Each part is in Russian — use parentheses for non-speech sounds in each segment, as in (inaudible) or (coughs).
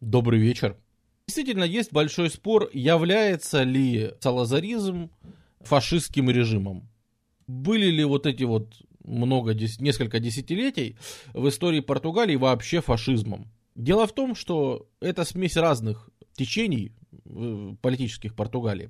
Добрый вечер. Действительно, есть большой спор, является ли салазаризм фашистским режимом. Были ли вот эти вот много, несколько десятилетий в истории Португалии вообще фашизмом? Дело в том, что это смесь разных течений э, политических Португалии.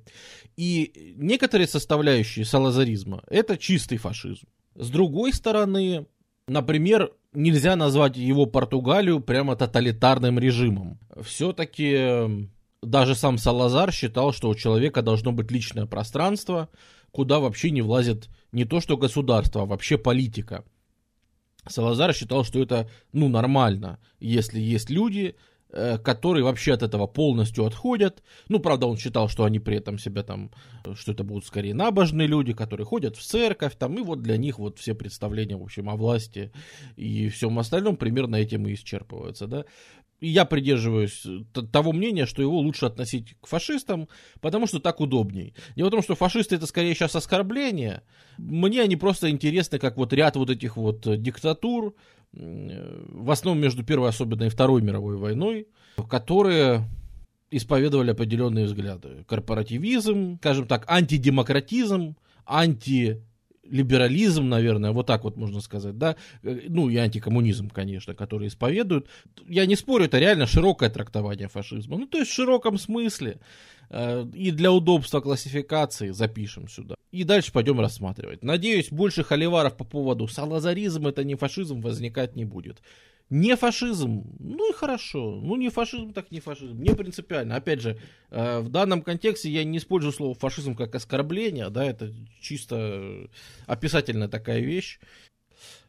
И некоторые составляющие салазаризма – это чистый фашизм. С другой стороны, например, нельзя назвать его Португалию прямо тоталитарным режимом. Все-таки эм, даже сам Салазар считал, что у человека должно быть личное пространство, куда вообще не влазит не то что государство, а вообще политика. Салазар считал, что это ну, нормально, если есть люди, которые вообще от этого полностью отходят. Ну, правда, он считал, что они при этом себя там, что это будут скорее набожные люди, которые ходят в церковь, там, и вот для них вот все представления, в общем, о власти и всем остальном примерно этим и исчерпываются, да я придерживаюсь того мнения, что его лучше относить к фашистам, потому что так удобней. Дело в том, что фашисты это скорее сейчас оскорбление. Мне они просто интересны, как вот ряд вот этих вот диктатур, в основном между Первой, особенно и Второй мировой войной, которые исповедовали определенные взгляды. Корпоративизм, скажем так, антидемократизм, анти либерализм, наверное, вот так вот можно сказать, да, э, ну и антикоммунизм, конечно, который исповедуют. Я не спорю, это реально широкое трактование фашизма, ну то есть в широком смысле. Э, и для удобства классификации запишем сюда. И дальше пойдем рассматривать. Надеюсь, больше холиваров по поводу салазаризм это не фашизм возникать не будет. Не фашизм, ну и хорошо. Ну не фашизм, так не фашизм. Не принципиально. Опять же, э, в данном контексте я не использую слово фашизм как оскорбление, да, это чисто описательная такая вещь.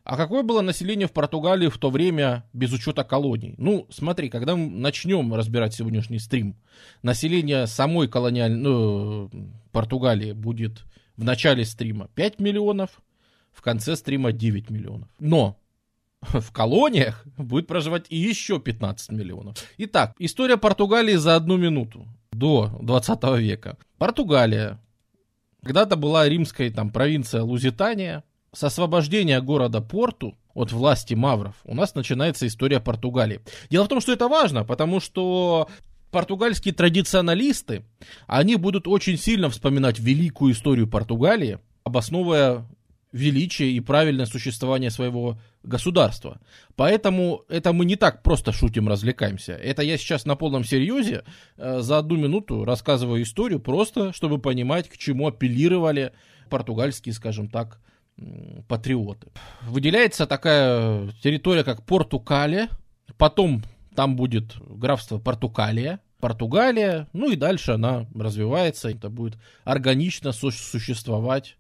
А какое было население в Португалии в то время без учета колоний? Ну, смотри, когда мы начнем разбирать сегодняшний стрим, население самой колониальной ну, Португалии будет в начале стрима 5 миллионов, в конце стрима 9 миллионов. Но (laughs) в колониях будет проживать и еще 15 миллионов. Итак, история Португалии за одну минуту до 20 века. Португалия. Когда-то была римская там провинция Лузитания. С освобождения города Порту от власти мавров у нас начинается история Португалии. Дело в том, что это важно, потому что португальские традиционалисты, они будут очень сильно вспоминать великую историю Португалии, обосновывая величие и правильное существование своего государства. Поэтому это мы не так просто шутим, развлекаемся. Это я сейчас на полном серьезе э, за одну минуту рассказываю историю, просто чтобы понимать, к чему апеллировали португальские, скажем так, патриоты. Выделяется такая территория, как Портукалия, потом там будет графство Портукалия, Португалия, ну и дальше она развивается, это будет органично существовать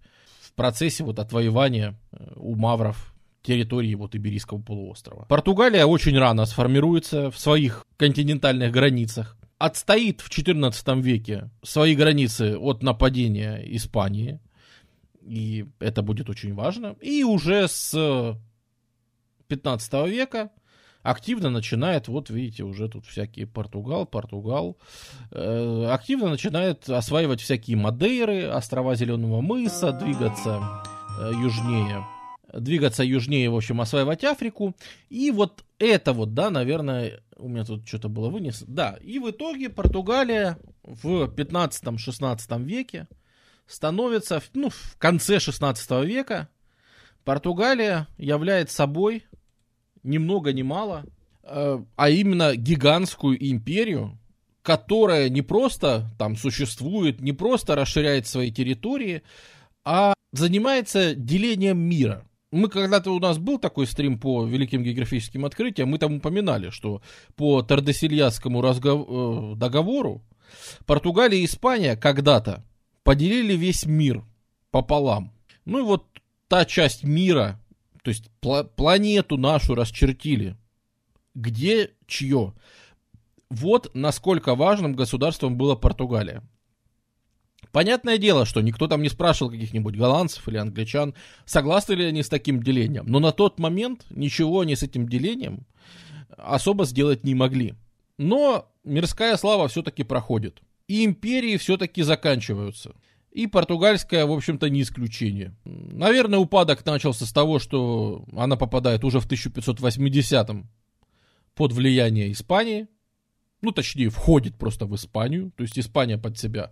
в процессе вот отвоевания э, у мавров территории вот Иберийского полуострова. Португалия очень рано сформируется в своих континентальных границах. Отстоит в XIV веке свои границы от нападения Испании. И это будет очень важно. И уже с 15 века активно начинает, вот видите, уже тут всякие Португал, Португал, э, активно начинает осваивать всякие Мадейры, острова Зеленого мыса, двигаться э, южнее, двигаться южнее, в общем, осваивать Африку. И вот это вот, да, наверное, у меня тут что-то было вынес. Да, и в итоге Португалия в 15-16 веке становится, ну, в конце 16 века, Португалия является собой ни много ни мало, э, а именно гигантскую империю, которая не просто там существует, не просто расширяет свои территории, а занимается делением мира. Мы когда-то у нас был такой стрим по великим географическим открытиям, мы там упоминали, что по Тардесильясскому разгов... Э, договору Португалия и Испания когда-то поделили весь мир пополам. Ну и вот та часть мира, то есть пла- планету нашу расчертили. Где чье? Вот насколько важным государством была Португалия. Понятное дело, что никто там не спрашивал каких-нибудь голландцев или англичан, согласны ли они с таким делением. Но на тот момент ничего они с этим делением особо сделать не могли. Но мирская слава все-таки проходит. И империи все-таки заканчиваются. И португальская, в общем-то, не исключение. Наверное, упадок начался с того, что она попадает уже в 1580-м под влияние Испании. ну, точнее, входит просто в Испанию, то есть Испания под себя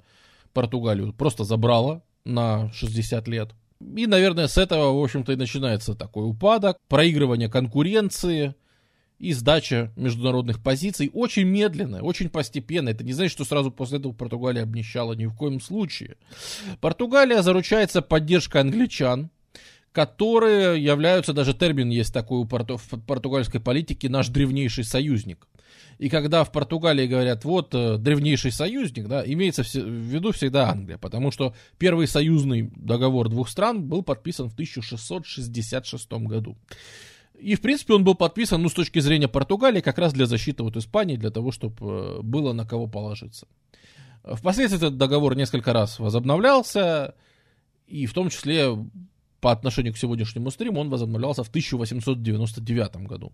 Португалию просто забрала на 60 лет. И, наверное, с этого, в общем-то, и начинается такой упадок, проигрывание конкуренции и сдача международных позиций. Очень медленно, очень постепенно. Это не значит, что сразу после этого Португалия обнищала ни в коем случае. Португалия заручается поддержкой англичан, которые являются, даже термин есть такой у порту, в португальской политике, наш древнейший союзник. И когда в Португалии говорят, вот э, древнейший союзник, да, имеется в виду всегда Англия, потому что первый союзный договор двух стран был подписан в 1666 году. И, в принципе, он был подписан, ну, с точки зрения Португалии, как раз для защиты вот Испании, для того, чтобы э, было на кого положиться. Впоследствии этот договор несколько раз возобновлялся, и в том числе по отношению к сегодняшнему стриму он возобновлялся в 1899 году.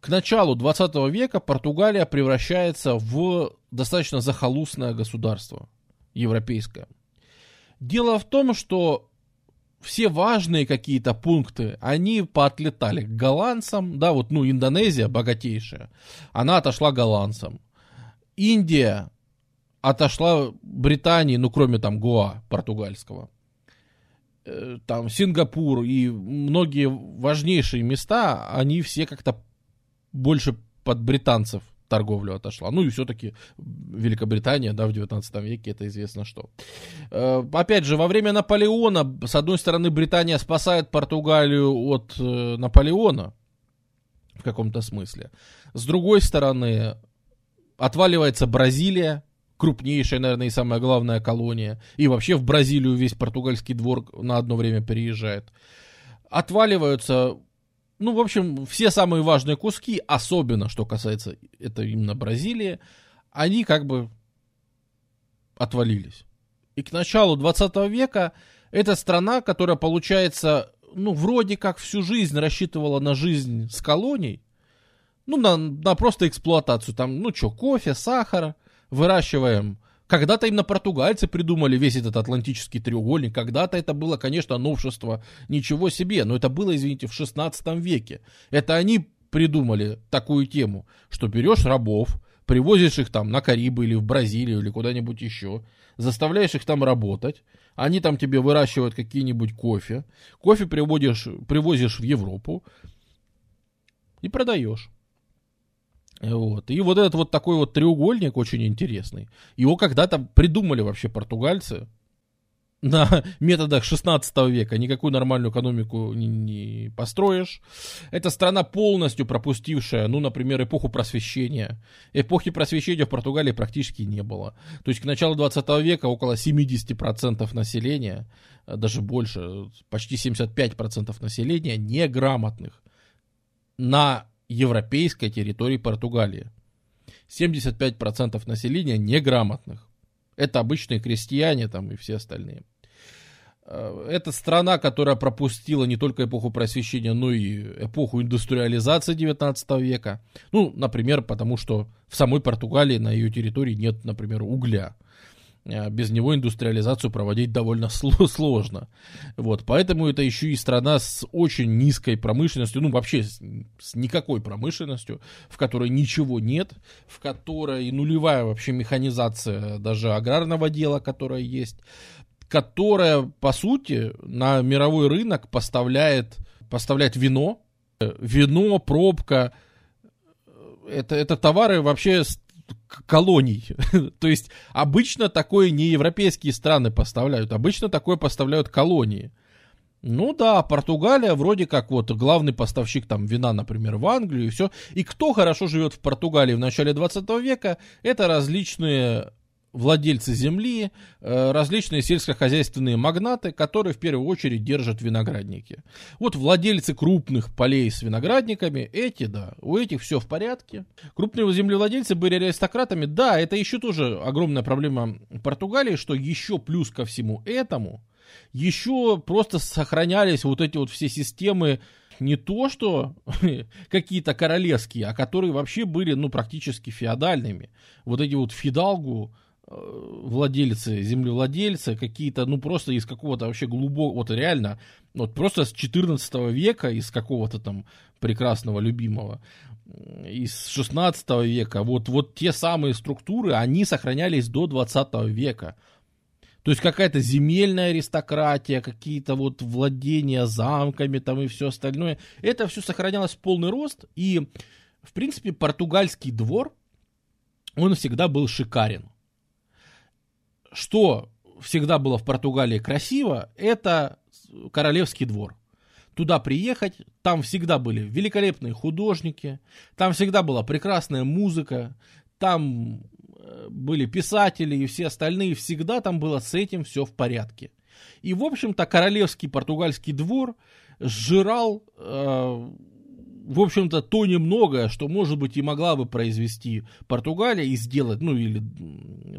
К началу 20 века Португалия превращается в достаточно захолустное государство европейское. Дело в том, что все важные какие-то пункты, они поотлетали к голландцам, да, вот, ну, Индонезия богатейшая, она отошла голландцам. Индия отошла Британии, ну, кроме там Гоа португальского. Э, там Сингапур и многие важнейшие места, они все как-то больше под британцев торговлю отошла. Ну и все-таки Великобритания, да, в 19 веке, это известно что. Э, опять же, во время Наполеона, с одной стороны, Британия спасает Португалию от э, Наполеона, в каком-то смысле. С другой стороны, отваливается Бразилия, крупнейшая, наверное, и самая главная колония. И вообще в Бразилию весь португальский двор на одно время переезжает. Отваливаются ну, в общем, все самые важные куски, особенно что касается это именно Бразилии, они как бы отвалились. И к началу 20 века эта страна, которая, получается, ну, вроде как всю жизнь рассчитывала на жизнь с колонией, ну, на, на просто эксплуатацию, там, ну, что, кофе, сахар, выращиваем когда-то именно португальцы придумали весь этот Атлантический треугольник. Когда-то это было, конечно, новшество ничего себе. Но это было, извините, в 16 веке. Это они придумали такую тему, что берешь рабов, привозишь их там на Карибы или в Бразилию или куда-нибудь еще, заставляешь их там работать, они там тебе выращивают какие-нибудь кофе, кофе приводишь, привозишь в Европу и продаешь. Вот. И вот этот вот такой вот треугольник очень интересный. Его когда-то придумали вообще португальцы на (laughs) методах 16 века. Никакую нормальную экономику не, не построишь. Это страна полностью пропустившая, ну, например, эпоху просвещения. Эпохи просвещения в Португалии практически не было. То есть к началу 20 века около 70% населения, даже больше, почти 75% населения неграмотных. На европейской территории Португалии. 75% населения неграмотных. Это обычные крестьяне там и все остальные. Э, это страна, которая пропустила не только эпоху просвещения, но и эпоху индустриализации 19 века. Ну, например, потому что в самой Португалии на ее территории нет, например, угля. Э, без него индустриализацию проводить довольно (laughs) сложно. Вот, поэтому это еще и страна с очень низкой промышленностью, ну вообще с, никакой промышленностью, в которой ничего нет, в которой нулевая вообще механизация даже аграрного дела, которая есть, которая, по сути, на мировой рынок поставляет, поставляет вино, вино, пробка, это, это товары вообще колоний. (laughs) То есть обычно такое не европейские страны поставляют, обычно такое поставляют колонии. Ну да, Португалия вроде как вот главный поставщик там вина, например, в Англию и все. И кто хорошо живет в Португалии в начале 20 века, это различные владельцы земли, э, различные сельскохозяйственные магнаты, которые в первую очередь держат виноградники. Вот владельцы крупных полей с виноградниками, эти, да, у этих все в порядке. Крупные землевладельцы были аристократами, да, это еще тоже огромная проблема Португалии, что еще плюс ко всему этому, еще просто сохранялись вот эти вот все системы не то, что (laughs) какие-то королевские, а которые вообще были, ну, практически феодальными. Вот эти вот фидалгу, владельцы, землевладельцы, какие-то, ну, просто из какого-то вообще глубокого, вот реально, вот просто с 14 века, из какого-то там прекрасного, любимого, из 16 века, вот, вот те самые структуры, они сохранялись до 20 века. То есть какая-то земельная аристократия, какие-то вот владения замками там и все остальное. Это все сохранялось в полный рост. И, в принципе, португальский двор, он всегда был шикарен. Что всегда было в Португалии красиво, это королевский двор. Туда приехать, там всегда были великолепные художники, там всегда была прекрасная музыка, там были писатели и все остальные, всегда там было с этим все в порядке. И, в общем-то, королевский португальский двор сжирал, э, в общем-то, то немногое, что, может быть, и могла бы произвести Португалия и сделать, ну, или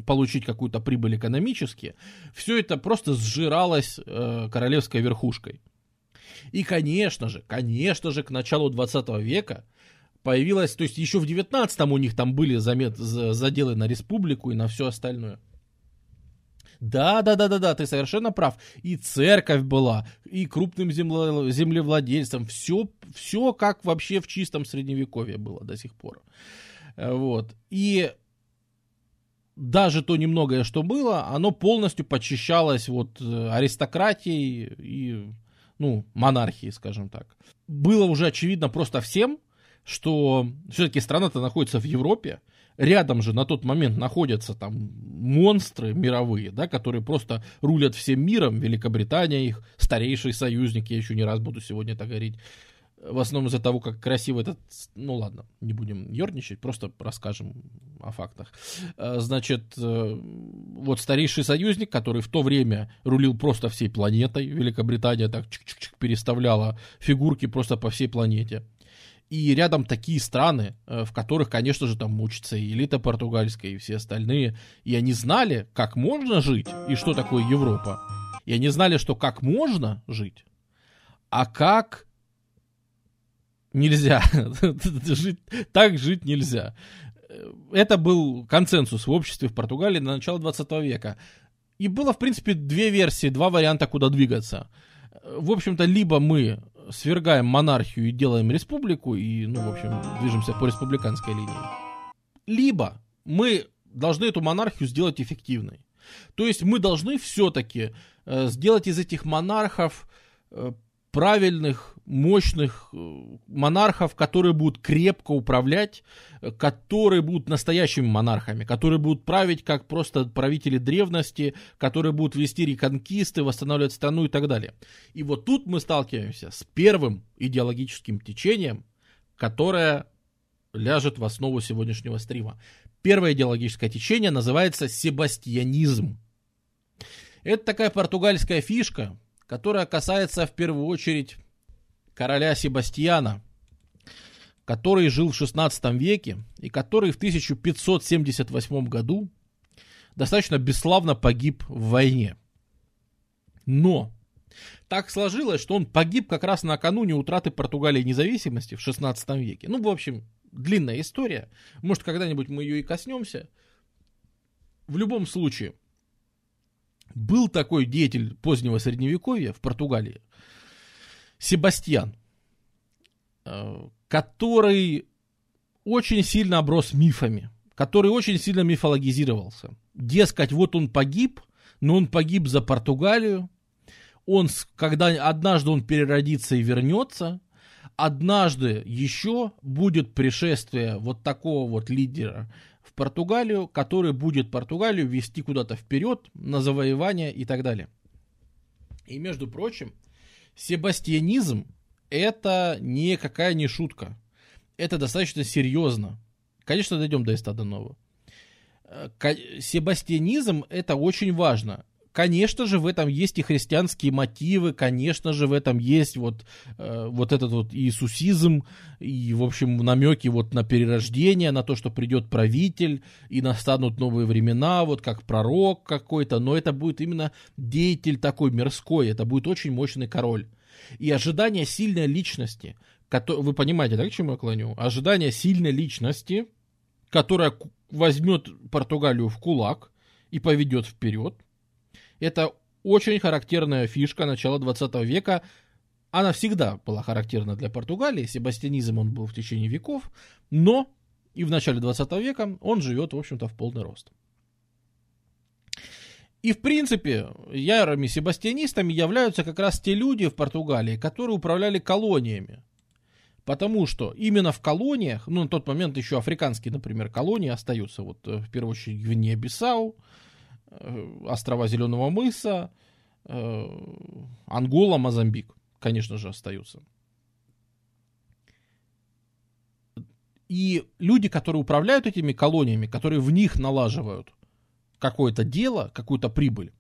получить какую-то прибыль экономически, все это просто сжиралось э, королевской верхушкой. И, конечно же, конечно же, к началу 20 века появилась, то есть еще в 19-м у них там были замет, заделы на республику и на все остальное. Да, да, да, да, да, ты совершенно прав. И церковь была, и крупным земле, землевладельцем. Все, все как вообще в чистом средневековье было до сих пор. Э, вот. И даже то немногое, что было, оно полностью подчищалось вот э, аристократией и, ну, монархией, скажем так. Было уже очевидно просто всем, что все-таки страна-то находится в Европе, рядом же на тот момент находятся там монстры мировые, да, которые просто рулят всем миром, Великобритания их старейший союзник, я еще не раз буду сегодня это говорить, в основном из-за того, как красиво этот... Ну ладно, не будем ерничать, просто расскажем о фактах. Э, значит, э, вот старейший союзник, который в то время рулил просто всей планетой, Великобритания так чик-чик-чик переставляла фигурки просто по всей планете. И рядом такие страны, э, в которых, конечно же, там мучится элита португальская, и все остальные. И они знали, как можно жить, и что такое Европа. И они знали, что как можно жить, а как нельзя. (laughs) так жить нельзя. Это был консенсус в обществе в Португалии на начало 20 века. И было, в принципе, две версии, два варианта, куда двигаться. В общем-то, либо мы свергаем монархию и делаем республику, и, ну, в общем, движемся по республиканской линии. Либо мы должны эту монархию сделать эффективной. То есть мы должны все-таки э, сделать из этих монархов э, правильных, мощных э, монархов, которые будут крепко управлять, э, которые будут настоящими монархами, которые будут править как просто правители древности, которые будут вести реконкисты, восстанавливать страну и так далее. И вот тут мы сталкиваемся с первым идеологическим течением, которое ляжет в основу сегодняшнего стрима. Первое идеологическое течение называется себастьянизм. Это такая португальская фишка, которая касается в первую очередь короля Себастьяна, который жил в 16 веке и который в 1578 году достаточно бесславно погиб в войне. Но так сложилось, что он погиб как раз накануне утраты Португалии независимости в 16 веке. Ну, в общем, длинная история. Может, когда-нибудь мы ее и коснемся. В любом случае, был такой деятель позднего средневековья в Португалии, Себастьян, э, который очень сильно оброс мифами, который очень сильно мифологизировался. Дескать, вот он погиб, но он погиб за Португалию, он, когда однажды он переродится и вернется, однажды еще будет пришествие вот такого вот лидера, Португалию, который будет Португалию вести куда-то вперед на завоевание и так далее. И между прочим, себастьянизм это никакая не шутка. Это достаточно серьезно. Конечно, дойдем до эстада нового. Э, себастьянизм это очень важно. Конечно же, в этом есть и христианские мотивы, конечно же, в этом есть вот, э, вот этот вот иисусизм, и, в общем, намеки вот на перерождение, на то, что придет правитель, и настанут новые времена, вот как пророк какой-то, но это будет именно деятель такой мирской, это будет очень мощный король. И ожидание сильной личности, вы понимаете, да, к чему я клоню? Ожидание сильной личности, которая возьмет Португалию в кулак и поведет вперед, это очень характерная фишка начала 20 века она всегда была характерна для Португалии, себастьянизм он был в течение веков, но и в начале 20 века он живет, в общем-то, в полный рост. И, в принципе, ярыми себастьянистами являются как раз те люди в Португалии, которые управляли колониями. Потому что именно в колониях, ну, на тот момент еще африканские, например, колонии остаются, вот, э, в первую очередь, Гвинея-Бисау, острова Зеленого мыса, э, Ангола, Мозамбик, конечно же, остаются. И люди, которые управляют этими колониями, которые в них налаживают какое-то дело, какую-то прибыль,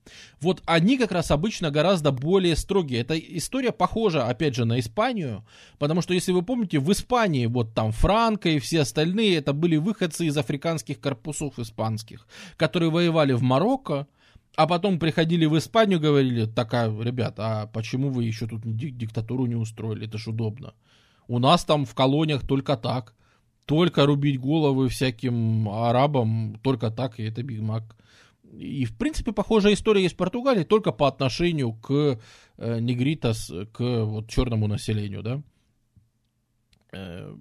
вот они как раз обычно гораздо более строгие. Эта история похожа, опять же, на Испанию, потому что, если вы помните, в Испании вот там Франко и все остальные, это были выходцы из африканских корпусов испанских, которые воевали в Марокко, а потом приходили в Испанию, говорили, такая, ребята, а почему вы еще тут диктатуру не устроили, это ж удобно. У нас там в колониях только так. Только рубить головы всяким арабам, только так, и это Биг Мак. И, в принципе, похожая история есть в Португалии, только по отношению к э, негритас, к вот, черному населению, да. Э,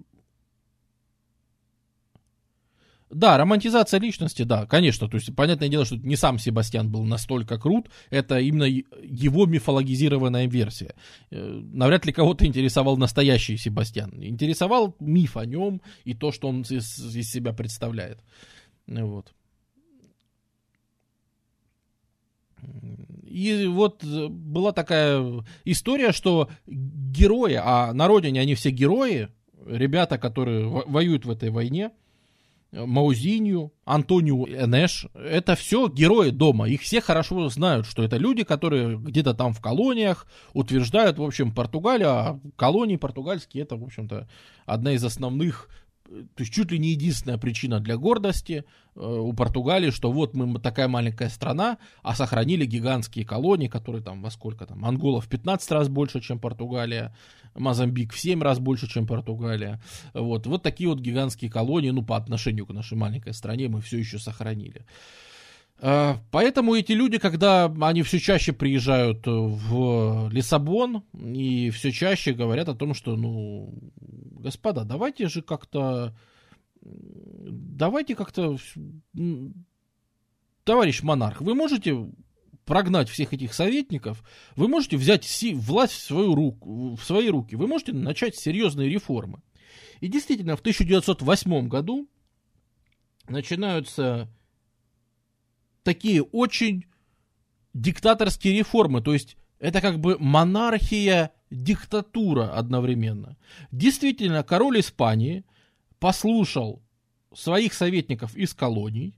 Да, романтизация личности, да, конечно. То есть, понятное дело, что не сам Себастьян был настолько крут, это именно его мифологизированная версия. Э, навряд ли кого-то интересовал настоящий Себастьян. Интересовал миф о нем и то, что он из, из себя представляет. Вот. И вот была такая история, что герои, а на родине они все герои, ребята, которые воюют в этой войне, Маузинью, Антонио Энеш. Это все герои дома. Их все хорошо знают, что это люди, которые где-то там в колониях утверждают, в общем, Португалия, а колонии португальские это, в общем-то, одна из основных то есть чуть ли не единственная причина для гордости э, у Португалии, что вот мы такая маленькая страна, а сохранили гигантские колонии, которые там во сколько там, Ангола в 15 раз больше, чем Португалия, Мозамбик в 7 раз больше, чем Португалия. Вот, вот такие вот гигантские колонии, ну, по отношению к нашей маленькой стране мы все еще сохранили. Поэтому эти люди, когда они все чаще приезжают в Лиссабон и все чаще говорят о том, что, ну, господа, давайте же как-то, давайте как-то, товарищ монарх, вы можете прогнать всех этих советников, вы можете взять власть в, свою руку, в свои руки, вы можете начать серьезные реформы. И действительно, в 1908 году начинаются такие очень диктаторские реформы, то есть это как бы монархия, диктатура одновременно. Действительно, король Испании послушал своих советников из колоний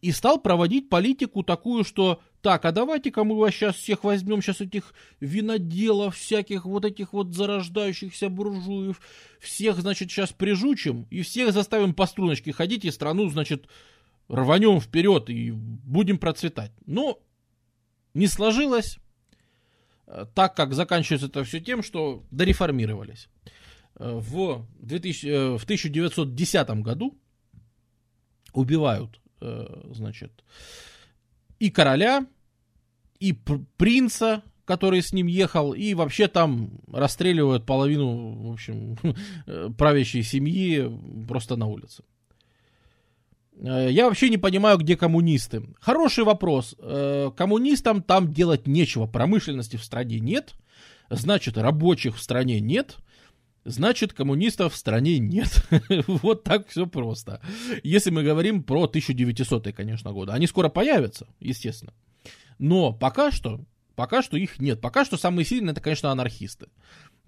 и стал проводить политику такую, что так, а давайте-ка мы вас сейчас всех возьмем, сейчас этих виноделов, всяких вот этих вот зарождающихся буржуев, всех, значит, сейчас прижучим и всех заставим по струночке ходить и страну, значит, рванем вперед и будем процветать. Но не сложилось, э, так как заканчивается это все тем, что дореформировались. Э, в, 2000, э, в 1910 году убивают, значит, и короля, и принца, который с ним ехал, и вообще там расстреливают половину, в общем, (laughs) правящей семьи просто на улице. Э, я вообще не понимаю, где коммунисты. Хороший вопрос. Э, коммунистам там делать нечего. Промышленности в стране нет. Значит, рабочих в стране нет. Значит, коммунистов в стране нет. (laughs) вот так все просто. Если мы говорим про 1900 конечно, годы. Они скоро появятся, естественно. Но пока что, пока что их нет. Пока что самые сильные это, конечно, анархисты.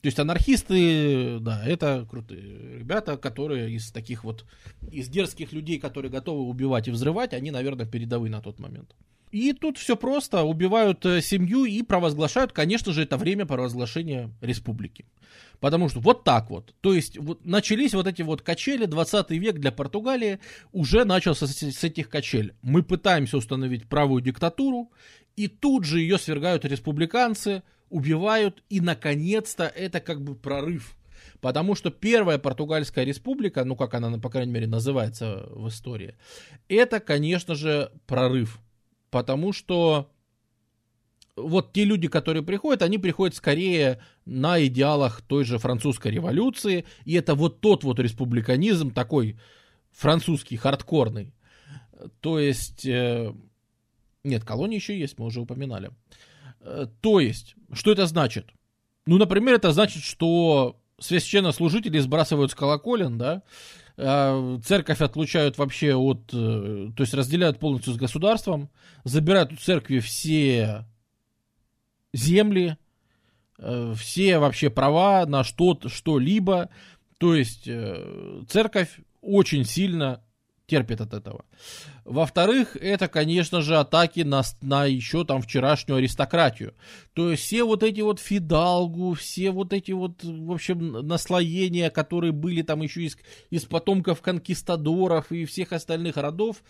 То есть анархисты, да, это крутые ребята, которые из таких вот, из дерзких людей, которые готовы убивать и взрывать, они, наверное, передовые на тот момент. И тут все просто, убивают э, семью и провозглашают, конечно же, это время провозглашения республики. Потому что вот так вот. То есть вот начались вот эти вот качели, 20 век для Португалии уже начался с, с этих качель. Мы пытаемся установить правую диктатуру, и тут же ее свергают республиканцы, убивают, и наконец-то это как бы прорыв. Потому что первая португальская республика, ну как она, по крайней мере, называется в истории, это, конечно же, прорыв. Потому что вот те люди, которые приходят, они приходят скорее на идеалах той же французской революции, и это вот тот вот республиканизм такой французский, хардкорный. То есть, э, нет, колонии еще есть, мы уже упоминали. Э, то есть, что это значит? Ну, например, это значит, что священнослужители сбрасывают с колоколен, да, а церковь отлучают вообще от, э, то есть разделяют полностью с государством, забирают у церкви все земли, э, все вообще права на что-либо. То есть э, церковь очень сильно терпит от этого. Во-вторых, это, конечно же, атаки на, на еще там вчерашнюю аристократию. То есть все вот эти вот фидалгу, все вот эти вот, в общем, наслоения, которые были там еще из, из потомков конкистадоров и всех остальных родов,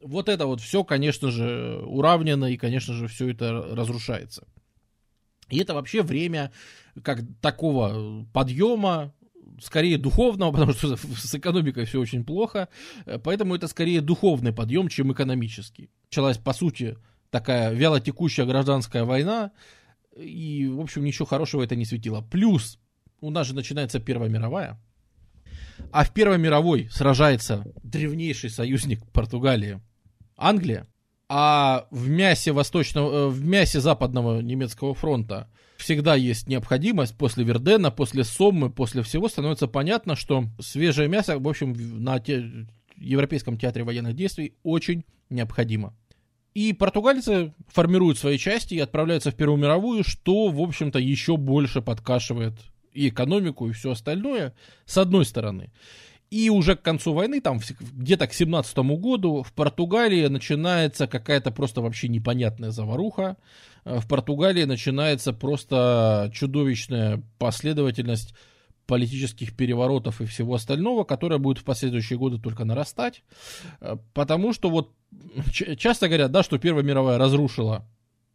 вот это вот все, конечно же, уравнено и, конечно же, все это разрушается. И это вообще время как такого подъема, скорее духовного, (laughs) потому что с экономикой все очень плохо, поэтому это скорее духовный подъем, чем экономический. Началась, по сути, такая вялотекущая гражданская война, и, в общем, ничего хорошего это не светило. Плюс у нас же начинается Первая мировая, а в Первой мировой сражается древнейший союзник (laughs) Португалии, Англия, а в мясе восточного, э, в мясе западного немецкого фронта всегда есть необходимость после Вердена, после Соммы, после всего становится понятно, что свежее мясо, в общем, на те, Европейском театре военных действий очень необходимо. И португальцы формируют свои части и отправляются в Первую мировую, что, в общем-то, еще больше подкашивает и экономику, и все остальное, с одной стороны. И уже к концу войны, там где-то к 17 году, в Португалии начинается какая-то просто вообще непонятная заваруха. Э, в Португалии начинается просто чудовищная последовательность политических переворотов и всего остального, которая будет в последующие годы только нарастать. Э, потому что вот часто говорят, да, что Первая мировая разрушила,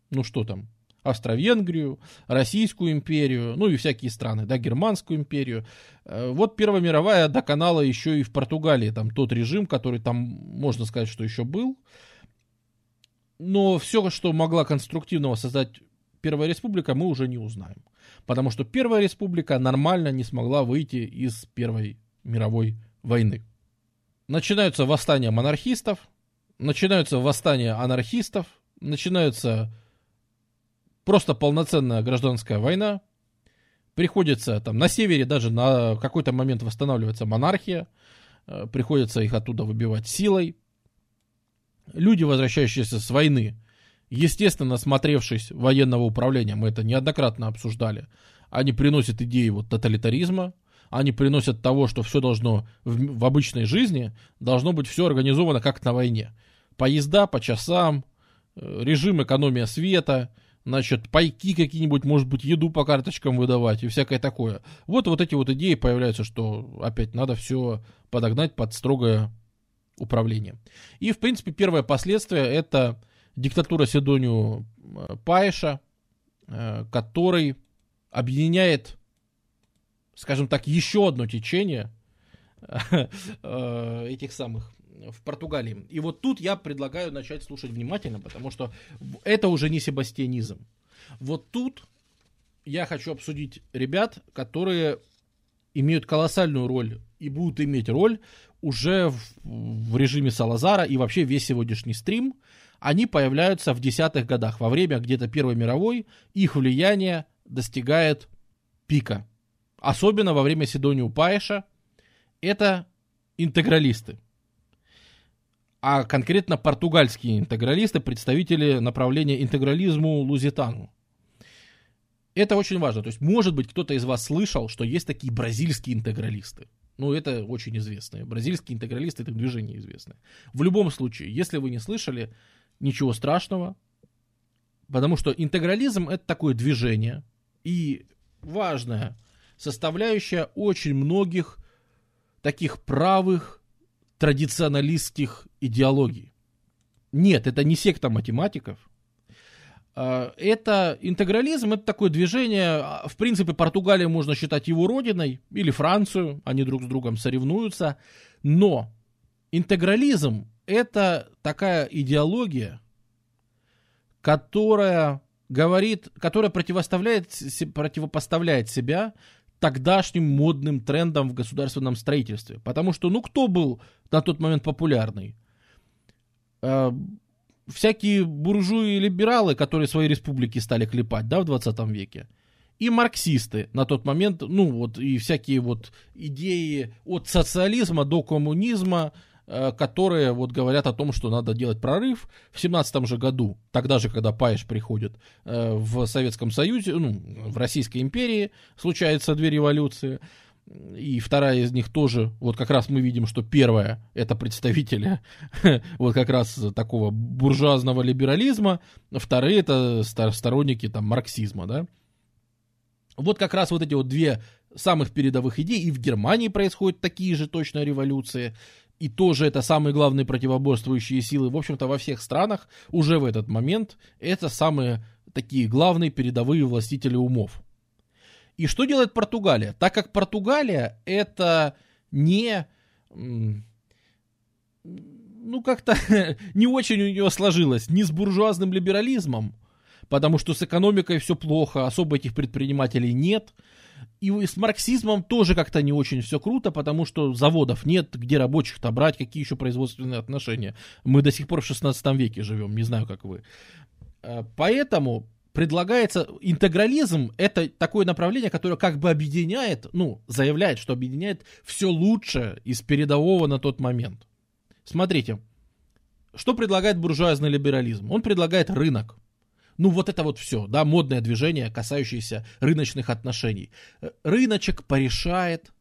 ну что там, Австро-Венгрию, Российскую империю, ну и всякие страны, да, Германскую империю. Э, вот Первая мировая доконала еще и в Португалии, там тот режим, который там, можно сказать, что еще был. Но все, что могла конструктивного создать Первая Республика, мы уже не узнаем. Потому что Первая Республика нормально не смогла выйти из Первой мировой войны. Начинаются восстания монархистов, начинаются восстания анархистов, начинаются просто полноценная гражданская война. Приходится там на севере даже на какой-то момент восстанавливается монархия. Э, приходится их оттуда выбивать силой. Люди, возвращающиеся с войны, естественно, смотревшись военного управления, мы это неоднократно обсуждали, они приносят идеи вот тоталитаризма, они приносят того, что все должно в, в обычной жизни, должно быть все организовано как на войне. Поезда по часам, э, режим экономия света – значит, пайки какие-нибудь, может быть, еду по карточкам выдавать и всякое такое. Вот вот эти вот идеи появляются, что опять надо все подогнать под строгое управление. И, в принципе, первое последствие это диктатура Седонию э, Паиша, э, который объединяет, скажем так, еще одно течение (laughs) э, этих самых в Португалии. И вот тут я предлагаю начать слушать внимательно, потому что это уже не себастьянизм. Вот тут я хочу обсудить ребят, которые имеют колоссальную роль и будут иметь роль уже в, в режиме Салазара и вообще весь сегодняшний стрим. Они появляются в десятых годах, во время где-то Первой мировой, их влияние достигает пика. Особенно во время Сидониу Паиша. Это интегралисты а конкретно португальские интегралисты, представители направления интегрализму Лузитану. Это очень важно. То есть, может быть, кто-то из вас слышал, что есть такие бразильские интегралисты. Ну, это очень известные. Бразильские интегралисты, это движение известное. В любом случае, если вы не слышали, ничего страшного. Потому что интегрализм это такое движение. И важная составляющая очень многих таких правых традиционалистских идеологий. Нет, это не секта математиков. А, это интегрализм, это такое движение, а, в принципе, Португалию можно считать его родиной, или Францию, они друг с другом соревнуются, но интегрализм это такая идеология, которая говорит, которая противоставляет, противопоставляет себя тогдашним модным трендам в государственном строительстве. Потому что, ну, кто был на тот момент популярный? Э, всякие буржуи и либералы, которые свои республики стали клепать, да, в 20 веке. И марксисты на тот момент, ну, вот, и всякие вот идеи от социализма до коммунизма, которые вот говорят о том, что надо делать прорыв. В 17 же году, тогда же, когда Паеш приходит э, в Советском Союзе, ну, в Российской империи, случаются две революции. И вторая из них тоже, вот как раз мы видим, что первая это представители (laughs) вот как раз такого буржуазного либерализма, вторые это сторонники там марксизма, да. Вот как раз вот эти вот две самых передовых идей, и в Германии происходят такие же точно революции, и тоже это самые главные противоборствующие силы, в общем-то, во всех странах уже в этот момент это самые такие главные передовые властители умов. И что делает Португалия? Так как Португалия это не... Ну, как-то (laughs) не очень у нее сложилось ни с буржуазным либерализмом, потому что с экономикой все плохо, особо этих предпринимателей нет, и с марксизмом тоже как-то не очень все круто, потому что заводов нет, где рабочих-то брать, какие еще производственные отношения. Мы до сих пор в 16 веке живем, не знаю, как вы. Э, поэтому предлагается интегрализм, это такое направление, которое как бы объединяет, ну, заявляет, что объединяет все лучшее из передового на тот момент. Смотрите, что предлагает буржуазный либерализм? Он предлагает рынок. Ну, вот это вот все, да, модное движение, касающееся рыночных отношений. Э, рыночек порешает,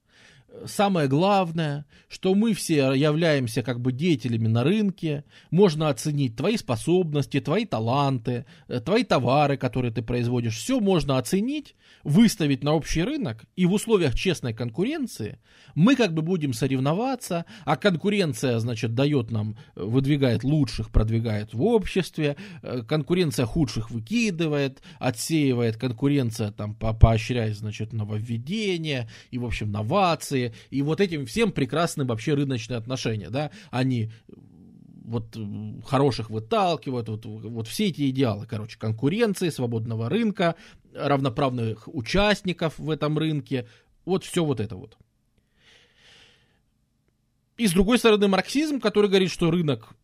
самое главное, что мы все являемся как бы деятелями на рынке, можно оценить твои способности, твои таланты, э, твои товары, которые ты производишь, все можно оценить, выставить на общий рынок, и в условиях честной конкуренции мы как бы будем соревноваться, а конкуренция, значит, дает нам, э, выдвигает лучших, продвигает в обществе, э, конкуренция худших выкидывает, отсеивает конкуренция, там, по поощряет, значит, нововведения и, в общем, новации, и вот этим всем прекрасны вообще рыночные отношения, да, они вот хороших выталкивают, вот, вот все эти идеалы, короче, конкуренции, свободного рынка, равноправных участников в этом рынке, вот все вот это вот. И с другой стороны марксизм, который говорит, что рынок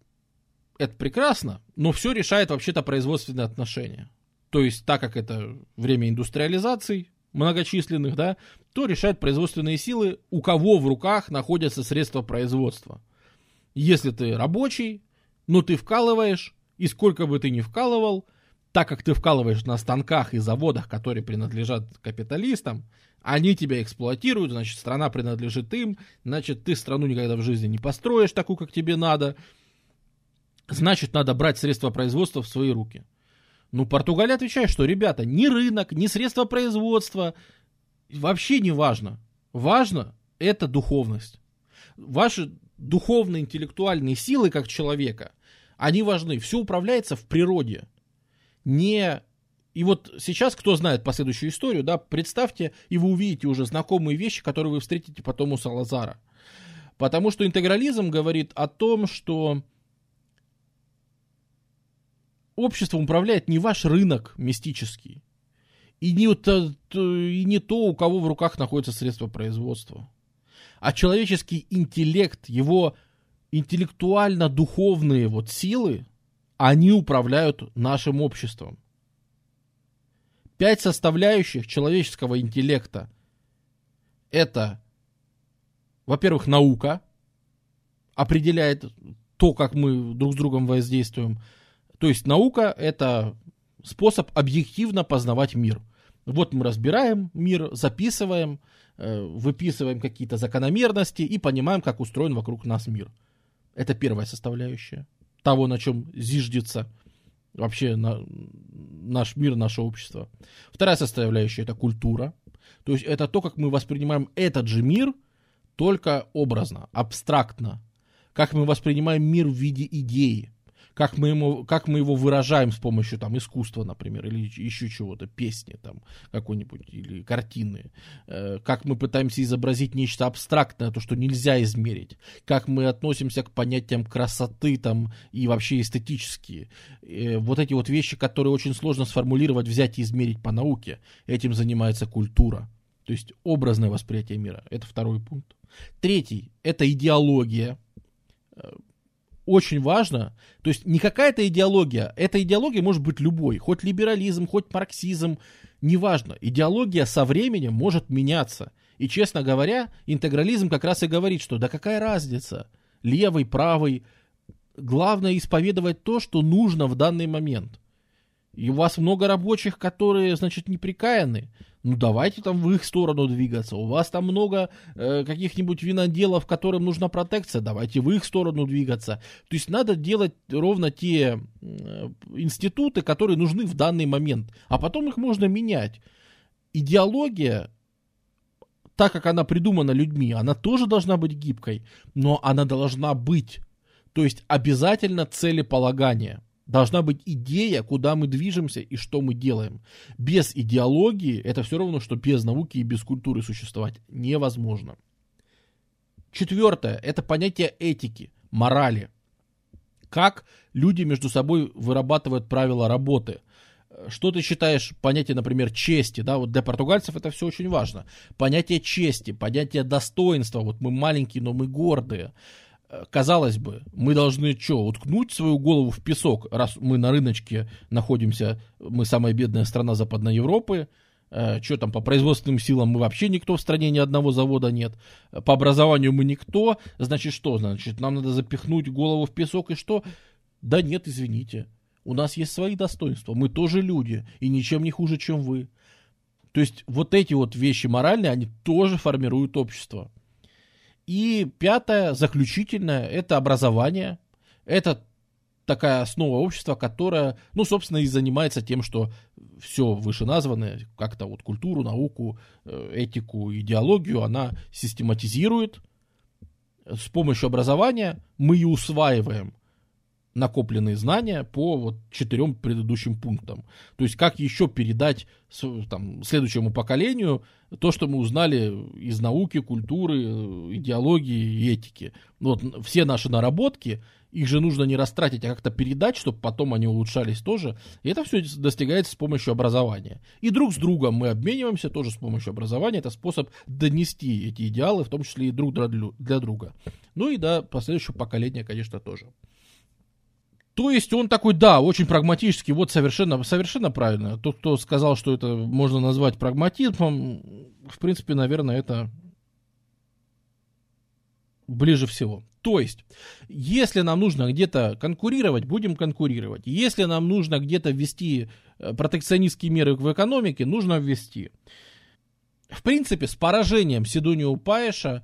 это прекрасно, но все решает вообще-то производственные отношения. То есть, так как это время индустриализации, многочисленных, да, то решают производственные силы, у кого в руках находятся средства производства. Если ты рабочий, ну ты вкалываешь, и сколько бы ты ни вкалывал, так как ты вкалываешь на станках и заводах, которые принадлежат капиталистам, они тебя эксплуатируют, значит, страна принадлежит им, значит, ты страну никогда в жизни не построишь такую, как тебе надо, значит, надо брать средства производства в свои руки. Ну, Португалия отвечает, что, ребята, ни рынок, ни средства производства, вообще не важно. Важно это духовность. Ваши духовные, интеллектуальные силы как человека, они важны. Все управляется в природе. Не... И вот сейчас, кто знает последующую историю, да, представьте, и вы увидите уже знакомые вещи, которые вы встретите потом у Салазара. Потому что интегрализм говорит о том, что обществом управляет не ваш рынок мистический, и не, то, и не то, у кого в руках находятся средства производства, а человеческий интеллект, его интеллектуально-духовные вот силы, они управляют нашим обществом. Пять составляющих человеческого интеллекта – это, во-первых, наука, определяет то, как мы друг с другом воздействуем – то есть наука это способ объективно познавать мир. Вот мы разбираем мир, записываем, э, выписываем какие-то закономерности и понимаем, как устроен вокруг нас мир. Это первая составляющая того, на чем зиждется вообще на, наш мир, наше общество. Вторая составляющая это культура. То есть это то, как мы воспринимаем этот же мир, только образно, абстрактно. Как мы воспринимаем мир в виде идеи как мы, ему, как мы его выражаем с помощью там, искусства, например, или еще чего-то, песни там какой-нибудь, или картины, э, как мы пытаемся изобразить нечто абстрактное, то, что нельзя измерить, как мы относимся к понятиям красоты там, и вообще эстетические. Э, вот эти вот вещи, которые очень сложно сформулировать, взять и измерить по науке, этим занимается культура. То есть образное восприятие мира. Это второй пункт. Третий – это идеология э, очень важно, то есть не какая-то идеология, эта идеология может быть любой, хоть либерализм, хоть марксизм, неважно. Идеология со временем может меняться. И, честно говоря, интегрализм как раз и говорит, что да какая разница, левый, правый, главное исповедовать то, что нужно в данный момент. И у вас много рабочих, которые, значит, неприкаяны, ну давайте там в их сторону двигаться. У вас там много э, каких-нибудь виноделов, которым нужна протекция, давайте в их сторону двигаться. То есть надо делать ровно те э, институты, которые нужны в данный момент, а потом их можно менять. Идеология, так как она придумана людьми, она тоже должна быть гибкой, но она должна быть. То есть обязательно целеполагание. Должна быть идея, куда мы движемся и что мы делаем. Без идеологии это все равно, что без науки и без культуры существовать невозможно. Четвертое – это понятие этики, морали. Как люди между собой вырабатывают правила работы. Что ты считаешь понятие, например, чести, да, вот для португальцев это все очень важно. Понятие чести, понятие достоинства, вот мы маленькие, но мы гордые казалось бы, мы должны что, уткнуть свою голову в песок, раз мы на рыночке находимся, мы самая бедная страна Западной Европы, э, что там, по производственным силам мы вообще никто в стране, ни одного завода нет, по образованию мы никто, значит что, значит нам надо запихнуть голову в песок и что? Да нет, извините, у нас есть свои достоинства, мы тоже люди и ничем не хуже, чем вы. То есть вот эти вот вещи моральные, они тоже формируют общество. И пятое, заключительное, это образование. Это такая основа общества, которая, ну, собственно, и занимается тем, что все вышеназванное, как-то вот культуру, науку, э, этику, идеологию, она систематизирует. С помощью образования мы и усваиваем накопленные знания по вот четырем предыдущим пунктам. То есть как еще передать там, следующему поколению то, что мы узнали из науки, культуры, идеологии и этики. Вот все наши наработки, их же нужно не растратить, а как-то передать, чтобы потом они улучшались тоже. И это все достигается с помощью образования. И друг с другом мы обмениваемся тоже с помощью образования. Это способ донести эти идеалы, в том числе и друг для друга. Ну и до последующего поколения, конечно, тоже. То есть он такой, да, очень прагматический, вот совершенно, совершенно правильно. Тот, кто сказал, что это можно назвать прагматизмом, в принципе, наверное, это ближе всего. То есть, если нам нужно где-то конкурировать, будем конкурировать. Если нам нужно где-то ввести э, протекционистские меры в экономике, нужно ввести. В принципе, с поражением Сидонио Паеша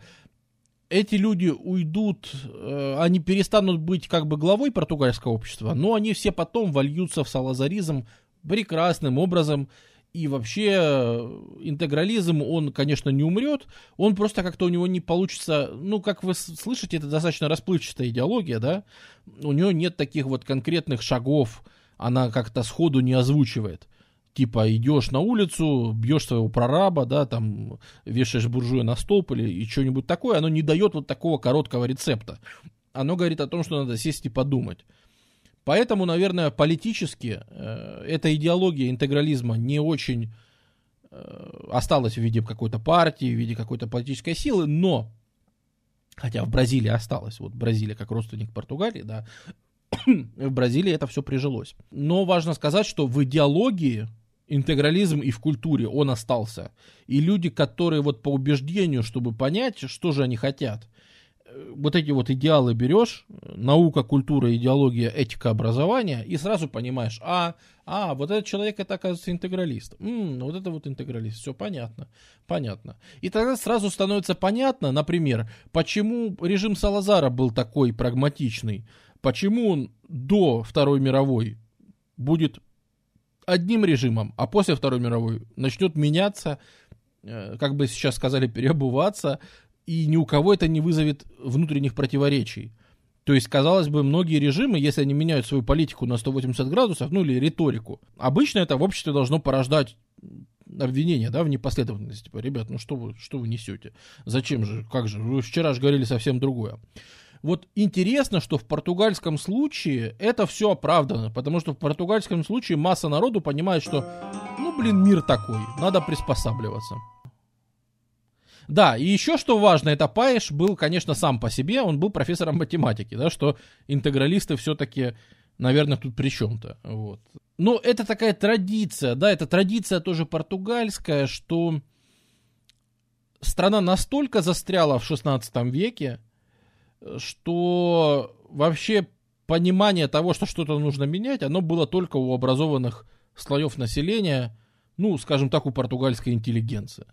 эти люди уйдут, э, они перестанут быть как бы главой португальского общества, но они все потом вольются в салазаризм прекрасным образом. И вообще э, интегрализм, он, конечно, не умрет, он просто как-то у него не получится, ну, как вы слышите, это достаточно расплывчатая идеология, да, у него нет таких вот конкретных шагов, она как-то сходу не озвучивает типа идешь на улицу, бьешь своего прораба, да, там вешаешь буржуя на столб или и что-нибудь такое, оно не дает вот такого короткого рецепта. Оно говорит о том, что надо сесть и подумать. Поэтому, наверное, политически э, эта идеология интегрализма не очень э, осталась в виде какой-то партии, в виде какой-то политической силы, но, хотя в Бразилии осталась, вот Бразилия как родственник Португалии, да, (coughs) в Бразилии это все прижилось. Но важно сказать, что в идеологии интегрализм и в культуре, он остался. И люди, которые вот по убеждению, чтобы понять, что же они хотят, э, вот эти вот идеалы берешь, наука, культура, идеология, этика, образование, и сразу понимаешь, а, а, вот этот человек, это, оказывается, интегралист. М-м, вот это вот интегралист, все понятно, понятно. И тогда сразу становится понятно, например, почему режим Салазара был такой прагматичный, почему он до Второй мировой будет одним режимом, а после Второй мировой начнет меняться, э, как бы сейчас сказали, переобуваться, и ни у кого это не вызовет внутренних противоречий. То есть, казалось бы, многие режимы, если они меняют свою политику на 180 градусов, ну или риторику, обычно это в обществе должно порождать обвинения, да, в непоследовательности. Типа, ребят, ну что вы, что вы несете? Зачем же? Как же? Вы вчера же говорили совсем другое. Вот интересно, что в португальском случае это все оправдано, потому что в португальском случае масса народу понимает, что, ну, блин, мир такой, надо приспосабливаться. Да, и еще что важно, это Паеш был, конечно, сам по себе, он был профессором математики, да, что интегралисты все-таки, наверное, тут при чем-то, вот. Но это такая традиция, да, это традиция тоже португальская, что страна настолько застряла в 16 веке, что вообще понимание того, что что-то нужно менять, оно было только у образованных слоев населения, ну, скажем так, у португальской интеллигенции.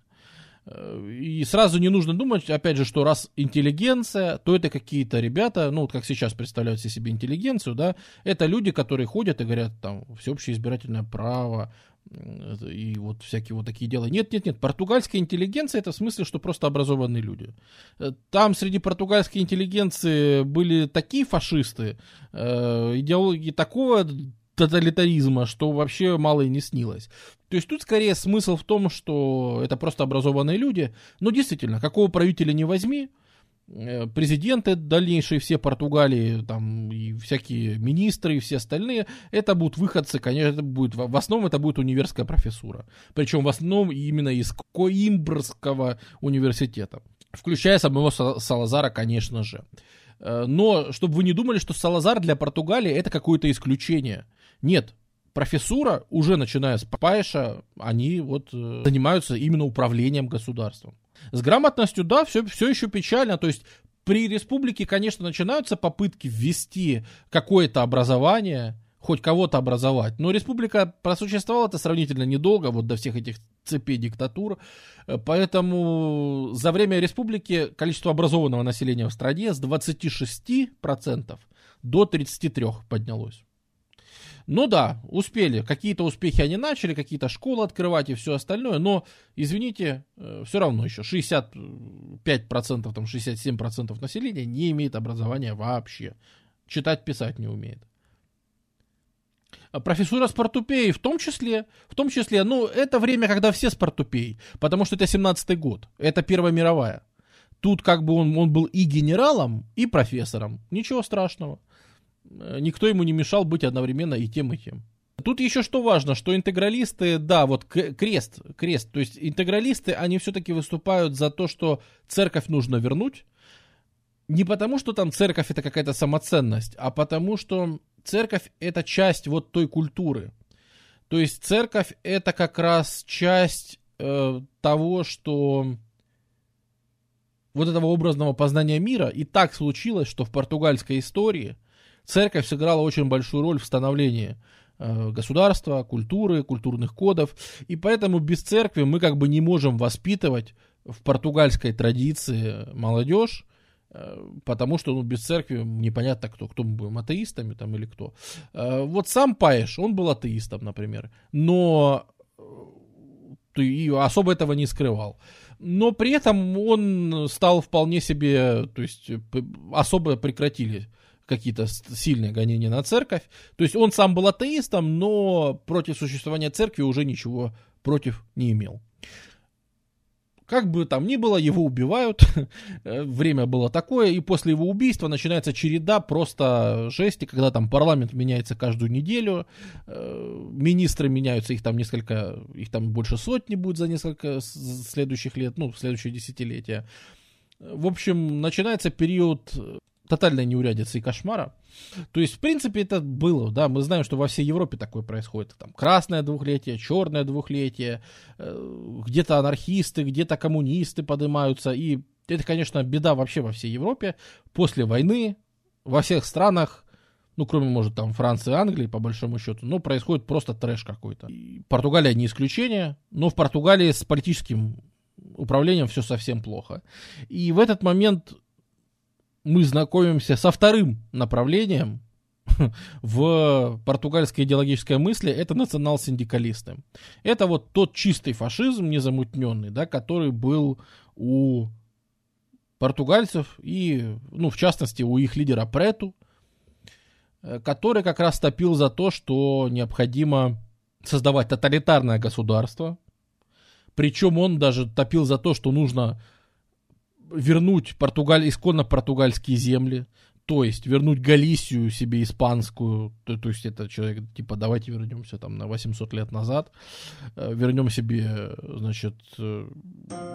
И сразу не нужно думать, опять же, что раз интеллигенция, то это какие-то ребята, ну, вот как сейчас представляют себе интеллигенцию, да, это люди, которые ходят и говорят, там, всеобщее избирательное право, и вот всякие вот такие дела. Нет, нет, нет, португальская интеллигенция это в смысле, что просто образованные люди. Э, там среди португальской интеллигенции были такие фашисты, э, идеологии такого тоталитаризма, что вообще мало и не снилось. То есть тут скорее смысл в том, что это просто образованные люди. Но действительно, какого правителя не возьми, президенты дальнейшие все Португалии, там и всякие министры и все остальные, это будут выходцы, конечно, это будет, в основном это будет универская профессура. Причем в основном именно из Коимбрского университета. Включая самого Салазара, конечно же. Э, но, чтобы вы не думали, что Салазар для Португалии это какое-то исключение. Нет, профессура, уже начиная с Папайша, они вот э, занимаются именно управлением государством. С грамотностью, да, все, все еще печально. То есть при республике, конечно, начинаются попытки ввести какое-то образование, хоть кого-то образовать. Но республика просуществовала-то сравнительно недолго, вот до всех этих цепей диктатур. Поэтому за время республики количество образованного населения в стране с 26% до 33% поднялось. Ну да, успели. Какие-то успехи они начали, какие-то школы открывать и все остальное, но, извините, э, все равно еще 65%, там 67% населения не имеет образования вообще. Читать, писать не умеет. А профессура спортупеи в том числе, в том числе, ну, это время, когда все спортупеи, потому что это 17-й год, это Первая мировая. Тут как бы он, он был и генералом, и профессором. Ничего страшного. Э, никто ему не мешал быть одновременно и тем, и тем. Тут еще что важно, что интегралисты, да, вот крест, крест, то есть интегралисты, они все-таки выступают за то, что церковь нужно вернуть, не потому, что там церковь это какая-то самоценность, а потому, что церковь это часть вот той культуры. То есть церковь это как раз часть э, того, что вот этого образного познания мира. И так случилось, что в португальской истории – церковь сыграла очень большую роль в становлении э, государства, культуры, культурных кодов. И поэтому без церкви мы как бы не можем воспитывать в португальской традиции молодежь, э, потому что ну, без церкви непонятно кто, кто мы будем, атеистами там или кто. Э, вот сам Паеш, он был атеистом, например, но и особо этого не скрывал. Но при этом он стал вполне себе, то есть особо прекратили какие-то сильные гонения на церковь. То есть он сам был атеистом, но против существования церкви уже ничего против не имел. Как бы там ни было, его убивают, (laughs) время было такое, и после его убийства начинается череда просто жести, когда там парламент меняется каждую неделю, э, министры меняются, их там несколько, их там больше сотни будет за несколько следующих лет, ну, следующее десятилетие. В общем, начинается период тотальной неурядицы и кошмара. То есть, в принципе, это было, да, мы знаем, что во всей Европе такое происходит. Там красное двухлетие, черное двухлетие, э, где-то анархисты, где-то коммунисты поднимаются. И это, конечно, беда вообще во всей Европе. После войны во всех странах ну, кроме, может, там Франции и Англии, по большому счету, но происходит просто трэш какой-то. Португалия не исключение, но в Португалии с политическим управлением все совсем плохо. И в этот момент мы знакомимся со вторым направлением (laughs) в португальской идеологической мысли, это национал-синдикалисты. Это вот тот чистый фашизм, незамутненный, да, который был у португальцев и, ну, в частности, у их лидера Прету, э, который как раз топил за то, что необходимо создавать тоталитарное государство. Причем он даже топил за то, что нужно вернуть Португаль, исконно португальские земли, то есть вернуть Галисию себе испанскую, то, то есть это человек, типа, давайте вернемся там на 800 лет назад, э, вернем себе, значит, э,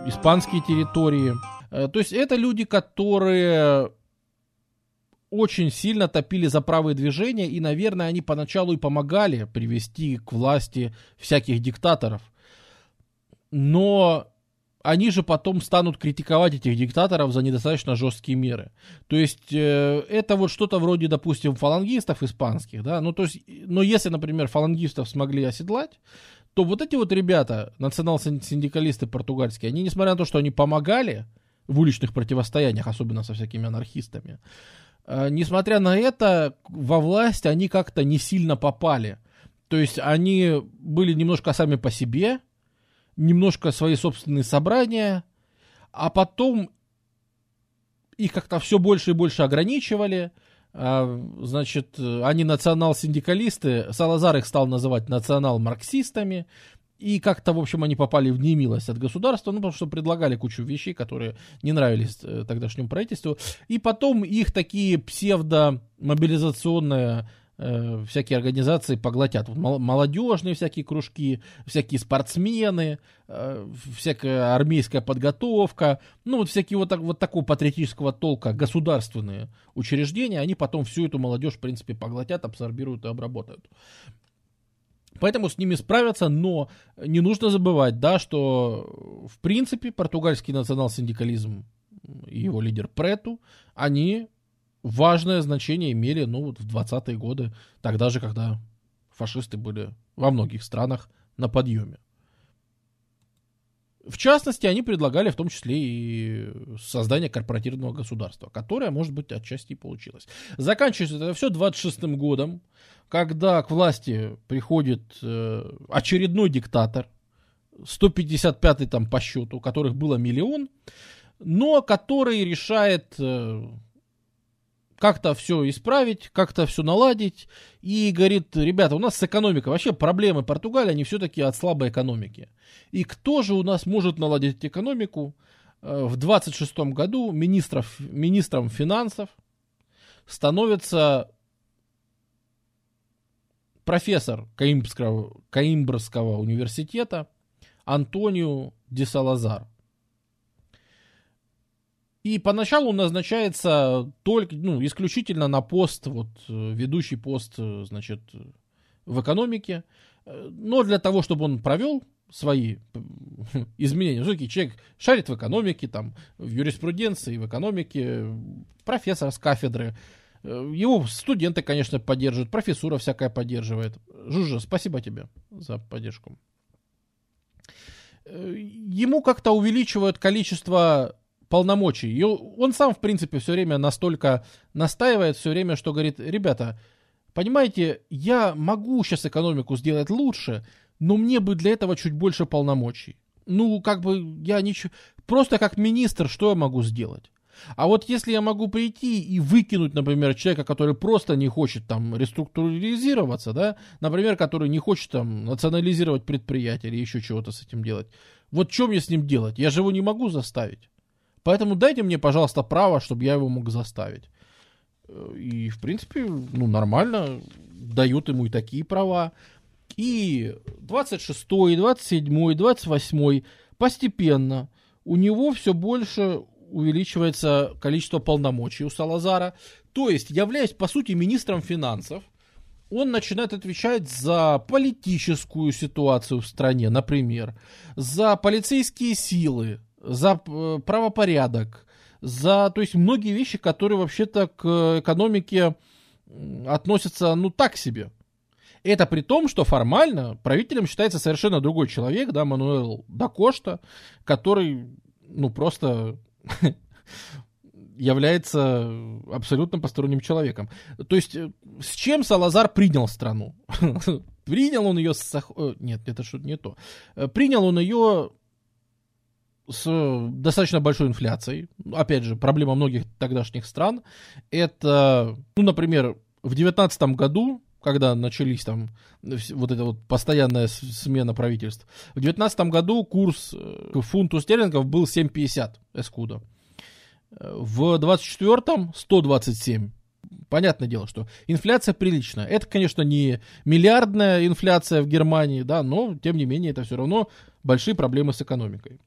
испанские территории. Э, то есть это люди, которые очень сильно топили за правые движения, и, наверное, они поначалу и помогали привести к власти всяких диктаторов. Но они же потом станут критиковать этих диктаторов за недостаточно жесткие меры. То есть э, это вот что-то вроде, допустим, фалангистов испанских, да, ну то есть, но если, например, фалангистов смогли оседлать, то вот эти вот ребята, национал-синдикалисты португальские, они, несмотря на то, что они помогали в уличных противостояниях, особенно со всякими анархистами, э, несмотря на это, во власть они как-то не сильно попали. То есть они были немножко сами по себе, немножко свои собственные собрания, а потом их как-то все больше и больше ограничивали. А, значит, они национал-синдикалисты, Салазар их стал называть национал-марксистами, и как-то, в общем, они попали в немилость от государства, ну, потому что предлагали кучу вещей, которые не нравились э, тогдашнему правительству. И потом их такие псевдо-мобилизационные э, всякие организации поглотят. Вот молодежные всякие кружки, всякие спортсмены, э, всякая армейская подготовка, ну вот всякие вот, так, вот такого патриотического толка государственные учреждения, они потом всю эту молодежь, в принципе, поглотят, абсорбируют и обработают. Поэтому с ними справятся, но не нужно забывать, да, что в принципе португальский национал-синдикализм и его лидер Прету, они важное значение имели, ну, вот в 20-е годы, тогда же, когда фашисты были во многих странах на подъеме. В частности, они предлагали в том числе и создание корпоративного государства, которое, может быть, отчасти и получилось. Заканчивается это все 26-м годом, когда к власти приходит э, очередной диктатор, 155-й там по счету, у которых было миллион, но который решает э, как-то все исправить, как-то все наладить. И говорит, ребята, у нас с экономикой вообще проблемы Португалии, они все-таки от слабой экономики. И кто же у нас может наладить экономику? Э, в 26 году министров, министром финансов становится профессор Каимбрского, Каимбрского университета Антонио Ди Салазар. И поначалу он назначается только, ну, исключительно на пост, вот, э, ведущий пост, э, значит, в экономике. Э, но для того, чтобы он провел свои (laughs) изменения. Все-таки человек шарит в экономике, там, в юриспруденции, в экономике, профессор с кафедры. Его студенты, конечно, поддерживают, профессура всякая поддерживает. Жужа, спасибо тебе за поддержку. Ему как-то увеличивают количество полномочий. И он сам, в принципе, все время настолько настаивает, все время, что говорит, ребята, понимаете, я могу сейчас экономику сделать лучше, но мне бы для этого чуть больше полномочий. Ну, как бы я ничего... Просто как министр, что я могу сделать? А вот если я могу прийти и выкинуть, например, человека, который просто не хочет там реструктуризироваться, да, например, который не хочет там национализировать предприятие или еще чего-то с этим делать, вот что мне с ним делать? Я же его не могу заставить. Поэтому дайте мне, пожалуйста, право, чтобы я его мог заставить. Э, и, в принципе, ну, нормально, дают ему и такие права. И 26, 27, 28 постепенно у него все больше увеличивается количество полномочий у Салазара. То есть, являясь, по сути, министром финансов, он начинает отвечать за политическую ситуацию в стране, например, за полицейские силы, за э, правопорядок, за, то есть многие вещи, которые вообще-то к экономике относятся, ну, так себе. Это при том, что формально правителем считается совершенно другой человек, да, Мануэл Дакошта, который, ну, просто (laughs) является абсолютно посторонним человеком. То есть, э, с чем Салазар принял страну? (laughs) принял он ее с... Э, нет, это что-то не то. Принял он ее с достаточно большой инфляцией. Опять же, проблема многих тогдашних стран. Это, ну, например, в 2019 году, когда начались там вот эта вот постоянная смена правительств, в 2019 году курс э, к фунту стерлингов был 7,50 эскуда. В 24-м 127. Понятное дело, что инфляция приличная. Это, конечно, не миллиардная инфляция в Германии, да, но, тем не менее, это все равно большие проблемы с экономикой.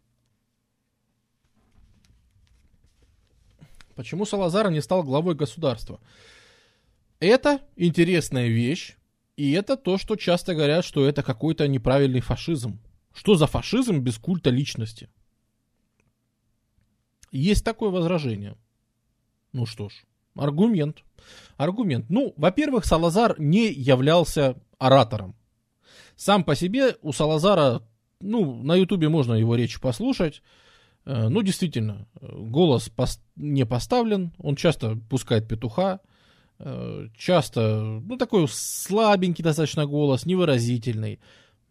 Почему Салазар не стал главой государства? Это интересная вещь, и это то, что часто говорят, что это какой-то неправильный фашизм. Что за фашизм без культа личности? Есть такое возражение. Ну что ж, аргумент. Аргумент. Ну, во-первых, Салазар не являлся оратором. Сам по себе у Салазара, ну, на Ютубе можно его речь послушать. Э, ну, действительно, голос не поставлен, он часто пускает петуха, э, часто, ну, такой слабенький достаточно голос, невыразительный.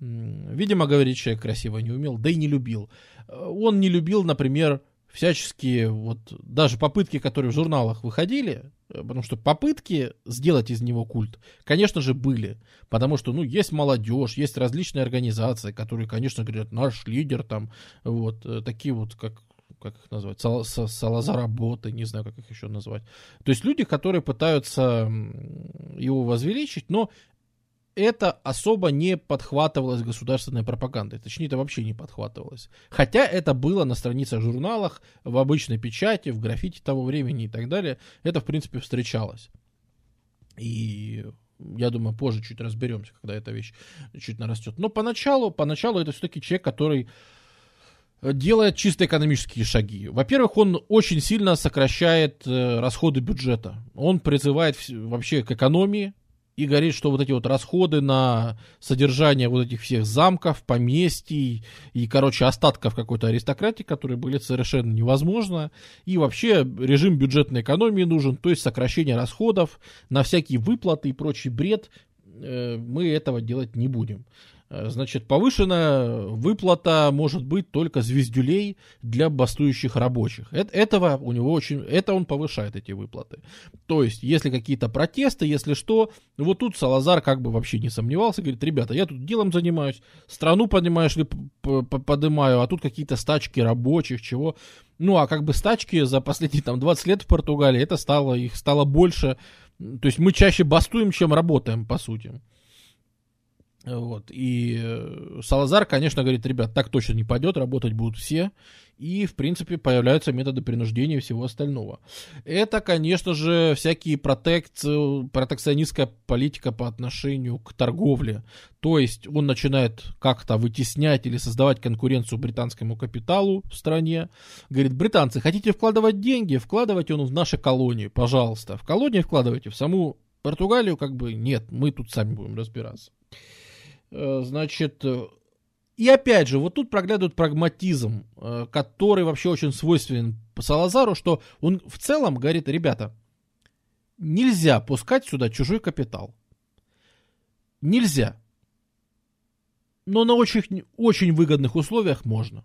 Видимо, говорить человек красиво не умел, да и не любил. Э, он не любил, например, всяческие вот даже попытки, которые в журналах выходили, потому что попытки сделать из него культ, конечно же, были, потому что, ну, есть молодежь, есть различные организации, которые, конечно, говорят, наш лидер там, вот, э, такие вот, как как их назвать, Сал, Салазаработы, не знаю, как их еще назвать. То есть люди, которые пытаются его возвеличить, но это особо не подхватывалось государственной пропагандой. Точнее, это вообще не подхватывалось. Хотя это было на страницах журналах, в обычной печати, в граффити того времени и так далее. Это, в принципе, встречалось. И я думаю, позже чуть разберемся, когда эта вещь чуть нарастет. Но поначалу, поначалу это все-таки человек, который делает чисто экономические шаги. Во-первых, он очень сильно сокращает э, расходы бюджета. Он призывает вообще к экономии, и говорит, что вот эти вот расходы на содержание вот этих всех замков, поместий и, короче, остатков какой-то аристократии, которые были совершенно невозможно. И вообще режим бюджетной экономии нужен, то есть сокращение расходов на всякие выплаты и прочий бред. Э, мы этого делать не будем. Э, значит, повышенная выплата может быть только звездюлей для бастующих рабочих. Это, этого у него очень, это он повышает эти выплаты. То есть, если какие-то протесты, если что, вот тут Салазар как бы вообще не сомневался, говорит, ребята, я тут делом занимаюсь, страну, понимаешь ли, поднимаю, а тут какие-то стачки рабочих, чего. Ну, а как бы стачки за последние там 20 лет в Португалии, это стало, их стало больше. То есть мы чаще бастуем, чем работаем, по сути. Вот. И э, Салазар, конечно, говорит, ребят, так точно не пойдет, работать будут все. И, в принципе, появляются методы принуждения и всего остального. Это, конечно же, всякие протекции, протекционистская политика по отношению к торговле. То есть он начинает как-то вытеснять или создавать конкуренцию британскому капиталу в стране. Говорит, британцы, хотите вкладывать деньги? Вкладывайте он в наши колонии, пожалуйста. В колонии вкладывайте, в саму Португалию как бы нет, мы тут сами будем разбираться. Э, значит, э, и опять же, вот тут проглядывает прагматизм, э, который вообще очень свойственен Салазару, что он в целом говорит, ребята, нельзя пускать сюда чужой капитал. Нельзя. Но на очень, очень выгодных условиях можно.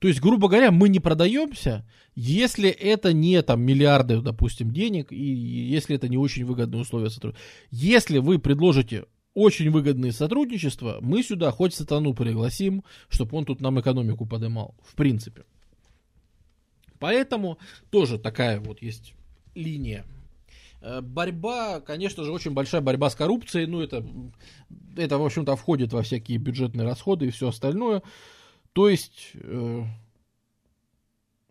То есть, грубо говоря, мы не продаемся, если это не там миллиарды, допустим, денег, и если это не очень выгодные условия сотрудничества. Если вы предложите очень выгодные сотрудничества, мы сюда хоть сатану пригласим, чтобы он тут нам экономику подымал, в принципе. Поэтому тоже такая вот есть линия. Э, борьба, конечно же, очень большая борьба с коррупцией. Ну, это, это в общем-то, входит во всякие бюджетные расходы и все остальное. То есть, э,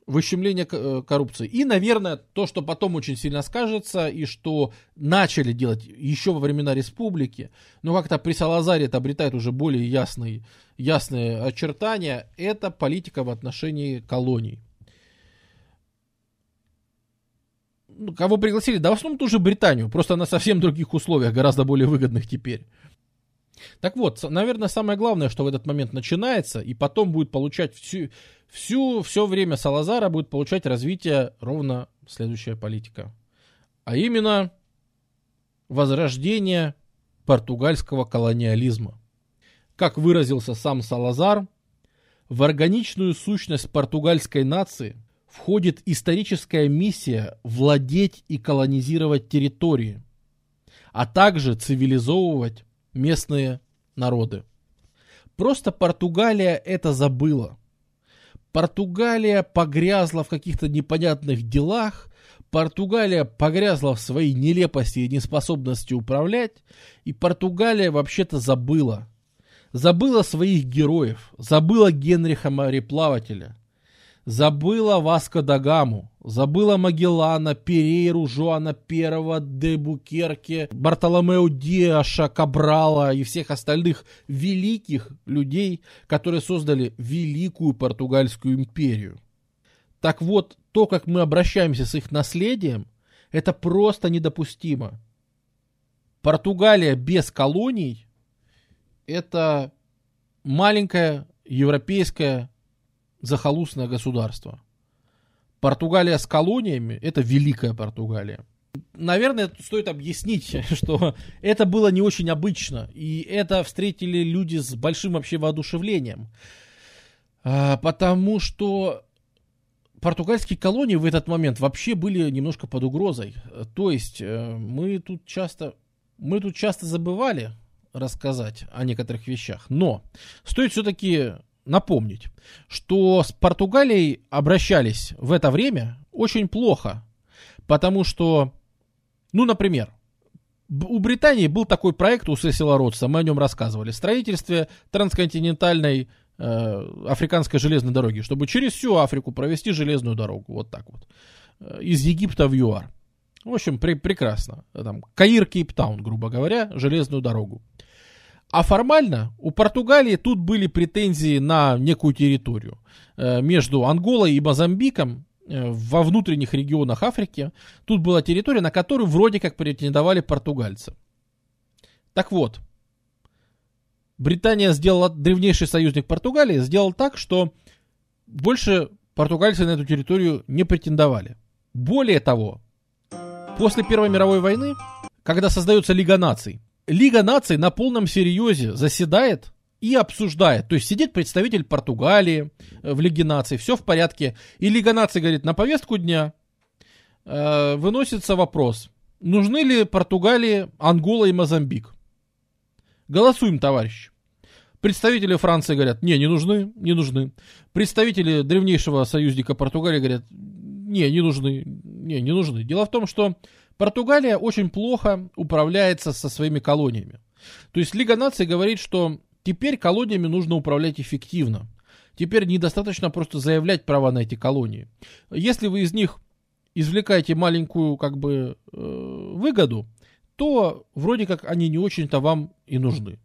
выщемление э, коррупции. И, наверное, то, что потом очень сильно скажется, и что начали делать еще во времена республики, но как-то при Салазаре это обретает уже более ясные, ясные очертания, это политика в отношении колоний. Ну, кого пригласили? Да в основном тоже Британию, просто на совсем других условиях, гораздо более выгодных теперь. Так вот, наверное, самое главное, что в этот момент начинается, и потом будет получать всю, всю, все время Салазара будет получать развитие ровно следующая политика. А именно возрождение португальского колониализма. Как выразился сам Салазар, В органичную сущность португальской нации входит историческая миссия владеть и колонизировать территории, а также цивилизовывать местные народы. Просто Португалия это забыла. Португалия погрязла в каких-то непонятных делах, Португалия погрязла в своей нелепости и неспособности управлять, и Португалия вообще-то забыла. Забыла своих героев, забыла Генриха мореплавателя – Забыла Васко да Гаму, забыла Магеллана, Перейру, Жуана Первого, де Букерке, Бартоломео Диаша, Кабрала и всех остальных великих людей, которые создали великую португальскую империю. Так вот, то, как мы обращаемся с их наследием, это просто недопустимо. Португалия без колоний – это маленькая европейская захолустное государство. Португалия с колониями – это великая Португалия. Наверное, стоит объяснить, (laughs) что это было не очень обычно, и это встретили люди с большим вообще воодушевлением. А, потому что португальские колонии в этот момент вообще были немножко под угрозой. То есть э, мы тут часто, мы тут часто забывали рассказать о некоторых вещах, но стоит все-таки напомнить, что с Португалией обращались в это время очень плохо, потому что, ну, например, у Британии был такой проект у Сесила Ротса, мы о нем рассказывали, строительстве трансконтинентальной э, африканской железной дороги, чтобы через всю Африку провести железную дорогу, вот так вот, э, из Египта в ЮАР. В общем, при, прекрасно. Там, Каир, Кейптаун, грубо говоря, железную дорогу. А формально у Португалии тут были претензии на некую территорию э, между Анголой и Мозамбиком э, во внутренних регионах Африки. Тут была территория, на которую вроде как претендовали португальцы. Так вот, Британия сделала, древнейший союзник Португалии, сделал так, что больше португальцы на эту территорию не претендовали. Более того, после Первой мировой войны, когда создается Лига наций, Лига наций на полном серьезе заседает и обсуждает. То есть сидит представитель Португалии э, в Лиге наций, все в порядке. И Лига наций говорит, на повестку дня э, выносится вопрос, нужны ли Португалии Ангола и Мозамбик. Голосуем, товарищ. Представители Франции говорят, не, не нужны, не нужны. Представители древнейшего союзника Португалии говорят, не, не нужны, не, не нужны. Дело в том, что Португалия очень плохо управляется со своими колониями. То есть Лига наций говорит, что теперь колониями нужно управлять эффективно. Теперь недостаточно просто заявлять права на эти колонии. Если вы из них извлекаете маленькую как бы э, выгоду, то вроде как они не очень-то вам и нужны.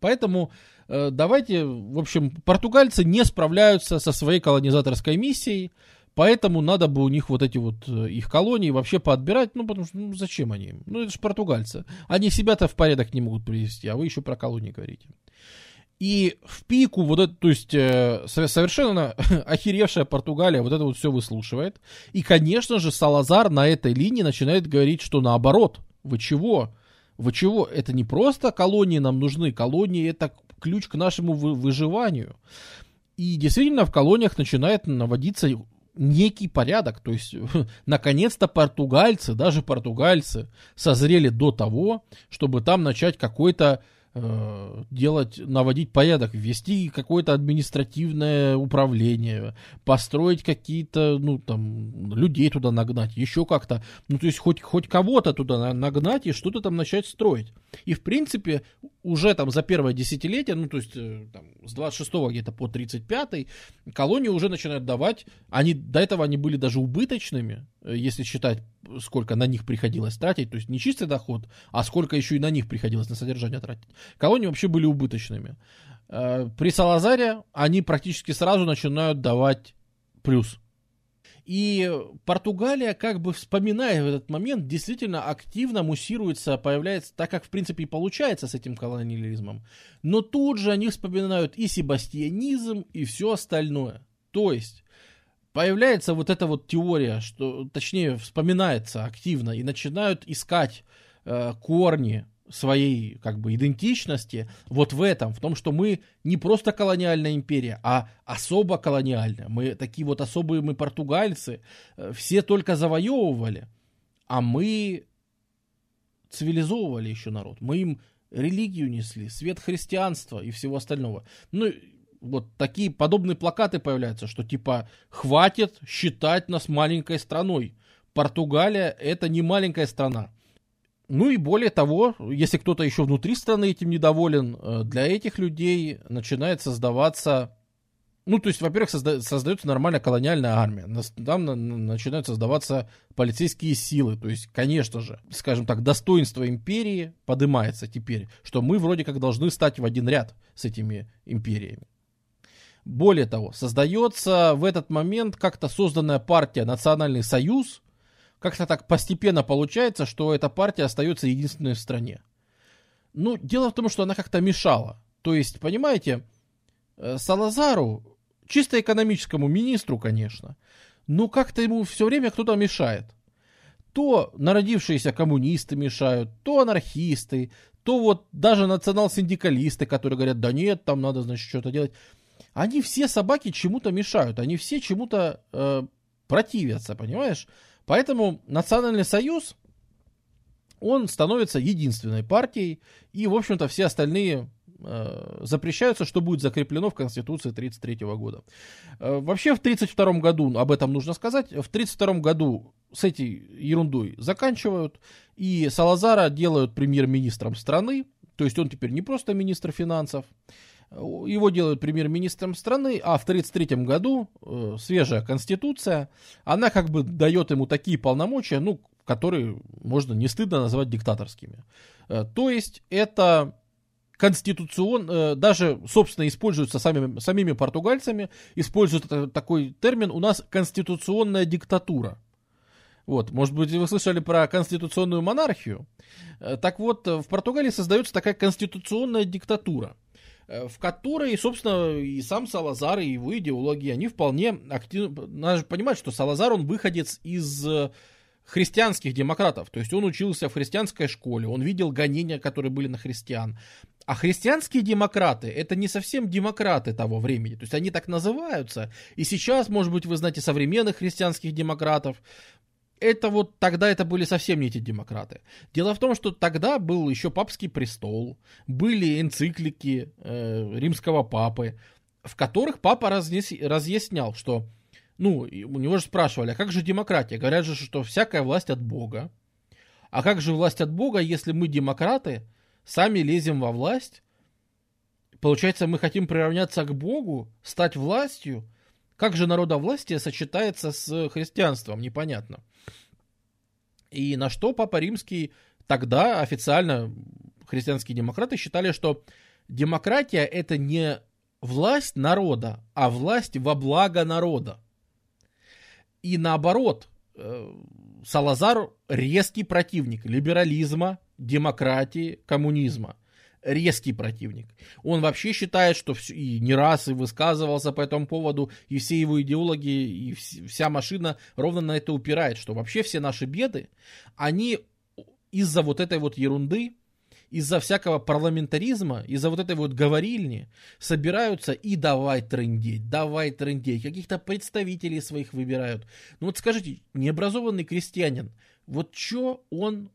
Поэтому э, давайте, в общем, португальцы не справляются со своей колонизаторской миссией, Поэтому надо бы у них вот эти вот э, их колонии вообще поотбирать, ну потому что ну, зачем они? Ну это же португальцы. Они себя-то в порядок не могут привести, а вы еще про колонии говорите. И в пику вот это, то есть э, совершенно (laughs) охеревшая Португалия вот это вот все выслушивает. И, конечно же, Салазар на этой линии начинает говорить, что наоборот, вы чего? Вы чего? Это не просто колонии нам нужны, колонии это ключ к нашему выживанию. И действительно в колониях начинает наводиться некий порядок. То есть, (laughs) наконец-то португальцы, даже португальцы, созрели до того, чтобы там начать какой-то делать, наводить порядок, ввести какое-то административное управление, построить какие-то, ну, там, людей туда нагнать, еще как-то, ну, то есть хоть, хоть кого-то туда нагнать и что-то там начать строить. И, в принципе, уже там за первое десятилетие, ну, то есть э, там, с 26 где-то по 35 колонии уже начинают давать, они, до этого они были даже убыточными, э, если считать сколько на них приходилось тратить, то есть не чистый доход, а сколько еще и на них приходилось на содержание тратить. Колонии вообще были убыточными. Э, при Салазаре они практически сразу начинают давать плюс. И Португалия, как бы вспоминая в этот момент, действительно активно муссируется, появляется, так как в принципе и получается с этим колониализмом. Но тут же они вспоминают и себастьянизм, и все остальное. То есть появляется вот эта вот теория, что, точнее, вспоминается активно, и начинают искать э, корни своей как бы идентичности вот в этом, в том, что мы не просто колониальная империя, а особо колониальная. Мы такие вот особые мы португальцы, э, все только завоевывали, а мы цивилизовывали еще народ. Мы им религию несли, свет христианства и всего остального. Ну, вот такие подобные плакаты появляются, что типа хватит считать нас маленькой страной. Португалия это не маленькая страна. Ну и более того, если кто-то еще внутри страны этим недоволен, э, для этих людей начинает создаваться ну, то есть, во-первых, созда- создается нормальная колониальная армия. Там на- начинают создаваться полицейские силы. То есть, конечно же, скажем так, достоинство империи поднимается теперь, что мы вроде как должны стать в один ряд с этими империями. Более того, создается в этот момент как-то созданная партия Национальный Союз. Как-то так постепенно получается, что эта партия остается единственной в стране. Ну, дело в том, что она как-то мешала. То есть, понимаете, э, Салазару Чисто экономическому министру, конечно. Но как-то ему все время кто-то мешает. То народившиеся коммунисты мешают, то анархисты, то вот даже национал-синдикалисты, которые говорят, да нет, там надо, значит, что-то делать. Они все собаки чему-то мешают, они все чему-то э, противятся, понимаешь? Поэтому Национальный союз, он становится единственной партией, и, в общем-то, все остальные Э, запрещаются, что будет закреплено в Конституции 1933 года. Э, вообще в 1932 году, об этом нужно сказать, в 1932 году с этой ерундой заканчивают, и Салазара делают премьер-министром страны, то есть он теперь не просто министр финансов, его делают премьер-министром страны, а в 1933 году э, свежая конституция, она как бы дает ему такие полномочия, ну, которые можно не стыдно назвать диктаторскими. Э, то есть это конституцион, э, даже, собственно, используется самими, самими португальцами, используют такой термин, у нас конституционная диктатура. Вот, может быть, вы слышали про конституционную монархию. Э, так вот, в Португалии создается такая конституционная диктатура, э, в которой, собственно, и сам Салазар, и его идеологии, они вполне активно... Надо же понимать, что Салазар, он выходец из христианских демократов. То есть он учился в христианской школе, он видел гонения, которые были на христиан. А христианские демократы это не совсем демократы того времени. То есть они так называются. И сейчас, может быть, вы знаете современных христианских демократов. Это вот тогда это были совсем не эти демократы. Дело в том, что тогда был еще папский престол, были энциклики э, римского папы, в которых папа разъяс, разъяснял, что ну, у него же спрашивали, а как же демократия? Говорят же, что всякая власть от Бога. А как же власть от Бога, если мы демократы, сами лезем во власть? Получается, мы хотим приравняться к Богу, стать властью? Как же народовластие сочетается с христианством? Непонятно. И на что Папа Римский тогда официально христианские демократы считали, что демократия это не власть народа, а власть во благо народа. И наоборот, э, Салазар резкий противник либерализма, демократии, коммунизма. Резкий противник. Он вообще считает, что все, и не раз и высказывался по этому поводу, и все его идеологи, и вся машина ровно на это упирает, что вообще все наши беды, они из-за вот этой вот ерунды, из-за всякого парламентаризма, из-за вот этой вот говорильни собираются и давай трындеть, давай трындеть, каких-то представителей своих выбирают. Ну вот скажите, необразованный крестьянин, вот что он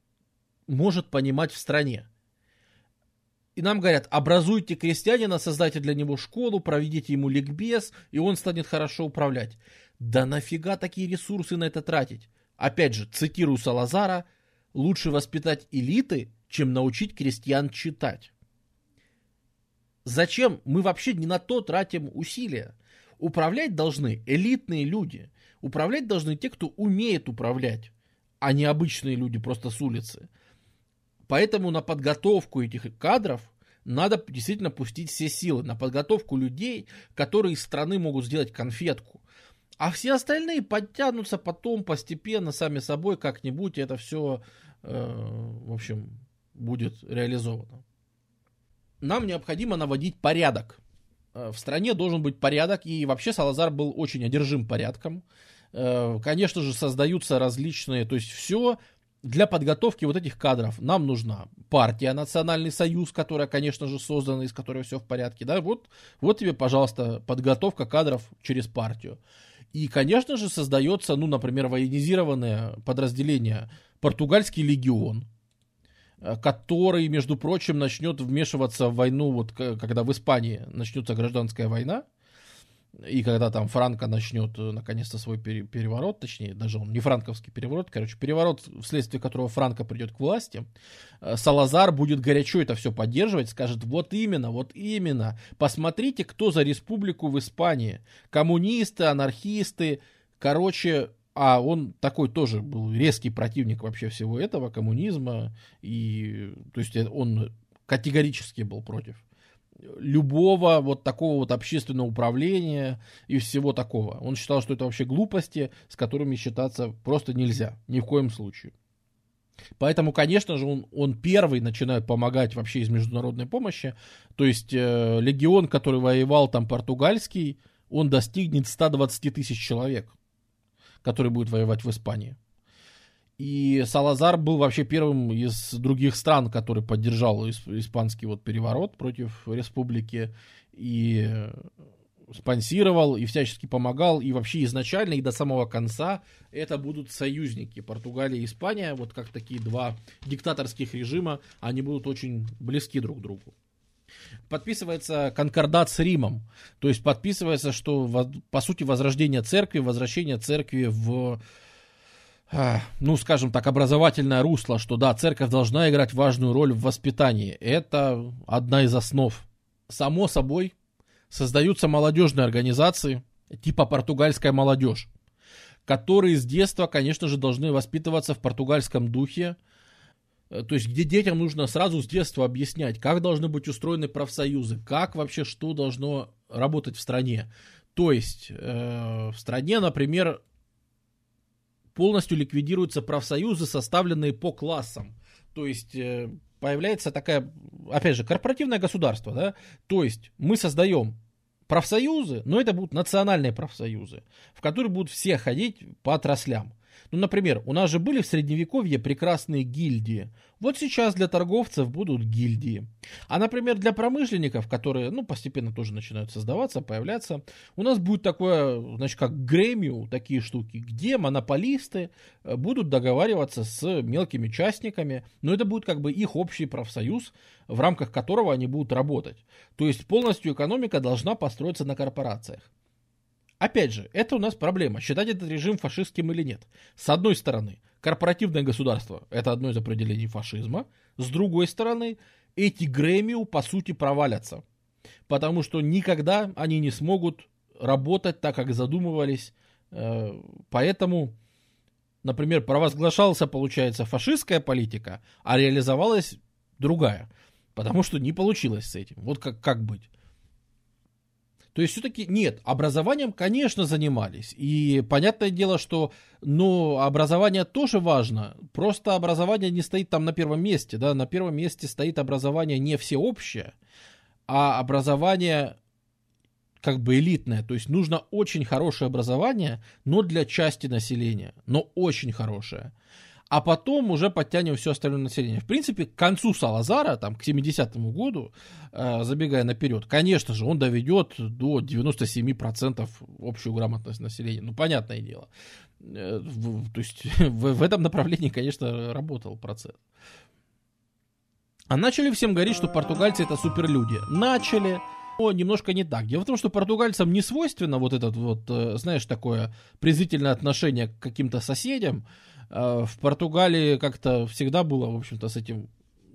может понимать в стране? И нам говорят, образуйте крестьянина, создайте для него школу, проведите ему ликбез, и он станет хорошо управлять. Да нафига такие ресурсы на это тратить? Опять же, цитирую Салазара, лучше воспитать элиты, чем научить крестьян читать. Зачем мы вообще не на то тратим усилия? Управлять должны элитные люди. Управлять должны те, кто умеет управлять, а не обычные люди просто с улицы. Поэтому на подготовку этих кадров надо действительно пустить все силы. На подготовку людей, которые из страны могут сделать конфетку. А все остальные подтянутся потом постепенно, сами собой, как-нибудь. Это все, э, в общем, будет реализовано. Нам необходимо наводить порядок. Э, в стране должен быть порядок, и вообще Салазар был очень одержим порядком. Э, конечно же, создаются различные, то есть все для подготовки вот этих кадров нам нужна партия Национальный союз, которая, конечно же, создана, из которой все в порядке. Да? Вот, вот тебе, пожалуйста, подготовка кадров через партию. И, конечно же, создается, ну, например, военизированное подразделение Португальский легион, э, который, между прочим, начнет вмешиваться в войну, вот когда в Испании начнется гражданская война, и когда там Франко начнет э, наконец-то свой переворот, точнее, даже он не франковский переворот, короче, переворот, вследствие которого Франко придет к власти, э, Салазар будет горячо это все поддерживать, скажет, вот именно, вот именно, посмотрите, кто за республику в Испании. Коммунисты, анархисты, короче, а он такой тоже был резкий противник вообще всего этого, коммунизма, и, то есть он категорически был против любого вот такого вот общественного управления и всего такого. Он считал, что это вообще глупости, с которыми считаться просто нельзя, ни в коем случае. Поэтому, конечно же, он, он первый начинает помогать вообще из международной помощи. То есть э, легион, который воевал там португальский, он достигнет 120 тысяч человек, который будет воевать в Испании. И Салазар был вообще первым из других стран, который поддержал испанский вот переворот против республики и спонсировал и всячески помогал. И вообще изначально и до самого конца это будут союзники. Португалия и Испания, вот как такие два диктаторских режима, они будут очень близки друг к другу подписывается конкордат с Римом. То есть подписывается, что по сути возрождение церкви, возвращение церкви в ну, скажем так, образовательное русло, что да, церковь должна играть важную роль в воспитании. Это одна из основ. Само собой, создаются молодежные организации, типа португальская молодежь, которые с детства, конечно же, должны воспитываться в португальском духе, э, то есть где детям нужно сразу с детства объяснять, как должны быть устроены профсоюзы, как вообще что должно работать в стране. То есть э, в стране, например, полностью ликвидируются профсоюзы, составленные по классам. То есть э, появляется такая, опять же, корпоративное государство, да, то есть мы создаем профсоюзы, но это будут национальные профсоюзы, в которые будут все ходить по отраслям. Ну, например, у нас же были в средневековье прекрасные гильдии. Вот сейчас для торговцев будут гильдии. А, например, для промышленников, которые, ну, постепенно тоже начинают создаваться, появляться, у нас будет такое, значит, как гремиу, такие штуки, где монополисты э, будут договариваться с мелкими частниками, но это будет как бы их общий профсоюз, в рамках которого они будут работать. То есть полностью экономика должна построиться на корпорациях. Опять же, это у нас проблема, считать этот режим фашистским или нет. С одной стороны, корпоративное государство – это одно из определений фашизма. С другой стороны, эти гремиу, по сути, провалятся. Потому что никогда они не смогут работать так, как задумывались. Э, поэтому, например, провозглашался, получается, фашистская политика, а реализовалась другая. Потому что не получилось с этим. Вот как, как быть. То есть все-таки нет, образованием, конечно, занимались. И понятное дело, что ну, образование тоже важно. Просто образование не стоит там на первом месте. Да? На первом месте стоит образование не всеобщее, а образование как бы элитное. То есть нужно очень хорошее образование, но для части населения. Но очень хорошее а потом уже подтянем все остальное население. В принципе, к концу Салазара, там, к 70-му году, э, забегая наперед, конечно же, он доведет до 97% общую грамотность населения. Ну, понятное дело. Э, в, то есть (laughs) в, в этом направлении, конечно, работал процесс. А начали всем говорить, что португальцы это суперлюди. Начали, но немножко не так. Дело в том, что португальцам не свойственно вот этот вот, э, знаешь, такое презрительное отношение к каким-то соседям, в Португалии как-то всегда было, в общем-то, с этим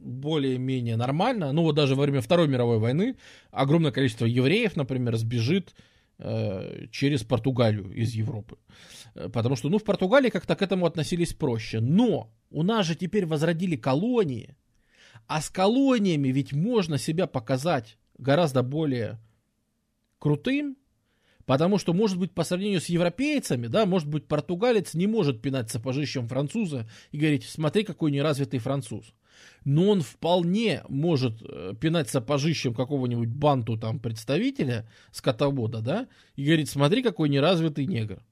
более-менее нормально. Ну вот даже во время Второй мировой войны огромное количество евреев, например, сбежит э, через Португалию из Европы. Э, потому что, ну, в Португалии как-то к этому относились проще. Но у нас же теперь возродили колонии, а с колониями ведь можно себя показать гораздо более крутым, Потому что, может быть, по сравнению с европейцами, да, может быть, португалец не может пинать сапожищем француза и говорить, смотри, какой неразвитый француз. Но он вполне может э, пинать сапожищем какого-нибудь банту там представителя, скотовода, да, и говорить, смотри, какой неразвитый негр.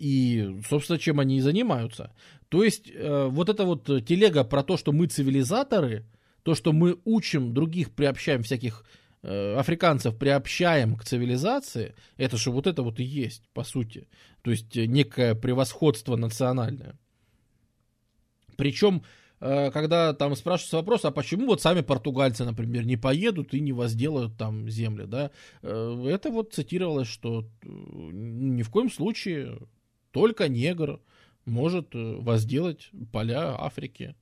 И, собственно, чем они и занимаются. То есть, э, вот эта вот телега про то, что мы цивилизаторы, то, что мы учим других, приобщаем всяких африканцев, приобщаем к цивилизации, это же вот это вот и есть, по сути. То есть, э, некое превосходство национальное. Причем, э, когда там спрашивается вопрос, а почему вот сами португальцы, например, не поедут и не возделают там земли, да, э, это вот цитировалось, что э, ни в коем случае только негр может возделать поля Африки.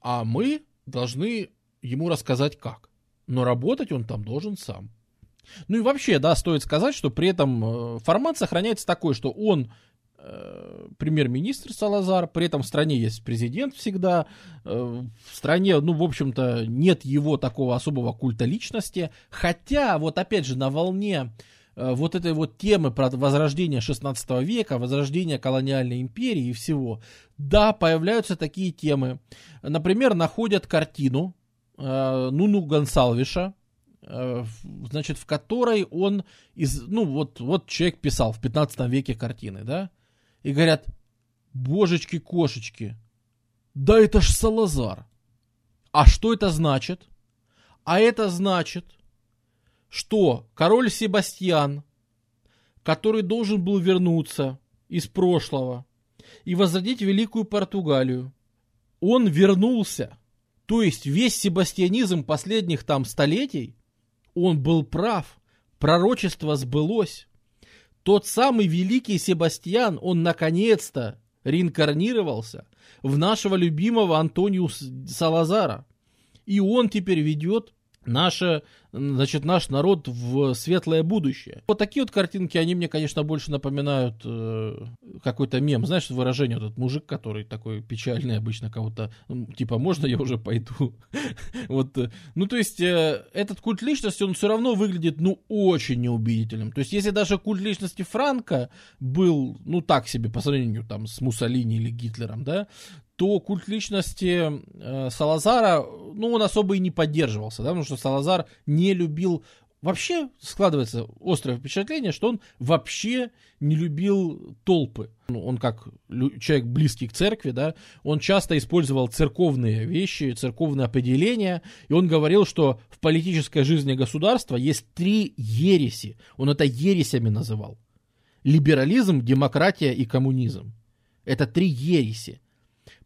А мы должны ему рассказать как. Но работать он там должен сам. Ну и вообще, да, стоит сказать, что при этом формат сохраняется такой, что он Э, премьер-министр Салазар, при этом в стране есть президент всегда, э, в стране, ну, в общем-то, нет его такого особого культа личности, хотя, вот опять же, на волне э, вот этой вот темы про возрождение 16 века, возрождение колониальной империи и всего, да, появляются такие темы. Например, находят картину Нуну Гонсалвиша, значит, в которой он из, ну, вот, вот человек писал в 15 веке картины, да, и говорят, божечки-кошечки, да это ж Салазар. А что это значит? А это значит, что король Себастьян, который должен был вернуться из прошлого и возродить Великую Португалию, он вернулся. То есть весь себастьянизм последних там столетий, он был прав, пророчество сбылось. Тот самый великий Себастьян, он наконец-то реинкарнировался в нашего любимого Антониу Салазара. И он теперь ведет наше, значит, наш народ в светлое будущее. Вот такие вот картинки, они мне, конечно, больше напоминают э, какой-то мем. Знаешь, выражение, вот этот мужик, который такой печальный обычно кого-то, ну, типа, можно я уже пойду? (laughs) вот, э, ну, то есть, э, этот культ личности, он все равно выглядит, ну, очень неубедительным. То есть, если даже культ личности Франка был, ну, так себе по сравнению там с Муссолини или Гитлером, да, то культ личности э, Салазара, ну, он особо и не поддерживался, да, потому что Салазар не любил... Вообще складывается острое впечатление, что он вообще не любил толпы. Ну, он как человек близкий к церкви, да, он часто использовал церковные вещи, церковные определения, и он говорил, что в политической жизни государства есть три ереси. Он это ересями называл. Либерализм, демократия и коммунизм. Это три ереси.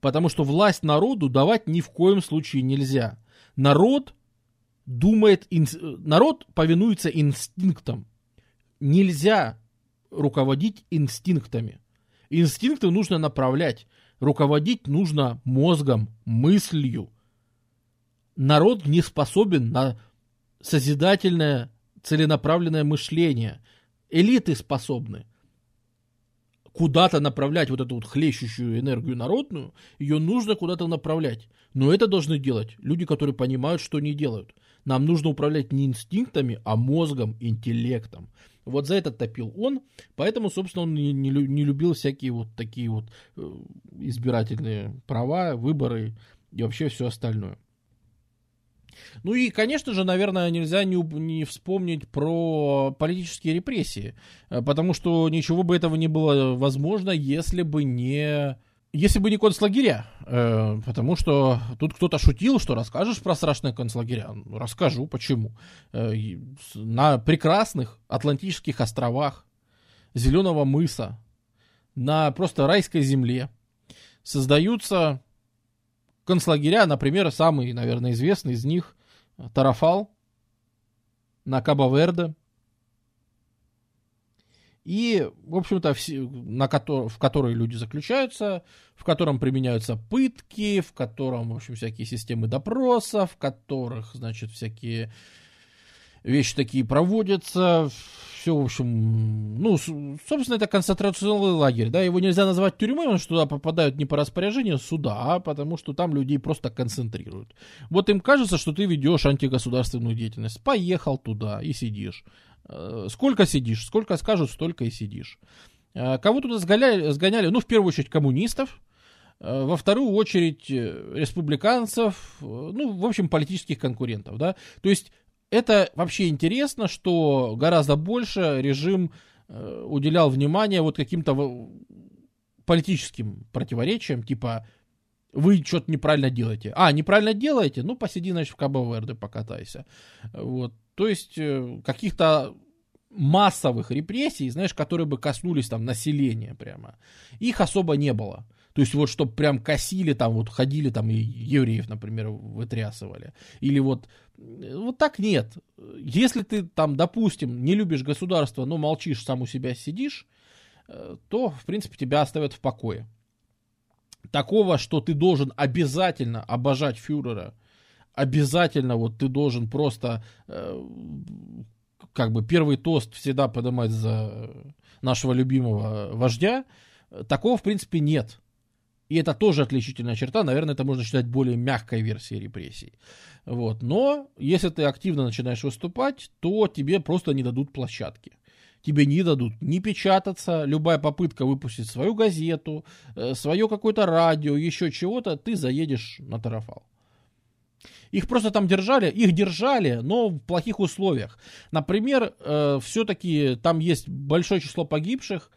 Потому что власть народу давать ни в коем случае нельзя. Народ думает, народ повинуется инстинктам. Нельзя руководить инстинктами. Инстинкты нужно направлять. Руководить нужно мозгом, мыслью. Народ не способен на созидательное, целенаправленное мышление. Элиты способны куда-то направлять вот эту вот хлещущую энергию народную, ее нужно куда-то направлять. Но это должны делать люди, которые понимают, что не делают. Нам нужно управлять не инстинктами, а мозгом, интеллектом. Вот за это топил он, поэтому, собственно, он не, не, любил всякие вот такие вот э, избирательные права, выборы и вообще все остальное. Ну и, конечно же, наверное, нельзя не, не вспомнить про политические репрессии, э, потому что ничего бы этого не было возможно, если бы не... Если бы не концлагеря, э, потому что тут кто-то шутил, что расскажешь про страшные концлагеря. Ну, расскажу, почему. Э, на прекрасных Атлантических островах, Зеленого мыса, на просто райской земле создаются концлагеря, например, самый, наверное, известный из них Тарафал на Кабо-Верде. И, в общем-то, на ко- в которой люди заключаются, в котором применяются пытки, в котором, в общем, всякие системы допроса, в которых, значит, всякие вещи такие проводятся, все, в общем, ну, собственно, это концентрационный лагерь, да, его нельзя назвать тюрьмой, потому что туда попадают не по распоряжению суда, а потому что там людей просто концентрируют. Вот им кажется, что ты ведешь антигосударственную деятельность. Поехал туда и сидишь. Э, сколько сидишь, сколько скажут, столько и сидишь. Э, кого туда сгоняли, сгоняли? Ну, в первую очередь, коммунистов, э, во вторую очередь республиканцев, ну, в общем, политических конкурентов, да. То есть это вообще интересно, что гораздо больше режим э, уделял внимание вот каким-то политическим противоречиям, типа вы что-то неправильно делаете. А, неправильно делаете? Ну, посиди, значит, в Кабо-Верде покатайся. Вот. То есть, э, каких-то массовых репрессий, знаешь, которые бы коснулись там населения прямо, их особо не было. То есть вот, чтобы прям косили там, вот ходили там и евреев, например, вытрясывали. Или вот, э, вот так нет. Если ты там, допустим, не любишь государство, но молчишь, сам у себя сидишь, э, то, в принципе, тебя оставят в покое такого, что ты должен обязательно обожать фюрера, обязательно вот ты должен просто э, как бы первый тост всегда поднимать за нашего любимого вождя, такого в принципе нет. И это тоже отличительная черта, наверное, это можно считать более мягкой версией репрессий. Вот. Но если ты активно начинаешь выступать, то тебе просто не дадут площадки тебе не дадут не печататься, любая попытка выпустить свою газету, э, свое какое-то радио, еще чего-то, ты заедешь на тарафал. Их просто там держали, их держали, но в плохих условиях. Например, э, все-таки там есть большое число погибших,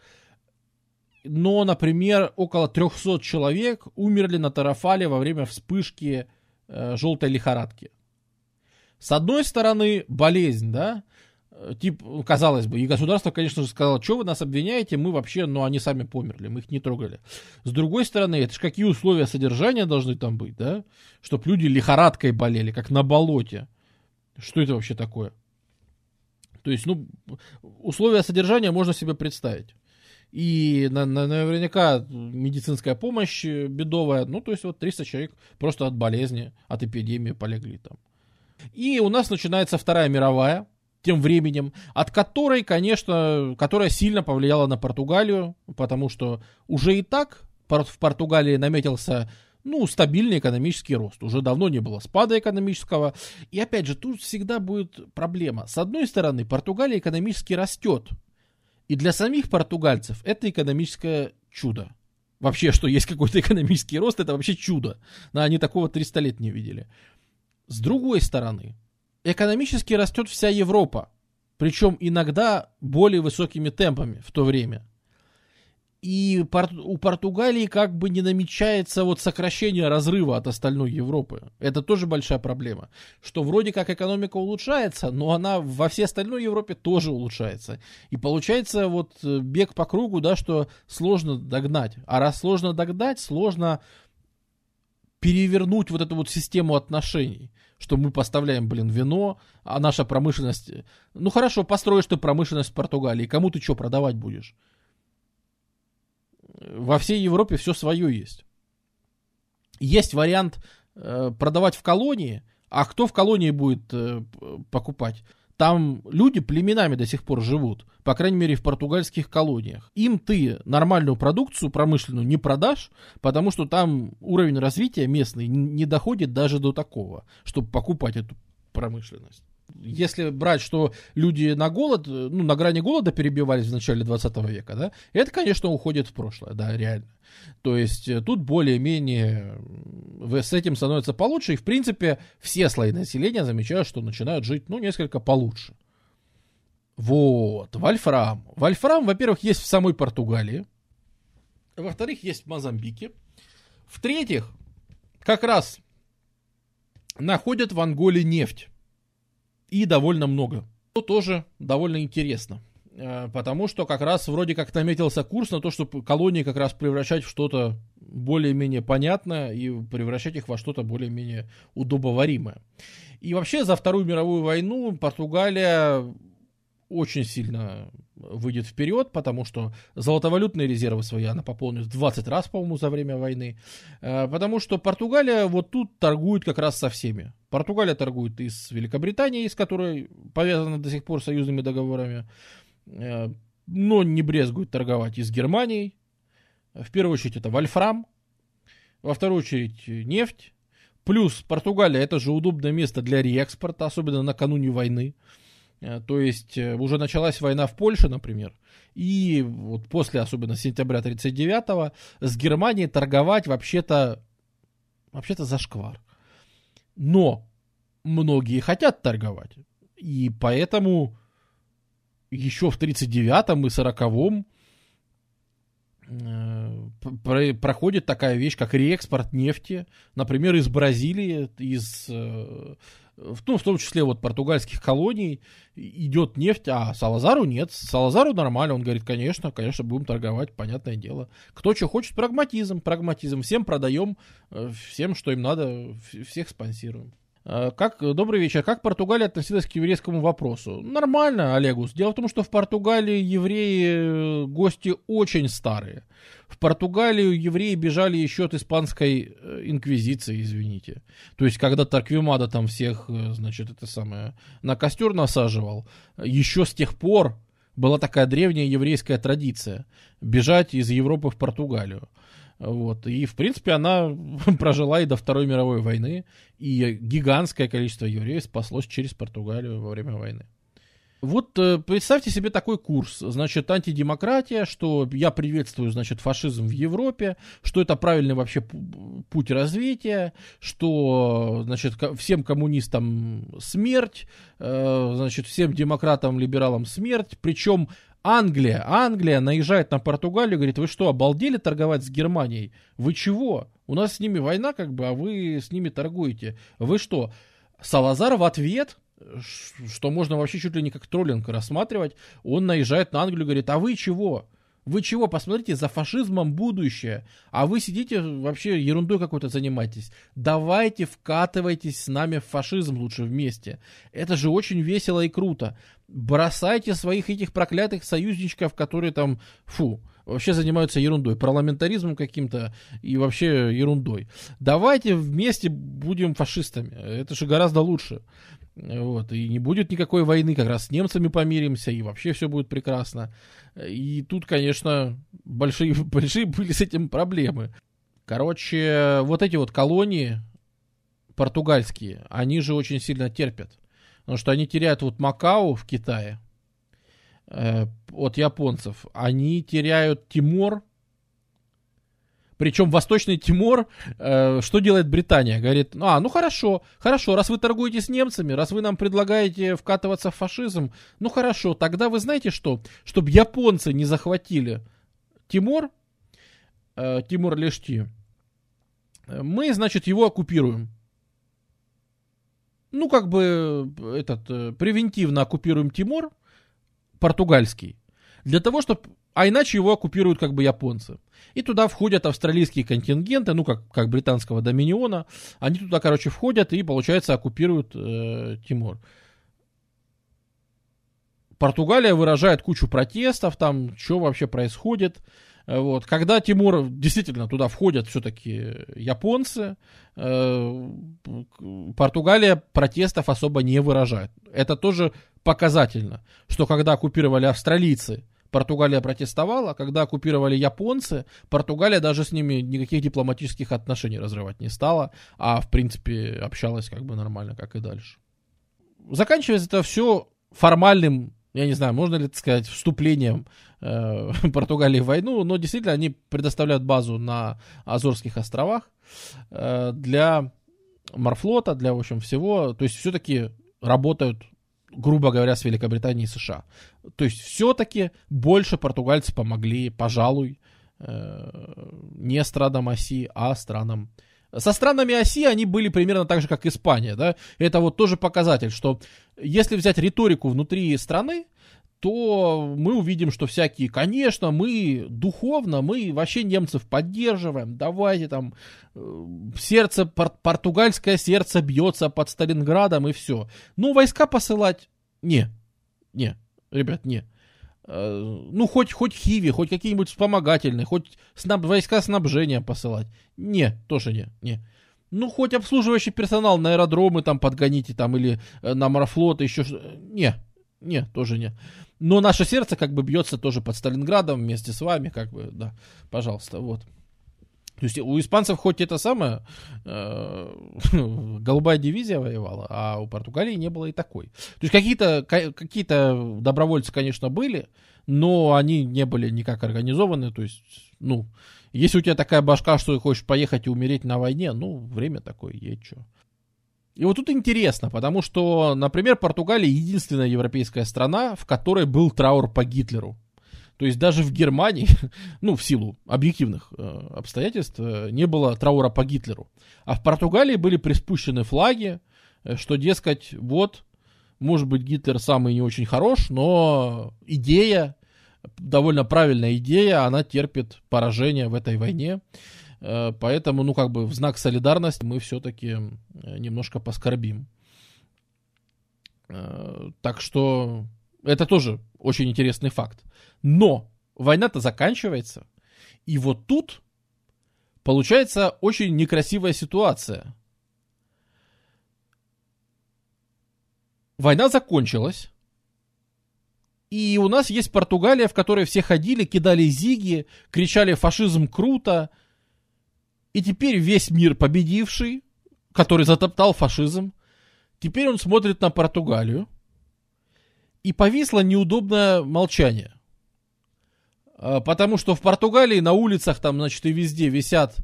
но, например, около 300 человек умерли на Тарафале во время вспышки э, желтой лихорадки. С одной стороны, болезнь, да, тип, казалось бы, и государство, конечно же, сказало, что вы нас обвиняете, мы вообще, ну, они сами померли, мы их не трогали. С другой стороны, это же какие условия содержания должны там быть, да? Чтоб люди лихорадкой болели, как на болоте. Что это вообще такое? То есть, ну, условия содержания можно себе представить. И на, на, наверняка медицинская помощь бедовая. Ну, то есть, вот 300 человек просто от болезни, от эпидемии полегли там. И у нас начинается Вторая мировая, тем временем, от которой, конечно, которая сильно повлияла на Португалию, потому что уже и так в Португалии наметился ну, стабильный экономический рост. Уже давно не было спада экономического. И опять же, тут всегда будет проблема. С одной стороны, Португалия экономически растет. И для самих португальцев это экономическое чудо. Вообще, что есть какой-то (laughs) экономический рост, это вообще чудо. Но они такого 300 лет не видели. С другой стороны, экономически растет вся Европа, причем иногда более высокими темпами в то время. И у Португалии как бы не намечается вот сокращение разрыва от остальной Европы. Это тоже большая проблема. Что вроде как экономика улучшается, но она во всей остальной Европе тоже улучшается. И получается вот э, бег по кругу, да, что сложно догнать. А раз сложно догнать, сложно перевернуть вот эту вот систему отношений что мы поставляем, блин, вино, а наша промышленность... Ну хорошо, построишь ты промышленность в Португалии, кому ты что продавать будешь? Во всей Европе все свое есть. Есть вариант э, продавать в колонии, а кто в колонии будет э, покупать? Там люди племенами до сих пор живут, по крайней мере в португальских колониях. Им ты нормальную продукцию промышленную не продашь, потому что там уровень развития местный не доходит даже до такого, чтобы покупать эту промышленность. Если брать, что люди на голод, ну, на грани голода перебивались в начале 20 века, да, это, конечно, уходит в прошлое, да, реально. То есть э, тут более-менее с этим становится получше. И, в принципе, все слои населения замечают, что начинают жить, ну, несколько получше. Вот, Вольфрам. Вольфрам, во-первых, есть в самой Португалии. Во-вторых, есть в Мозамбике. В-третьих, как раз находят в Анголе нефть. И довольно много. Что тоже довольно интересно. Э, потому что как раз вроде как наметился курс на то, чтобы колонии как раз превращать в что-то более-менее понятное и превращать их во что-то более-менее удобоваримое. И вообще за Вторую мировую войну Португалия очень сильно выйдет вперед, потому что золотовалютные резервы свои она пополнит в 20 раз, по-моему, за время войны. Э, потому что Португалия вот тут торгует как раз со всеми. Португалия торгует и с Великобританией, с которой повязана до сих пор союзными договорами. Э, но не брезгует торговать и с Германией. В первую очередь это вольфрам, во вторую очередь нефть. Плюс Португалия это же удобное место для реэкспорта, особенно накануне войны. Э, то есть э, уже началась война в Польше, например, и вот после, особенно сентября 1939-го, с Германией торговать вообще-то вообще-то зашквар. Но многие хотят торговать, и поэтому еще в 39-м и 40-м э, проходит такая вещь, как реэкспорт нефти, например, из Бразилии, из, э, ну, в том числе вот португальских колоний, идет нефть, а Салазару нет. Салазару нормально, он говорит, конечно, конечно, будем торговать, понятное дело. Кто что хочет, прагматизм, прагматизм. Всем продаем, э, всем, что им надо, всех спонсируем. Э, как, добрый вечер. Как Португалия относилась к еврейскому вопросу? Нормально, Олегус. Дело в том, что в Португалии евреи э, гости очень старые. В Португалию евреи бежали еще от испанской э, инквизиции, извините. То есть, когда Тарквимада там всех, значит, это самое, на костер насаживал, еще с тех пор была такая древняя еврейская традиция бежать из Европы в Португалию. Вот. И, в принципе, она (laughs) прожила и до Второй мировой войны, и гигантское количество евреев спаслось через Португалию во время войны. Вот э, представьте себе такой курс, значит, антидемократия, что я приветствую, значит, фашизм в Европе, что это правильный вообще путь развития, что, значит, всем коммунистам смерть, э, значит, всем демократам, либералам смерть, причем Англия, Англия наезжает на Португалию, говорит, вы что, обалдели торговать с Германией? Вы чего? У нас с ними война как бы, а вы с ними торгуете. Вы что? Салазар в ответ, что можно вообще чуть ли не как троллинг рассматривать, он наезжает на Англию, говорит, а вы чего? Вы чего, посмотрите, за фашизмом будущее, а вы сидите вообще ерундой какой-то занимаетесь. Давайте вкатывайтесь с нами в фашизм лучше вместе. Это же очень весело и круто. Бросайте своих этих проклятых союзничков, которые там, фу, вообще занимаются ерундой, парламентаризмом каким-то и вообще ерундой. Давайте вместе будем фашистами. Это же гораздо лучше. Вот, и не будет никакой войны, как раз с немцами помиримся, и вообще все будет прекрасно. И тут, конечно, большие, (laughs) большие были с этим проблемы. Короче, вот эти вот колонии португальские, они же очень сильно терпят. Потому что они теряют вот Макао в Китае э, от японцев. Они теряют Тимор, причем Восточный Тимор, э, что делает Британия? Говорит, а, ну хорошо, хорошо, раз вы торгуете с немцами, раз вы нам предлагаете вкатываться в фашизм, ну хорошо, тогда вы знаете что? Чтобы японцы не захватили Тимор, э, Тимор-Лешти, мы, значит, его оккупируем. Ну, как бы, этот, э, превентивно оккупируем Тимор, португальский, для того, чтобы а иначе его оккупируют как бы японцы. И туда входят австралийские контингенты, ну как, как британского доминиона. Они туда, короче, входят и, получается, оккупируют э, Тимор. Португалия выражает кучу протестов, там, что вообще происходит. Э, вот. Когда Тимур действительно туда входят все-таки японцы, э, Португалия протестов особо не выражает. Это тоже показательно, что когда оккупировали австралийцы Португалия протестовала, когда оккупировали японцы, Португалия даже с ними никаких дипломатических отношений разрывать не стала, а в принципе общалась как бы нормально, как и дальше. Заканчивается это все формальным, я не знаю, можно ли это сказать, вступлением э, (laughs) Португалии в войну, но действительно они предоставляют базу на Азорских островах э, для морфлота, для, в общем, всего. То есть все-таки работают грубо говоря, с Великобританией и США. То есть все-таки больше португальцы помогли, пожалуй, э, не странам оси, а странам со странами оси они были примерно так же, как Испания, да. Это вот тоже показатель, что если взять риторику внутри страны, то мы увидим, что всякие, конечно, мы духовно, мы вообще немцев поддерживаем, давайте там, э, сердце, пор- португальское сердце бьется под Сталинградом и все. Ну, войска посылать, не, не, ребят, не. Э, ну, хоть, хоть Хиви, хоть какие-нибудь вспомогательные, хоть снаб, войска снабжения посылать. Не, тоже не, не. Ну, хоть обслуживающий персонал на аэродромы там подгоните, там, или э, на морфлот, еще что Не, не, тоже не. Но наше сердце как бы бьется тоже под Сталинградом вместе с вами, как бы, да, пожалуйста, вот. То есть у испанцев хоть это самое, э, (laughs) голубая дивизия воевала, а у Португалии не было и такой. То есть какие-то какие добровольцы, конечно, были, но они не были никак организованы. То есть, ну, если у тебя такая башка, что ты хочешь поехать и умереть на войне, ну, время такое, есть что. И вот тут интересно, потому что, например, Португалия единственная европейская страна, в которой был траур по Гитлеру. То есть даже в Германии, (laughs) ну, в силу объективных э, обстоятельств, э, не было траура по Гитлеру. А в Португалии были приспущены флаги, э, что, дескать, вот, может быть, Гитлер самый не очень хорош, но идея, довольно правильная идея, она терпит поражение в этой войне. Поэтому, ну, как бы в знак солидарности мы все-таки э, немножко поскорбим. Э, так что это тоже очень интересный факт. Но война-то заканчивается. И вот тут получается очень некрасивая ситуация. Война закончилась. И у нас есть Португалия, в которой все ходили, кидали зиги, кричали «фашизм круто». И теперь весь мир победивший, который затоптал фашизм, теперь он смотрит на Португалию. И повисло неудобное молчание. А, потому что в Португалии на улицах там, значит, и везде висят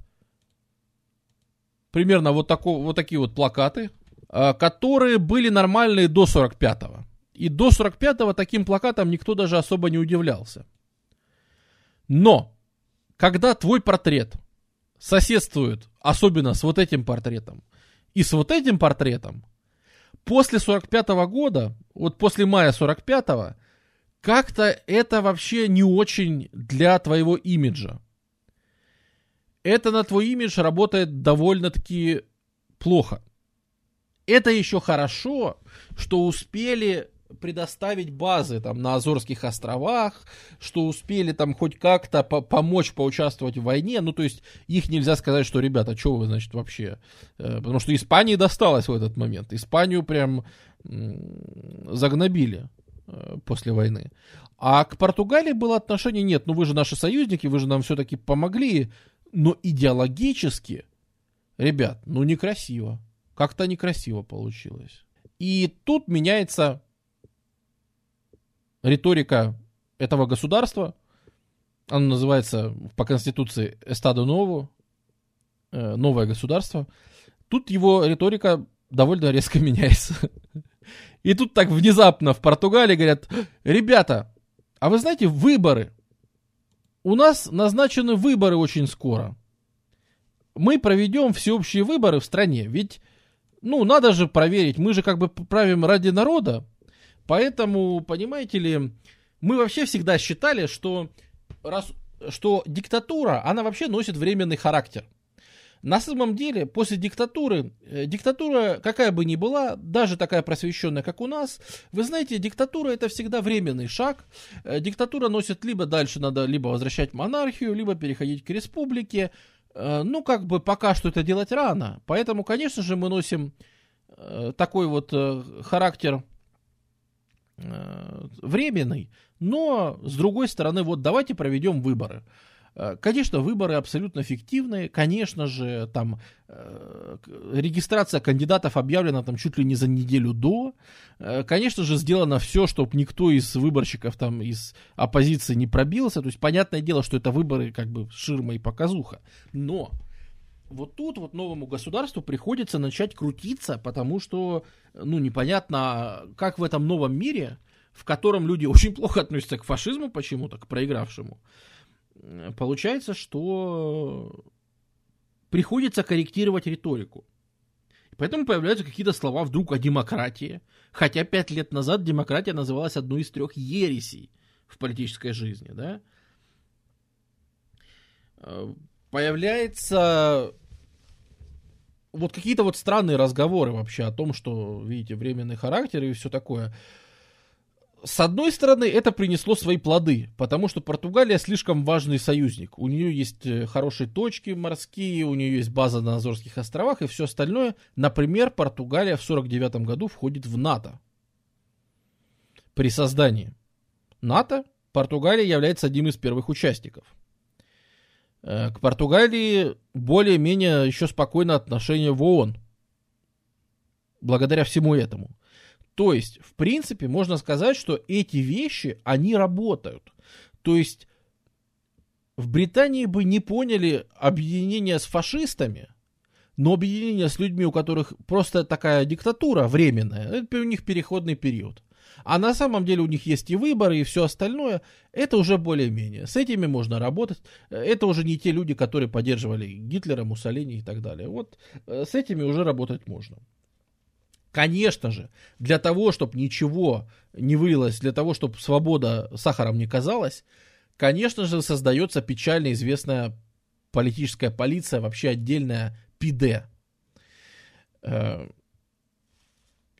примерно вот, тако, вот такие вот плакаты, а, которые были нормальные до 45-го. И до 45-го таким плакатам никто даже особо не удивлялся. Но, когда твой портрет соседствует, особенно с вот этим портретом, и с вот этим портретом, после 45-го года, вот после мая 45-го, как-то это вообще не очень для твоего имиджа. Это на твой имидж работает довольно-таки плохо. Это еще хорошо, что успели предоставить базы там на Азорских островах, что успели там хоть как-то по помочь поучаствовать в войне. Ну, то есть их нельзя сказать, что, ребята, что вы, значит, вообще... Э, потому что Испании досталось в этот момент. Испанию прям загнобили. Э, после войны. А к Португалии было отношение, нет, ну вы же наши союзники, вы же нам все-таки помогли, но идеологически, ребят, ну некрасиво. Как-то некрасиво получилось. И тут меняется риторика этого государства. Оно называется по конституции Эстадо Ново, э, новое государство. Тут его риторика довольно резко (laughs) меняется. И тут так внезапно в Португалии говорят, ребята, а вы знаете, выборы. У нас назначены выборы очень скоро. Мы проведем всеобщие выборы в стране. Ведь, ну, надо же проверить, мы же как бы правим ради народа. Поэтому, понимаете ли, мы вообще всегда считали, что, раз, что диктатура, она вообще носит временный характер. На самом деле, после диктатуры, э, диктатура, какая бы ни была, даже такая просвещенная, как у нас, вы знаете, диктатура это всегда временный шаг. Э, диктатура носит либо дальше надо либо возвращать монархию, либо переходить к республике. Э, ну, как бы пока что это делать рано. Поэтому, конечно же, мы носим такой вот характер временный, но с другой стороны, вот давайте проведем выборы. Э, конечно, выборы абсолютно фиктивные. Конечно же, там э, регистрация кандидатов объявлена там чуть ли не за неделю до. Э, конечно же, сделано все, чтобы никто из выборщиков там из оппозиции не пробился. То есть, понятное дело, что это выборы как бы ширма и показуха. Но вот тут вот новому государству приходится начать крутиться, потому что, ну, непонятно, как в этом новом мире, в котором люди (laughs) очень плохо относятся к фашизму почему-то, к проигравшему, получается, что приходится корректировать риторику. Поэтому появляются какие-то слова вдруг о демократии. Хотя пять лет назад демократия называлась одной из трех ересей в политической жизни. Да? Появляется вот какие-то вот странные разговоры вообще о том, что, видите, временный характер и все такое с одной стороны, это принесло свои плоды, потому что Португалия слишком важный союзник. У нее есть э, хорошие точки морские, у нее есть база на Азорских островах и все остальное. Например, Португалия в 49 году входит в НАТО. При создании НАТО Португалия является одним из первых участников. Э, к Португалии более-менее еще спокойное отношение в ООН. Благодаря всему этому. То есть, в принципе, можно сказать, что эти вещи, они работают. То есть, в Британии бы не поняли объединение с фашистами, но объединение с людьми, у которых просто такая диктатура временная, это у них переходный период. А на самом деле у них есть и выборы, и все остальное. Это уже более-менее. С этими можно работать. Это уже не те люди, которые поддерживали Гитлера, Муссолини и так далее. Вот э, с этими уже работать можно. Конечно же, для того, чтобы ничего не вылилось, для того, чтобы свобода сахаром не казалась, конечно же, создается печально известная политическая полиция, вообще отдельная ПИД. Э,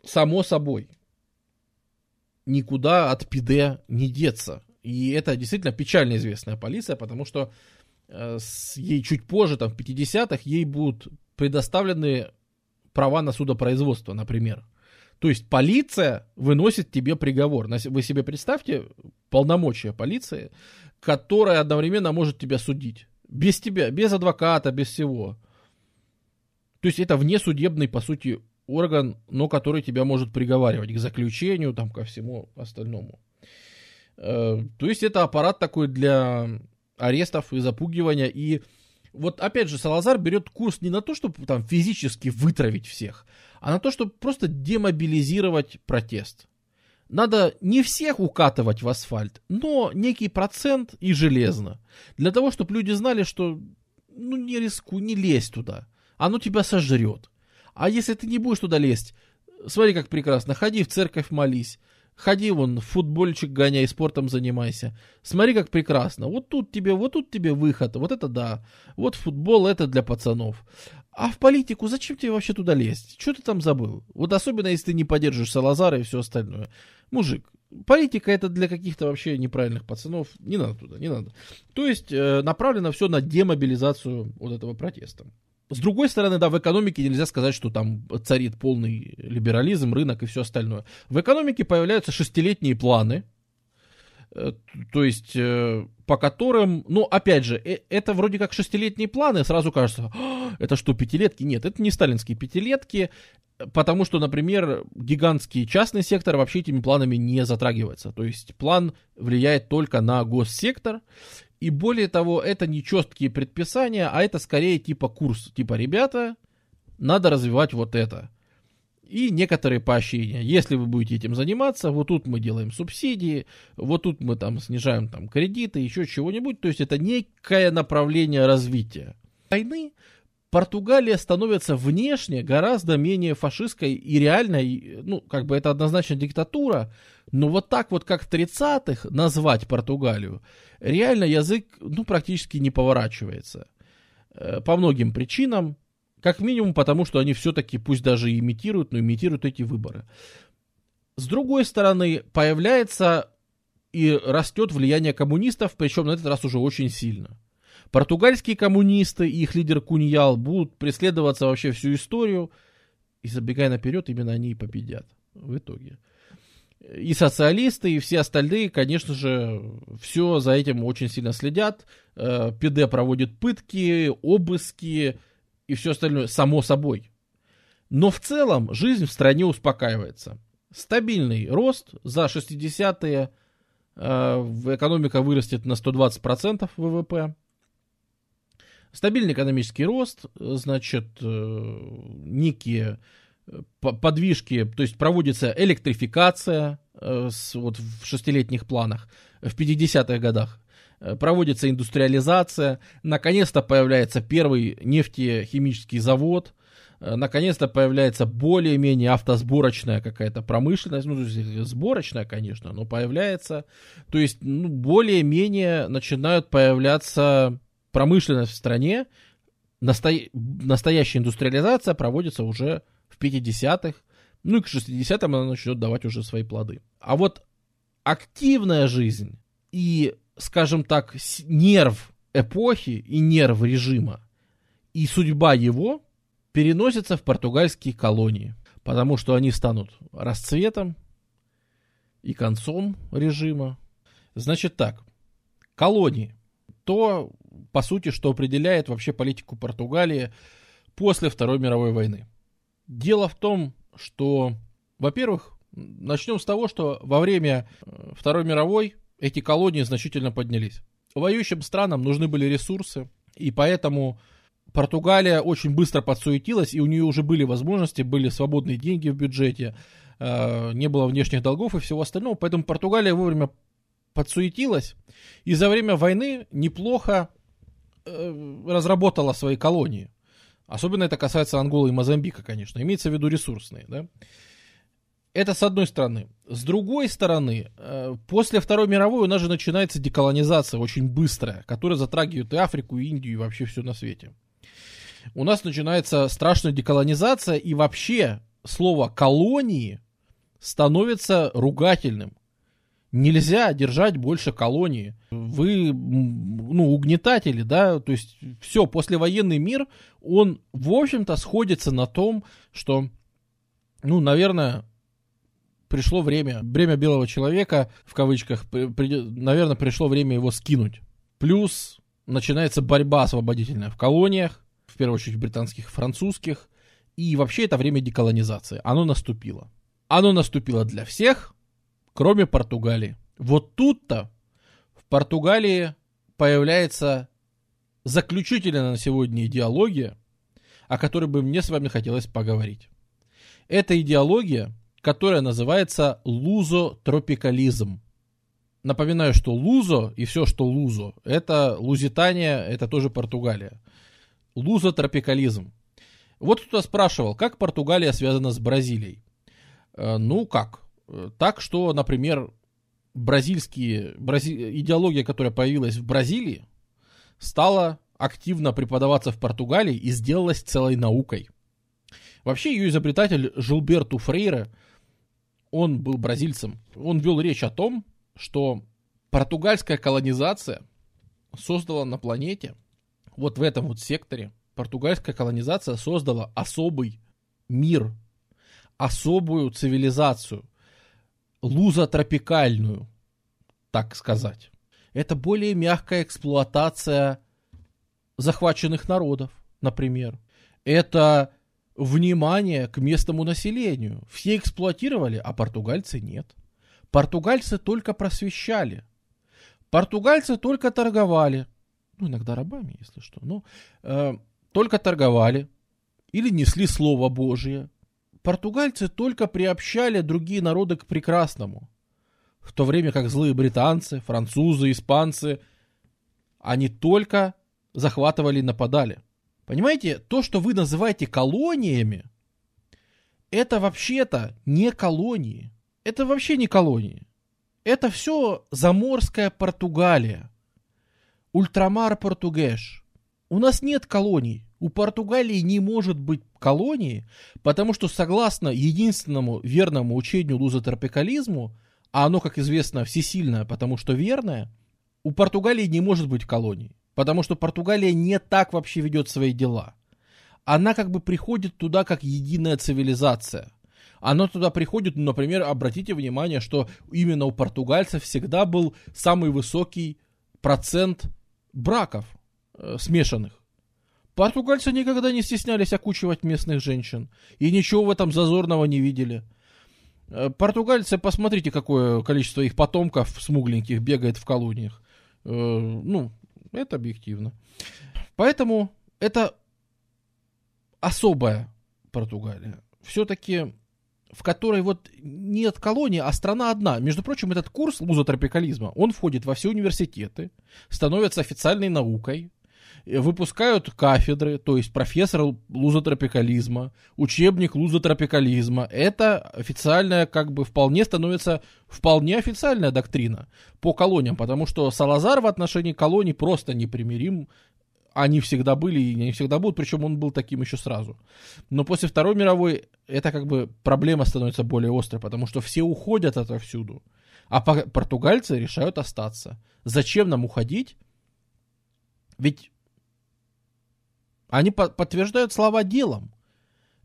само собой, никуда от ПИД не деться. И это действительно печально известная полиция, потому что э, с, ей чуть позже, там, в 50-х, ей будут предоставлены права на судопроизводство, например. То есть полиция выносит тебе приговор. Вы себе представьте полномочия полиции, которая одновременно может тебя судить. Без тебя, без адвоката, без всего. То есть это внесудебный, по сути, орган, но который тебя может приговаривать к заключению, там, ко всему остальному. Э, то есть это аппарат такой для арестов и запугивания. И вот опять же Салазар берет курс не на то, чтобы там физически вытравить всех, а на то, чтобы просто демобилизировать протест. Надо не всех укатывать в асфальт, но некий процент и железно. Для того, чтобы люди знали, что ну не рискуй, не лезь туда. Оно тебя сожрет. А если ты не будешь туда лезть, смотри, как прекрасно, ходи в церковь, молись. Ходи вон, футбольчик гоняй, спортом занимайся. Смотри, как прекрасно. Вот тут тебе, вот тут тебе выход. Вот это да. Вот футбол это для пацанов. А в политику зачем тебе вообще туда лезть? Что ты там забыл? Вот особенно, если ты не поддержишь Салазара и все остальное. Мужик, политика это для каких-то вообще неправильных пацанов. Не надо туда, не надо. То есть э, направлено все на демобилизацию вот этого протеста. С другой стороны, да, в экономике нельзя сказать, что там царит полный либерализм, рынок и все остальное. В экономике появляются шестилетние планы, э, то есть э, по которым, ну, опять же, э, это вроде как шестилетние планы, сразу кажется, «А, это что, пятилетки? Нет, это не сталинские пятилетки, потому что, например, гигантский частный сектор вообще этими планами не затрагивается. То есть план влияет только на госсектор, и более того, это не четкие предписания, а это скорее типа курс. Типа, ребята, надо развивать вот это. И некоторые поощрения. Если вы будете этим заниматься, вот тут мы делаем субсидии, вот тут мы там снижаем там кредиты, еще чего-нибудь. То есть это некое направление развития. Войны Португалия становится внешне гораздо менее фашистской и реальной, ну, как бы это однозначно диктатура, но вот так вот, как в 30-х, назвать Португалию, реально язык, ну, практически не поворачивается. Э, по многим причинам, как минимум потому, что они все-таки, пусть даже имитируют, но имитируют эти выборы. С другой стороны, появляется и растет влияние коммунистов, причем на этот раз уже очень сильно. Португальские коммунисты и их лидер Куньял будут преследоваться вообще всю историю, и забегая наперед, именно они и победят в итоге и социалисты, и все остальные, конечно же, все за этим очень сильно следят. Э, ПД проводит пытки, обыски и все остальное, само собой. Но в целом жизнь в стране успокаивается. Стабильный рост за 60-е, э, экономика вырастет на 120% ВВП. Стабильный экономический рост, значит, э, некие подвижки, то есть проводится электрификация э, вот в шестилетних планах, в 50-х годах, э, проводится индустриализация, наконец-то появляется первый нефтехимический завод, э, наконец-то появляется более-менее автосборочная какая-то промышленность, ну, сборочная, конечно, но появляется, то есть ну, более-менее начинают появляться промышленность в стране, Насто... настоящая индустриализация проводится уже в 50-х, ну и к 60-м она начнет давать уже свои плоды. А вот активная жизнь и, скажем так, нерв эпохи и нерв режима и судьба его переносится в португальские колонии, потому что они станут расцветом и концом режима. Значит так, колонии. То, по сути, что определяет вообще политику Португалии после Второй мировой войны. Дело в том, что, во-первых, начнем с того, что во время э, Второй мировой эти колонии значительно поднялись. Воюющим странам нужны были ресурсы, и поэтому Португалия очень быстро подсуетилась, и у нее уже были возможности, были свободные деньги в бюджете, э, не было внешних долгов и всего остального, поэтому Португалия вовремя подсуетилась, и за время войны неплохо разработала свои колонии. Особенно это касается Анголы и Мозамбика, конечно. Имеется в виду ресурсные, да. Это с одной стороны. С другой стороны, э, после Второй мировой у нас же начинается деколонизация очень быстрая, которая затрагивает и Африку, и Индию, и вообще все на свете. У нас начинается страшная деколонизация, и вообще слово «колонии» становится ругательным. Нельзя держать больше колонии. Вы, ну, угнетатели, да, то есть все, послевоенный мир, он, в общем-то, сходится на том, что, ну, наверное, пришло время, время белого человека, в кавычках, при, наверное, пришло время его скинуть. Плюс начинается борьба освободительная в колониях, в первую очередь британских, французских, и вообще это время деколонизации. Оно наступило. Оно наступило для всех, кроме Португалии. Вот тут-то в Португалии появляется заключительная на сегодня идеология, о которой бы мне с вами хотелось поговорить. Это идеология, которая называется лузотропикализм. Напоминаю, что лузо и все, что лузо, это Лузитания, это тоже Португалия. Лузотропикализм. Вот кто спрашивал, как Португалия связана с Бразилией. Э, ну как? Э, так что, например, бразильские, брази, идеология, которая появилась в Бразилии, стала активно преподаваться в Португалии и сделалась целой наукой. Вообще ее изобретатель Жилберту Фрейре, он был бразильцем, он вел речь о том, что португальская колонизация создала на планете, вот в этом вот секторе, португальская колонизация создала особый мир, особую цивилизацию – лузотропикальную, так сказать. Это более мягкая эксплуатация захваченных народов, например. Это внимание к местному населению. Все эксплуатировали, а португальцы нет. Португальцы только просвещали. Португальцы только торговали. Ну, иногда рабами, если что. Но э, только торговали. Или несли Слово Божие португальцы только приобщали другие народы к прекрасному, в то время как злые британцы, французы, испанцы, они только захватывали и нападали. Понимаете, то, что вы называете колониями, это вообще-то не колонии. Это вообще не колонии. Это все заморская Португалия. Ультрамар Португеш. У нас нет колоний. У Португалии не может быть колонии, потому что согласно единственному верному учению лузотропикализму, а оно, как известно, всесильное, потому что верное, у Португалии не может быть колоний, потому что Португалия не так вообще ведет свои дела. Она как бы приходит туда как единая цивилизация. Она туда приходит, ну, например, обратите внимание, что именно у португальцев всегда был самый высокий процент браков э, смешанных. Португальцы никогда не стеснялись окучивать местных женщин. И ничего в этом зазорного не видели. Э, португальцы, посмотрите, какое количество их потомков смугленьких бегает в колониях. Э, ну, это объективно. Поэтому это особая Португалия. Все-таки в которой вот нет колонии, а страна одна. Между прочим, этот курс лузотропикализма, он входит во все университеты, становится официальной наукой, выпускают кафедры, то есть профессор лузотропикализма, учебник лузотропикализма. Это официальная, как бы вполне становится вполне официальная доктрина по колониям, потому что Салазар в отношении колоний просто непримирим. Они всегда были и они всегда будут, причем он был таким еще сразу. Но после Второй мировой это как бы проблема становится более острой, потому что все уходят отовсюду. А португальцы решают остаться. Зачем нам уходить? Ведь они по подтверждают слова делом.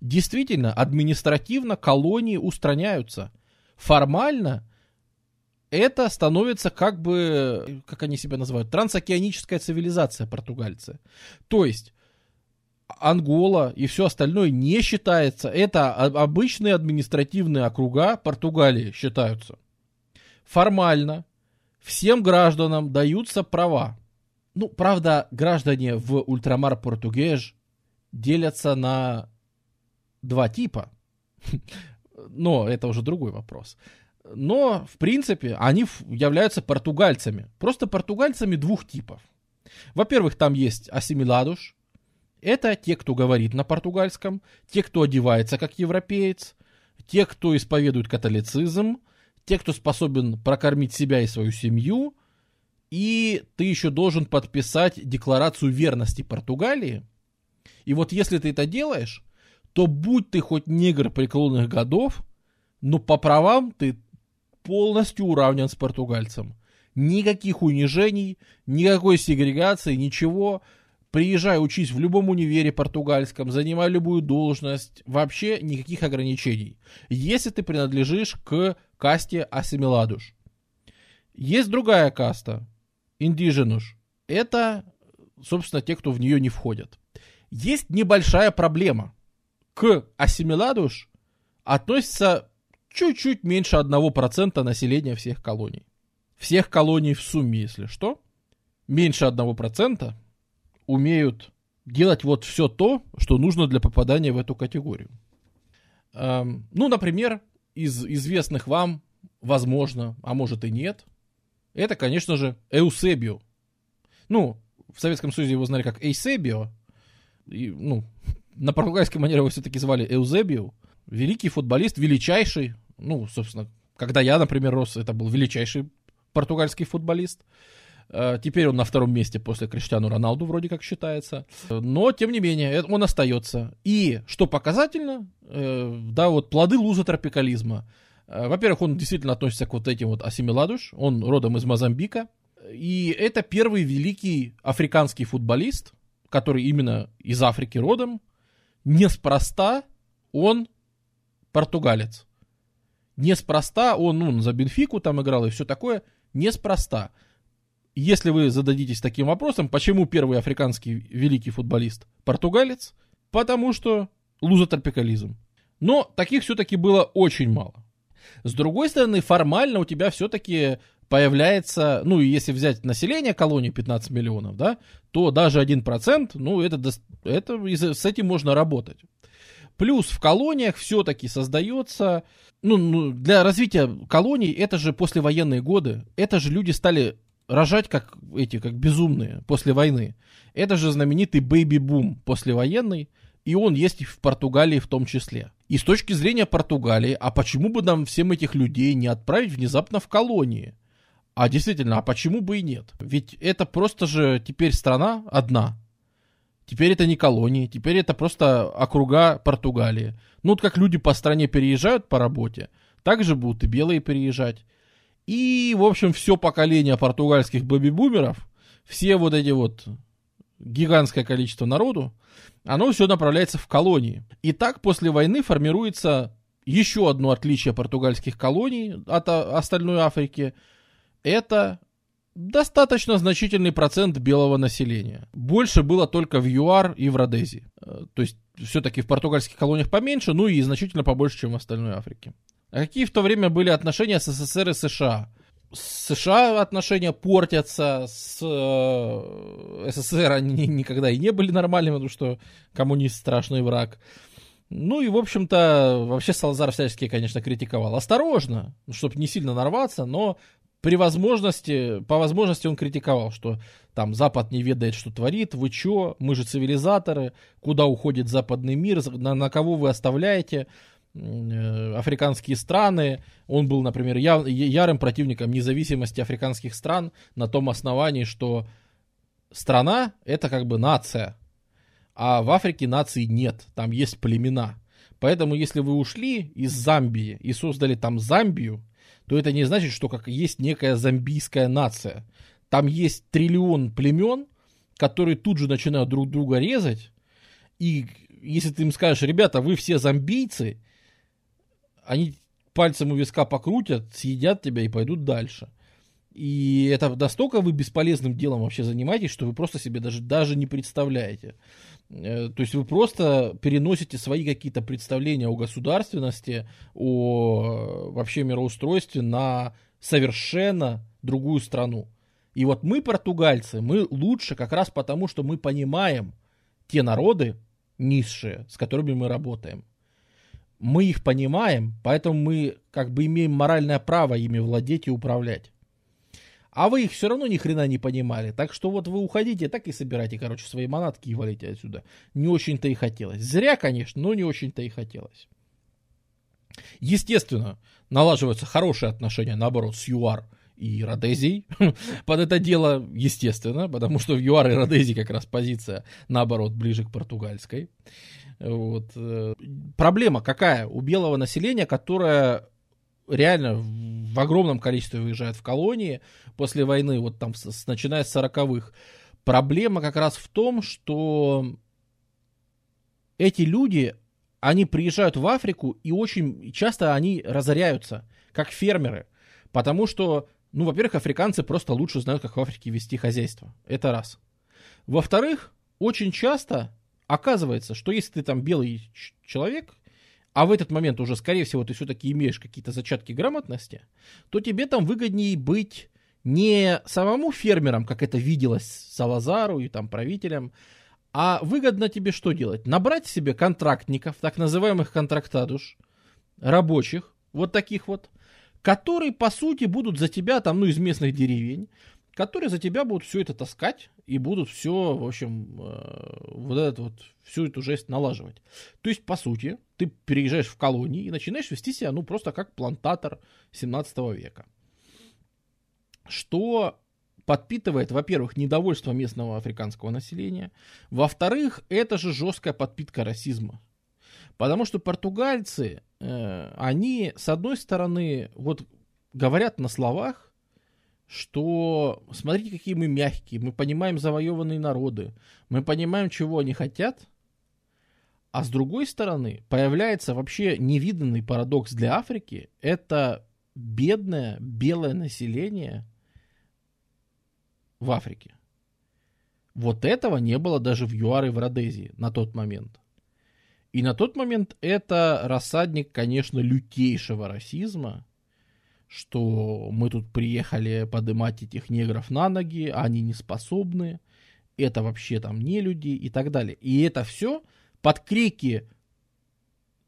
Действительно, административно колонии устраняются. Формально это становится как бы, как они себя называют, трансокеаническая цивилизация португальцы. То есть Ангола и все остальное не считается. Это обычные административные округа Португалии считаются. Формально всем гражданам даются права. Ну, правда, граждане в Ультрамар Португеж делятся на два типа. (laughs) Но это уже другой вопрос. Но, в принципе, они являются португальцами. Просто португальцами двух типов. Во-первых, там есть ассимиладуш. Это те, кто говорит на португальском, те, кто одевается как европеец, те, кто исповедует католицизм, те, кто способен прокормить себя и свою семью, и ты еще должен подписать декларацию верности Португалии. И вот если ты это делаешь, то будь ты хоть негр преклонных годов, но по правам ты полностью уравнен с португальцем. Никаких унижений, никакой сегрегации, ничего. Приезжай, учись в любом универе португальском, занимай любую должность, вообще никаких ограничений. Если ты принадлежишь к касте ассимиладуш. Есть другая каста, индиженуш. Это, собственно, те, кто в нее не входят. Есть небольшая проблема. К ассимиладуш относится чуть-чуть меньше 1% населения всех колоний. Всех колоний в сумме, если что. Меньше 1% умеют делать вот все то, что нужно для попадания в эту категорию. Эм, ну, например, из известных вам, возможно, а может и нет, это, конечно же, Эусебио. Ну, в Советском Союзе его знали как Эйсебио. И, ну, (laughs) на португальской манере его все-таки звали Эузебио. Великий футболист, величайший. Ну, собственно, когда я, например, рос, это был величайший португальский футболист. Э, теперь он на втором месте после Криштиану Роналду вроде как считается. Но, тем не менее, он остается. И, что показательно, э, да, вот плоды луза тропикализма. Э, во-первых, он действительно относится к вот этим вот асимиладуш. Он родом из Мозамбика. И это первый великий африканский футболист, который именно из Африки родом. Неспроста он португалец. Неспроста он, ну, за Бенфику там играл и все такое. Неспроста если вы зададитесь таким вопросом, почему первый африканский великий футболист португалец, потому что лузотропикализм. Но таких все-таки было очень мало. С другой стороны, формально у тебя все-таки появляется, ну, если взять население колонии 15 миллионов, да, то даже 1%, ну, это, это с этим можно работать. Плюс в колониях все-таки создается, ну, ну, для развития колоний, это же послевоенные годы, это же люди стали рожать как эти, как безумные после войны. Это же знаменитый бэйби-бум послевоенный, и он есть и в Португалии в том числе. И с точки зрения Португалии, а почему бы нам всем этих людей не отправить внезапно в колонии? А действительно, а почему бы и нет? Ведь это просто же теперь страна одна. Теперь это не колонии, теперь это просто округа Португалии. Ну, вот как люди по стране переезжают по работе, так же будут и белые переезжать. И, в общем, все поколение португальских бэби-бумеров, все вот эти вот гигантское количество народу, оно все направляется в колонии. И так после войны формируется еще одно отличие португальских колоний от остальной Африки. Это достаточно значительный процент белого населения. Больше было только в ЮАР и в Родезии. Э, то есть все-таки в португальских колониях поменьше, ну и значительно побольше, чем в остальной Африке. А какие в то время были отношения с СССР и США? С США отношения портятся, с э, СССР они никогда и не были нормальными, потому что коммунист страшный враг. Ну и, в общем-то, вообще Салазар всячески, конечно, критиковал. Осторожно, чтобы не сильно нарваться, но при возможности, по возможности он критиковал, что там Запад не ведает, что творит, вы чё, мы же цивилизаторы, куда уходит западный мир, на, на кого вы оставляете, африканские страны. Он был, например, я, ярым противником независимости африканских стран на том основании, что страна это как бы нация, а в Африке нации нет, там есть племена. Поэтому, если вы ушли из Замбии и создали там Замбию, то это не значит, что как есть некая замбийская нация. Там есть триллион племен, которые тут же начинают друг друга резать. И если ты им скажешь, ребята, вы все зомбийцы, они пальцем у виска покрутят, съедят тебя и пойдут дальше. И это настолько вы бесполезным делом вообще занимаетесь, что вы просто себе даже, даже не представляете. Э, то есть вы просто переносите свои какие-то представления о государственности, о вообще мироустройстве на совершенно другую страну. И вот мы, португальцы, мы лучше как раз потому, что мы понимаем те народы низшие, с которыми мы работаем. Мы их понимаем, поэтому мы как бы имеем моральное право ими владеть и управлять. А вы их все равно ни хрена не понимали. Так что вот вы уходите, так и собирайте, короче, свои манатки и валите отсюда. Не очень-то и хотелось. Зря, конечно, но не очень-то и хотелось. Естественно, налаживаются хорошие отношения, наоборот, с ЮАР и Родезией (laughs) под это дело, естественно, потому что в ЮАР и Родезии как раз позиция, наоборот, ближе к португальской. Вот. Э, проблема какая у белого населения, которое реально в огромном количестве выезжает в колонии после войны, вот там с, начиная с 40-х. Проблема как раз в том, что эти люди, они приезжают в Африку и очень часто они разоряются, как фермеры. Потому что, ну, во-первых, африканцы просто лучше знают, как в Африке вести хозяйство. Это раз. Во-вторых, очень часто оказывается, что если ты там белый человек, а в этот момент уже, скорее всего, ты все-таки имеешь какие-то зачатки грамотности, то тебе там выгоднее быть не самому фермерам, как это виделось Салазару и там правителям, а выгодно тебе что делать? Набрать себе контрактников, так называемых контрактадуш, рабочих, вот таких вот, которые, по сути, будут за тебя там, ну, из местных деревень, которые за тебя будут все это таскать и будут все, в общем, э, вот это вот, всю эту жесть налаживать. То есть, по сути, ты переезжаешь в колонии и начинаешь вести себя, ну, просто как плантатор 17 века. Что подпитывает, во-первых, недовольство местного африканского населения, во-вторых, это же жесткая подпитка расизма. Потому что португальцы, э, они, с одной стороны, вот говорят на словах, что смотрите, какие мы мягкие, мы понимаем завоеванные народы, мы понимаем, чего они хотят, а с другой стороны появляется вообще невиданный парадокс для Африки, это бедное белое население в Африке. Вот этого не было даже в ЮАР и в Родезии на тот момент. И на тот момент это рассадник, конечно, лютейшего расизма, что мы тут приехали поднимать этих негров на ноги, а они не способны, это вообще там не люди и так далее. И это все под крики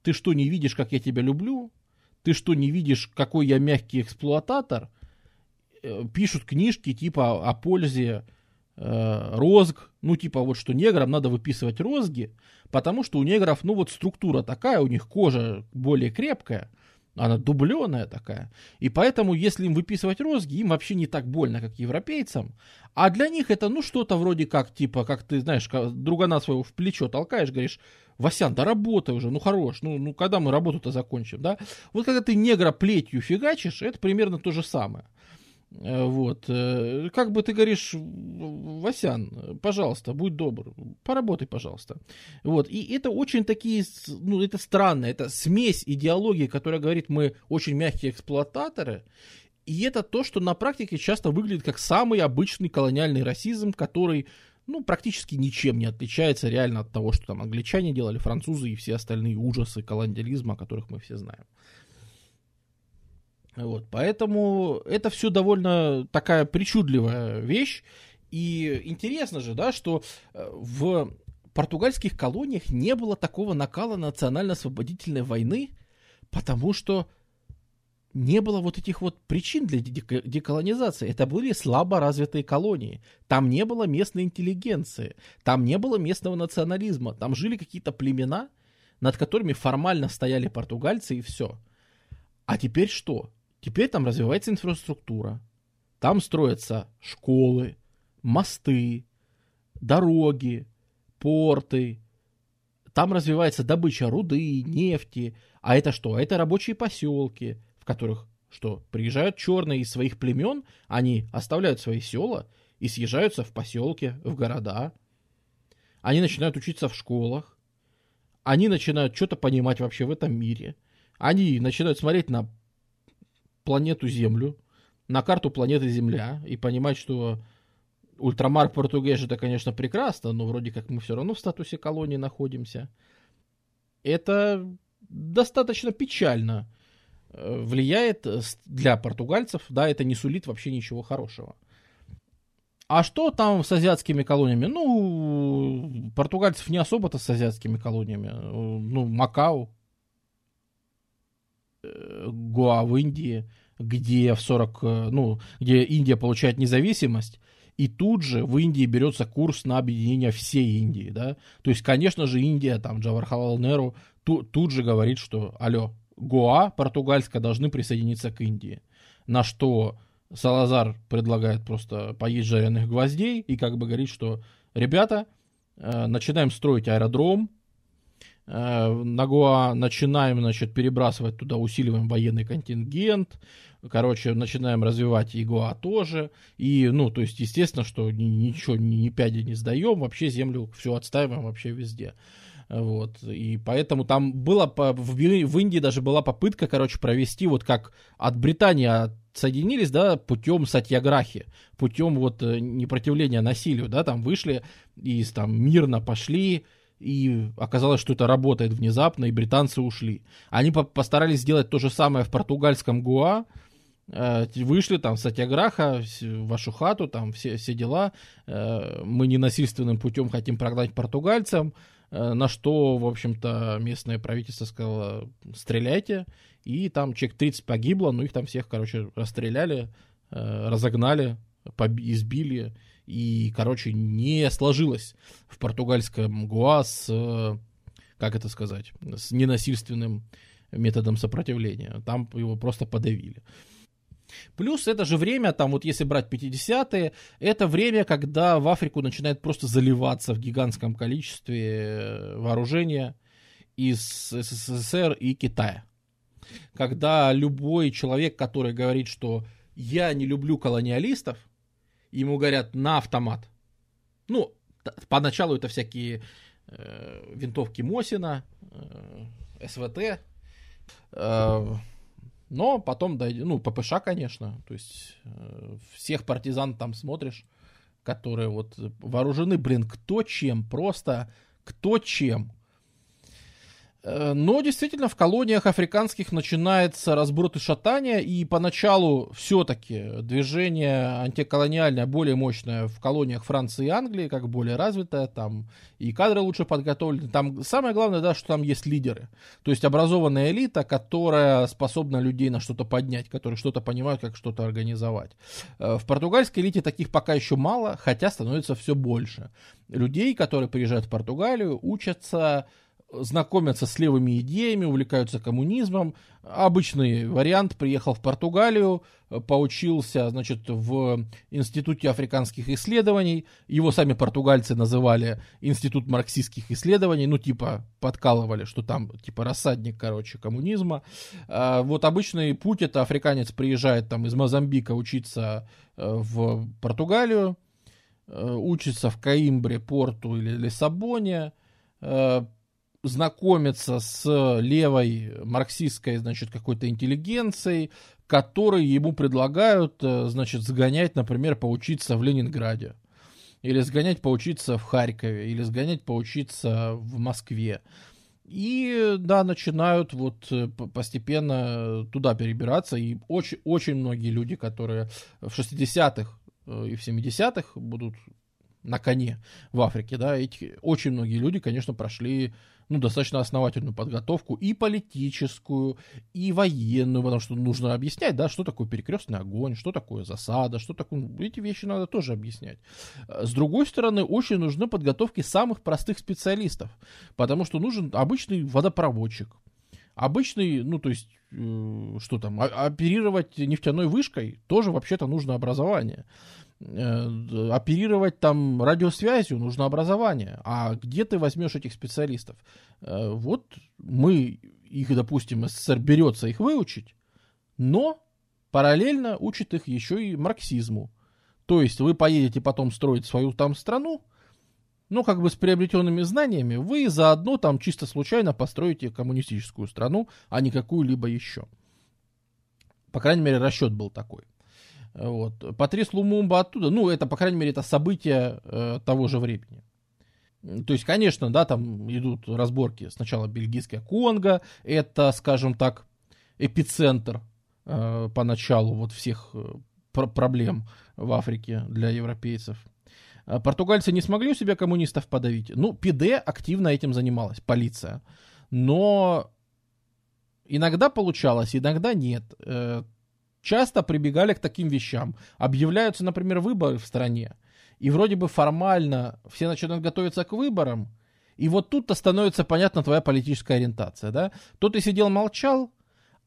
«Ты что, не видишь, как я тебя люблю? Ты что, не видишь, какой я мягкий эксплуататор?» э, Пишут книжки типа о пользе э, розг, ну типа вот что неграм надо выписывать розги, потому что у негров, ну вот структура такая, у них кожа более крепкая – она дубленая такая. И поэтому, если им выписывать розги, им вообще не так больно, как европейцам. А для них это, ну, что-то вроде как, типа, как ты, знаешь, другана своего в плечо толкаешь, говоришь, Васян, да работай уже, ну хорош, ну, ну когда мы работу-то закончим, да? Вот когда ты негра плетью фигачишь, это примерно то же самое. Э, вот. Э, как бы ты говоришь, Васян, пожалуйста, будь добр, поработай, пожалуйста. Вот. И это очень такие, ну, это странно, это смесь идеологии, которая говорит, мы очень мягкие эксплуататоры, и это то, что на практике часто выглядит как самый обычный колониальный расизм, который, ну, практически ничем не отличается реально от того, что там англичане делали, французы и все остальные ужасы колониализма, о которых мы все знаем. Вот, поэтому это все довольно такая причудливая вещь. И интересно же, да, что э, в португальских колониях не было такого накала национально-освободительной войны, потому что не было вот этих вот причин для деколонизации. Это были слабо развитые колонии. Там не было местной интеллигенции, там не было местного национализма. Там жили какие-то племена, над которыми формально стояли португальцы и все. А теперь что? Теперь там развивается инфраструктура. Там строятся школы, мосты, дороги, порты. Там развивается добыча руды, нефти. А это что? Это рабочие поселки, в которых что? Приезжают черные из своих племен, они оставляют свои села и съезжаются в поселки, в города. Они начинают учиться в школах. Они начинают что-то понимать вообще в этом мире. Они начинают смотреть на планету Землю, на карту планеты Земля и понимать, что ультрамар Португеш это, конечно, прекрасно, но вроде как мы все равно в статусе колонии находимся. Это достаточно печально э, влияет для португальцев, да, это не сулит вообще ничего хорошего. А что там с азиатскими колониями? Ну, португальцев не особо-то с азиатскими колониями. Ну, Макао, э, Гуа в Индии, где в 40, э, ну, где Индия получает независимость, и тут же в Индии берется курс на объединение всей Индии, да. То есть, конечно же, Индия, там, Джавархалал Неру ту, тут же говорит, что, алло, Гоа, португальская, должны присоединиться к Индии. На что Салазар предлагает просто поесть жареных гвоздей и как бы говорит, что, ребята, э, начинаем строить аэродром, на Гоа начинаем, значит, перебрасывать туда, усиливаем военный контингент, Короче, начинаем развивать ИГОА тоже. И, ну, то есть, естественно, что ничего, ни, ни пяди не сдаем, вообще землю все отстаиваем вообще везде. Вот, и поэтому там было, в, Индии даже была попытка, короче, провести вот как от Британии отсоединились, да, путем сатьяграхи, путем вот э, непротивления насилию, да, там вышли и там мирно пошли, и оказалось, что это работает внезапно, и британцы ушли. Они по постарались сделать то же самое в португальском Гуа, Э, вышли там сатяграха вашу хату, там все, все дела, э, мы ненасильственным путем хотим прогнать португальцам, э, на что, в общем-то, местное правительство сказало, стреляйте, и там человек 30 погибло, ну их там всех, короче, расстреляли, разогнали, избили, и, короче, не сложилось в португальском Гуа с, как это сказать, с ненасильственным методом сопротивления. Там его просто подавили. Плюс это же время, там вот если брать 50-е, это время, когда в Африку начинает просто заливаться в гигантском количестве э, вооружения из СССР и Китая. Когда любой человек, который говорит, что я не люблю колониалистов, ему говорят на автомат. Ну, поначалу это всякие э, винтовки Мосина, э, СВТ, э, но потом, ну, ППШ, конечно, то есть э, всех партизан там смотришь, которые вот вооружены, блин, кто чем, просто кто чем. Э, но действительно в колониях африканских начинается разброд и шатание, и поначалу все-таки движение антиколониальное более мощное в колониях Франции и Англии, как более развитое, там и кадры лучше подготовлены. Там самое главное, да, что там есть лидеры. То есть образованная элита, которая способна людей на что-то поднять, которые что-то понимают, как что-то организовать. Э, в португальской элите таких пока еще мало, хотя становится все больше. Людей, которые приезжают в Португалию, учатся знакомятся с левыми идеями, увлекаются коммунизмом. Обычный вариант. Приехал в Португалию, поучился, значит, в Институте африканских исследований. Его сами португальцы называли Институт марксистских исследований. Ну, типа, подкалывали, что там, типа, рассадник, короче, коммунизма. А вот обычный путь, это африканец приезжает там из Мозамбика учиться э, в Португалию, э, учится в Каимбре, Порту или Лиссабоне, знакомиться с левой марксистской, значит, какой-то интеллигенцией, которые ему предлагают, э, значит, сгонять, например, поучиться в Ленинграде. Или сгонять поучиться в Харькове, или сгонять поучиться в Москве. И, да, начинают вот э, постепенно туда перебираться. И очень, очень многие люди, которые в 60-х э, и в 70-х будут на коне в Африке, да, эти, очень многие люди, конечно, прошли ну, достаточно основательную подготовку и политическую, и военную, потому что нужно объяснять, да, что такое перекрестный огонь, что такое засада, что такое... Ну, эти вещи надо тоже объяснять. С другой стороны, очень нужны подготовки самых простых специалистов, потому что нужен обычный водопроводчик, обычный, ну, то есть, э, что там, оперировать нефтяной вышкой тоже вообще-то нужно образование. Э, оперировать там радиосвязью нужно образование. А где ты возьмешь этих специалистов? Э, вот мы их, допустим, СССР берется их выучить, но параллельно учит их еще и марксизму. То есть вы поедете потом строить свою там страну, но как бы с приобретенными знаниями вы заодно там чисто случайно построите коммунистическую страну, а не какую-либо еще. По крайней мере, расчет был такой. Вот. Патрис Лумумба оттуда, ну, это, по крайней мере, это событие э, того же времени. То есть, конечно, да, там идут разборки. Сначала бельгийская Конго, это, скажем так, эпицентр э, поначалу вот всех э, пр- проблем в Африке для европейцев. А Португальцы не смогли у себя коммунистов подавить. Ну, ПИДЕ активно этим занималась, полиция. Но иногда получалось, иногда нет. Э, Часто прибегали к таким вещам. Объявляются, например, выборы в стране. И вроде бы формально все начинают готовиться к выборам. И вот тут-то становится понятна твоя политическая ориентация. Да? То ты сидел молчал,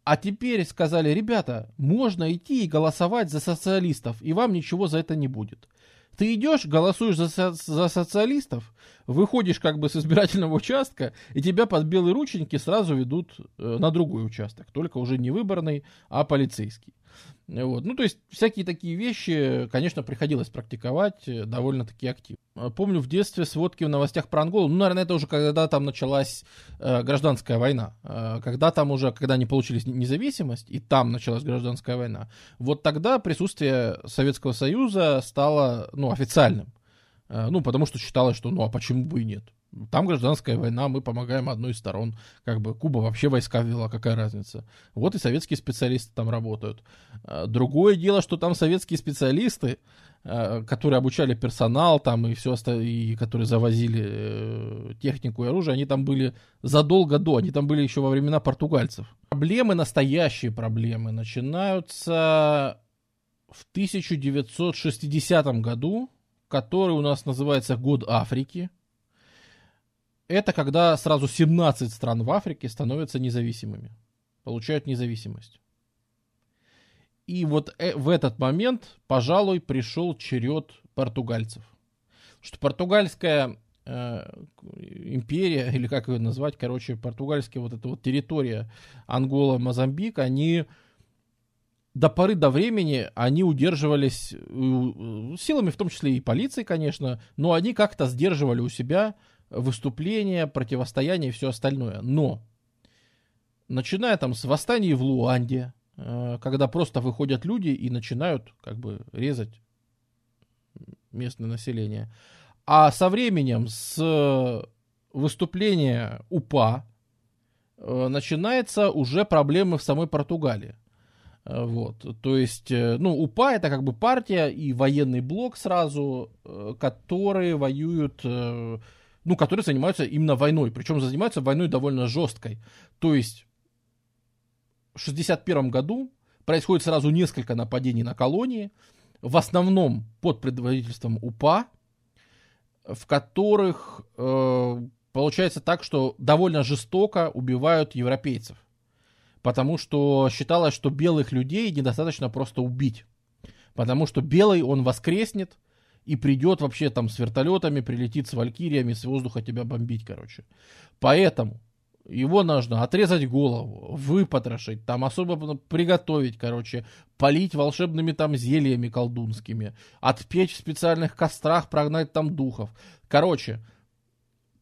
а теперь сказали, ребята, можно идти и голосовать за социалистов, и вам ничего за это не будет. Ты идешь, голосуешь за, со- за социалистов, выходишь как бы с избирательного участка, и тебя под белые рученьки сразу ведут э, на другой участок, только уже не выборный, а полицейский. Вот. Ну, то есть, всякие такие вещи, конечно, приходилось практиковать э, довольно-таки активно. Э, Помню в детстве сводки в новостях про Анголу, ну, наверное, это уже когда там началась э, гражданская война, Э, когда там уже, когда они получили независимость, и там началась гражданская война, вот тогда присутствие Советского Союза стало, ну, официальным. Э, Ну, потому что считалось, что, ну, а почему бы и нет? Там гражданская война, мы помогаем одной из сторон. Как бы Куба вообще войска ввела, какая разница? Вот и советские специалисты там работают. Э, Другое дело, что там советские специалисты, э, которые обучали персонал там и все и которые завозили э, технику и оружие, они там были задолго до, они там были еще во времена португальцев. Проблемы, настоящие проблемы, начинаются в 1960 году, который у нас называется Год Африки. Это когда сразу 17 стран в Африке становятся независимыми, получают независимость. И вот э- в этот момент, пожалуй, пришел черед португальцев. Что португальская э, империя, (laughs) или как ее назвать, короче, португальская вот эта вот территория Ангола, Мозамбик, они до поры до времени они удерживались э, силами, в том числе и полиции, конечно, но они как-то сдерживали у себя выступления, противостояние и все остальное. Но, начиная там с восстаний в Луанде, э, когда просто выходят люди и начинают как бы резать местное население. А со временем, с выступления УПА, э, начинается уже проблемы в самой Португалии. Э, Вот, то есть, ну, УПА это как бы партия и военный блок сразу, которые воюют, ну, которые занимаются именно войной, причем занимаются войной довольно жесткой. То есть, в 61 году происходит сразу несколько нападений на колонии, в основном под предводительством УПА, в которых э, получается так, что довольно жестоко убивают европейцев. Потому что считалось, что белых людей недостаточно просто убить. Потому что белый, он воскреснет и придет вообще там с вертолетами, прилетит с валькириями, с воздуха тебя бомбить, короче. Поэтому его нужно отрезать голову, выпотрошить, там особо приготовить, короче, полить волшебными там зельями колдунскими, отпечь в специальных кострах, прогнать там духов. Короче,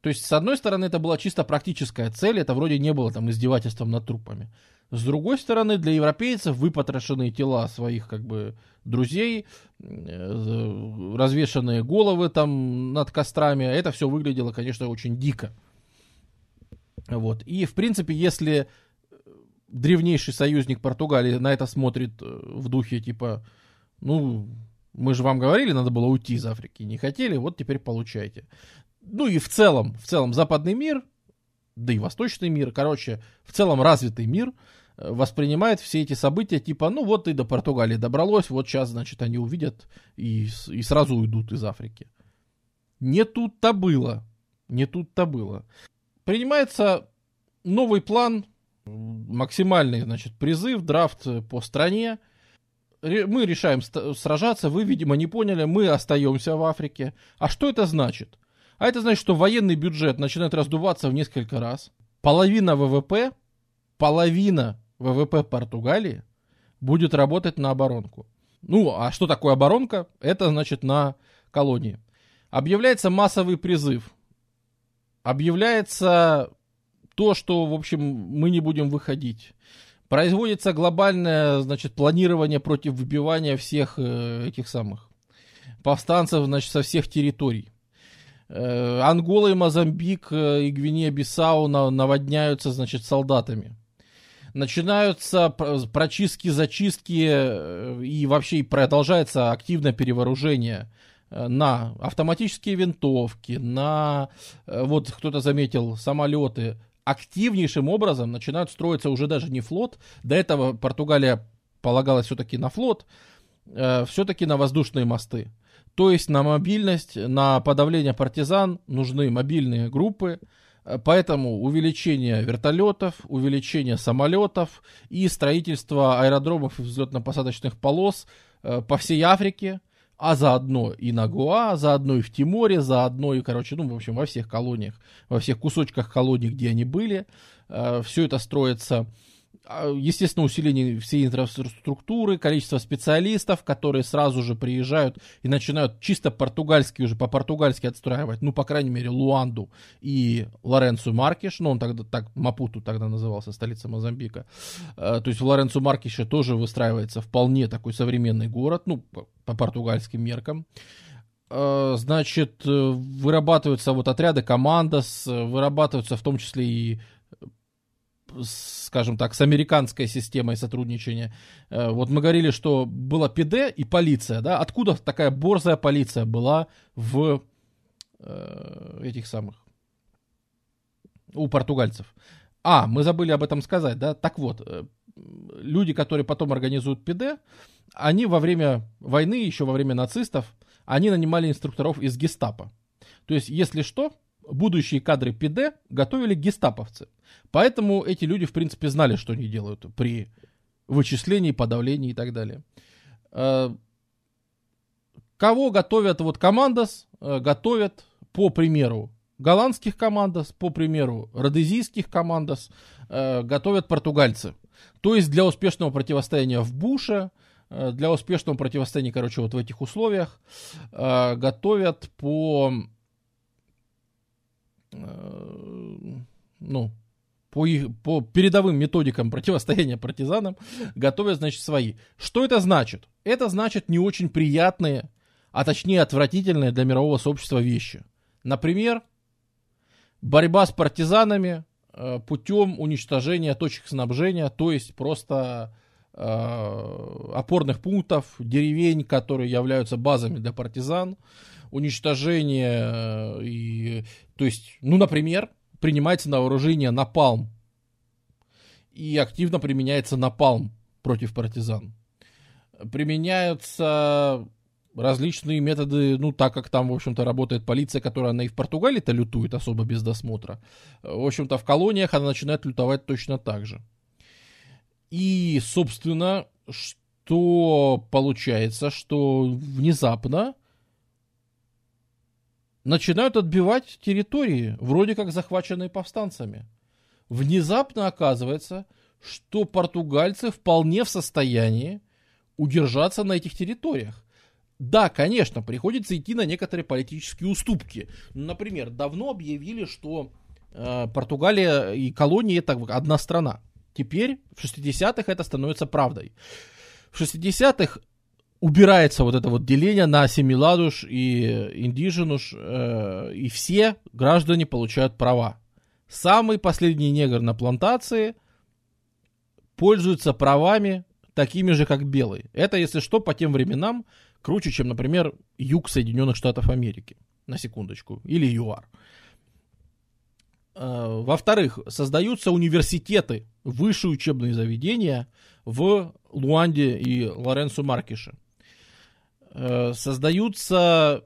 то есть, с одной стороны, это была чисто практическая цель, это вроде не было там издевательством над трупами. С другой стороны, для европейцев выпотрошенные тела своих как бы друзей, э, развешанные головы там над кострами, это все выглядело, конечно, очень дико. Вот. И, в принципе, если древнейший союзник Португалии на это смотрит э, в духе типа, ну, мы же вам говорили, надо было уйти из Африки, не хотели, вот теперь получайте. Ну и в целом, в целом западный мир, да и восточный мир, короче, в целом развитый мир э, воспринимает все эти события типа, ну вот и до Португалии добралось, вот сейчас, значит, они увидят и, и сразу уйдут из Африки. Не тут-то было. Не тут-то было. Принимается новый план, максимальный, значит, призыв, драфт по стране. Мы решаем сражаться, вы, видимо, не поняли, мы остаемся в Африке. А что это значит? А это значит, что военный бюджет начинает раздуваться в несколько раз. Половина ВВП, половина ВВП Португалии будет работать на оборонку. Ну, а что такое оборонка? Это значит на колонии. Объявляется массовый призыв. Объявляется то, что, в общем, мы не будем выходить. Производится глобальное, значит, планирование против выбивания всех э, этих самых повстанцев, значит, со всех территорий. Э, Ангола и Мозамбик э, и Гвинея-Бисау наводняются, значит, солдатами. начинаются прочистки, зачистки э, и вообще продолжается активное перевооружение на автоматические винтовки, на, вот кто-то заметил, самолеты. Активнейшим образом начинают строиться уже даже не флот. До этого Португалия полагалась все-таки на флот, все-таки на воздушные мосты. То есть на мобильность, на подавление партизан нужны мобильные группы, Поэтому увеличение вертолетов, увеличение самолетов и строительство аэродромов и взлетно-посадочных полос э, по всей Африке, а заодно и на Гоа, заодно и в Тиморе, заодно и, короче, ну, в общем, во всех колониях, во всех кусочках колоний, где они были. Э, Все это строится естественно, усиление всей инфраструктуры, количество специалистов, которые сразу же приезжают и начинают чисто португальски уже по-португальски отстраивать, ну, по крайней мере, Луанду и Лоренцу Маркиш, ну, он тогда так, Мапуту тогда назывался, столица Мозамбика. А, то есть в Лоренцу Маркише тоже выстраивается вполне такой современный город, ну, по португальским меркам а, значит, вырабатываются вот отряды командос, вырабатываются в том числе и скажем так, с американской системой сотрудничания. Э, вот мы говорили, что была ПД и полиция, да? Откуда такая борзая полиция была в э, этих самых у португальцев? А, мы забыли об этом сказать, да? Так вот, э, люди, которые потом организуют ПД, они во время войны, еще во время нацистов, они нанимали инструкторов из гестапо. То есть, если что, будущие кадры ПД готовили гестаповцы. Поэтому эти люди, в принципе, знали, что они делают при вычислении, подавлении и так далее. Э, кого готовят вот командос? Э, готовят по примеру голландских командос, по примеру родезийских командос, э, готовят португальцы. То есть для успешного противостояния в Буше, для успешного противостояния, короче, вот в этих условиях, готовят по ну, по, их, по передовым методикам противостояния партизанам, готовят, значит, свои. Что это значит? Это значит не очень приятные, а точнее отвратительные для мирового сообщества вещи. Например, борьба с партизанами э, путем уничтожения точек снабжения, то есть просто э, опорных пунктов, деревень, которые являются базами для партизан, уничтожение, э, и, то есть, ну, например, принимается на вооружение напалм. И активно применяется напалм против партизан. Применяются различные методы, ну, так как там, в общем-то, работает полиция, которая она и в Португалии-то лютует особо без досмотра. В общем-то, в колониях она начинает лютовать точно так же. И, собственно, что получается, что внезапно начинают отбивать территории, вроде как захваченные повстанцами. Внезапно оказывается, что португальцы вполне в состоянии удержаться на этих территориях. Да, конечно, приходится идти на некоторые политические уступки. Например, давно объявили, что э, Португалия и колонии это одна страна. Теперь в 60-х это становится правдой. В 60-х убирается вот это вот деление на асимиладуш и индиженуш, э, и все граждане получают права. Самый последний негр на плантации пользуется правами такими же, как белый. Это, если что, по тем временам круче, чем, например, юг Соединенных Штатов Америки. На секундочку. Или ЮАР. Э, во-вторых, создаются университеты, высшие учебные заведения в Луанде и Лоренсу Маркише. Э, создаются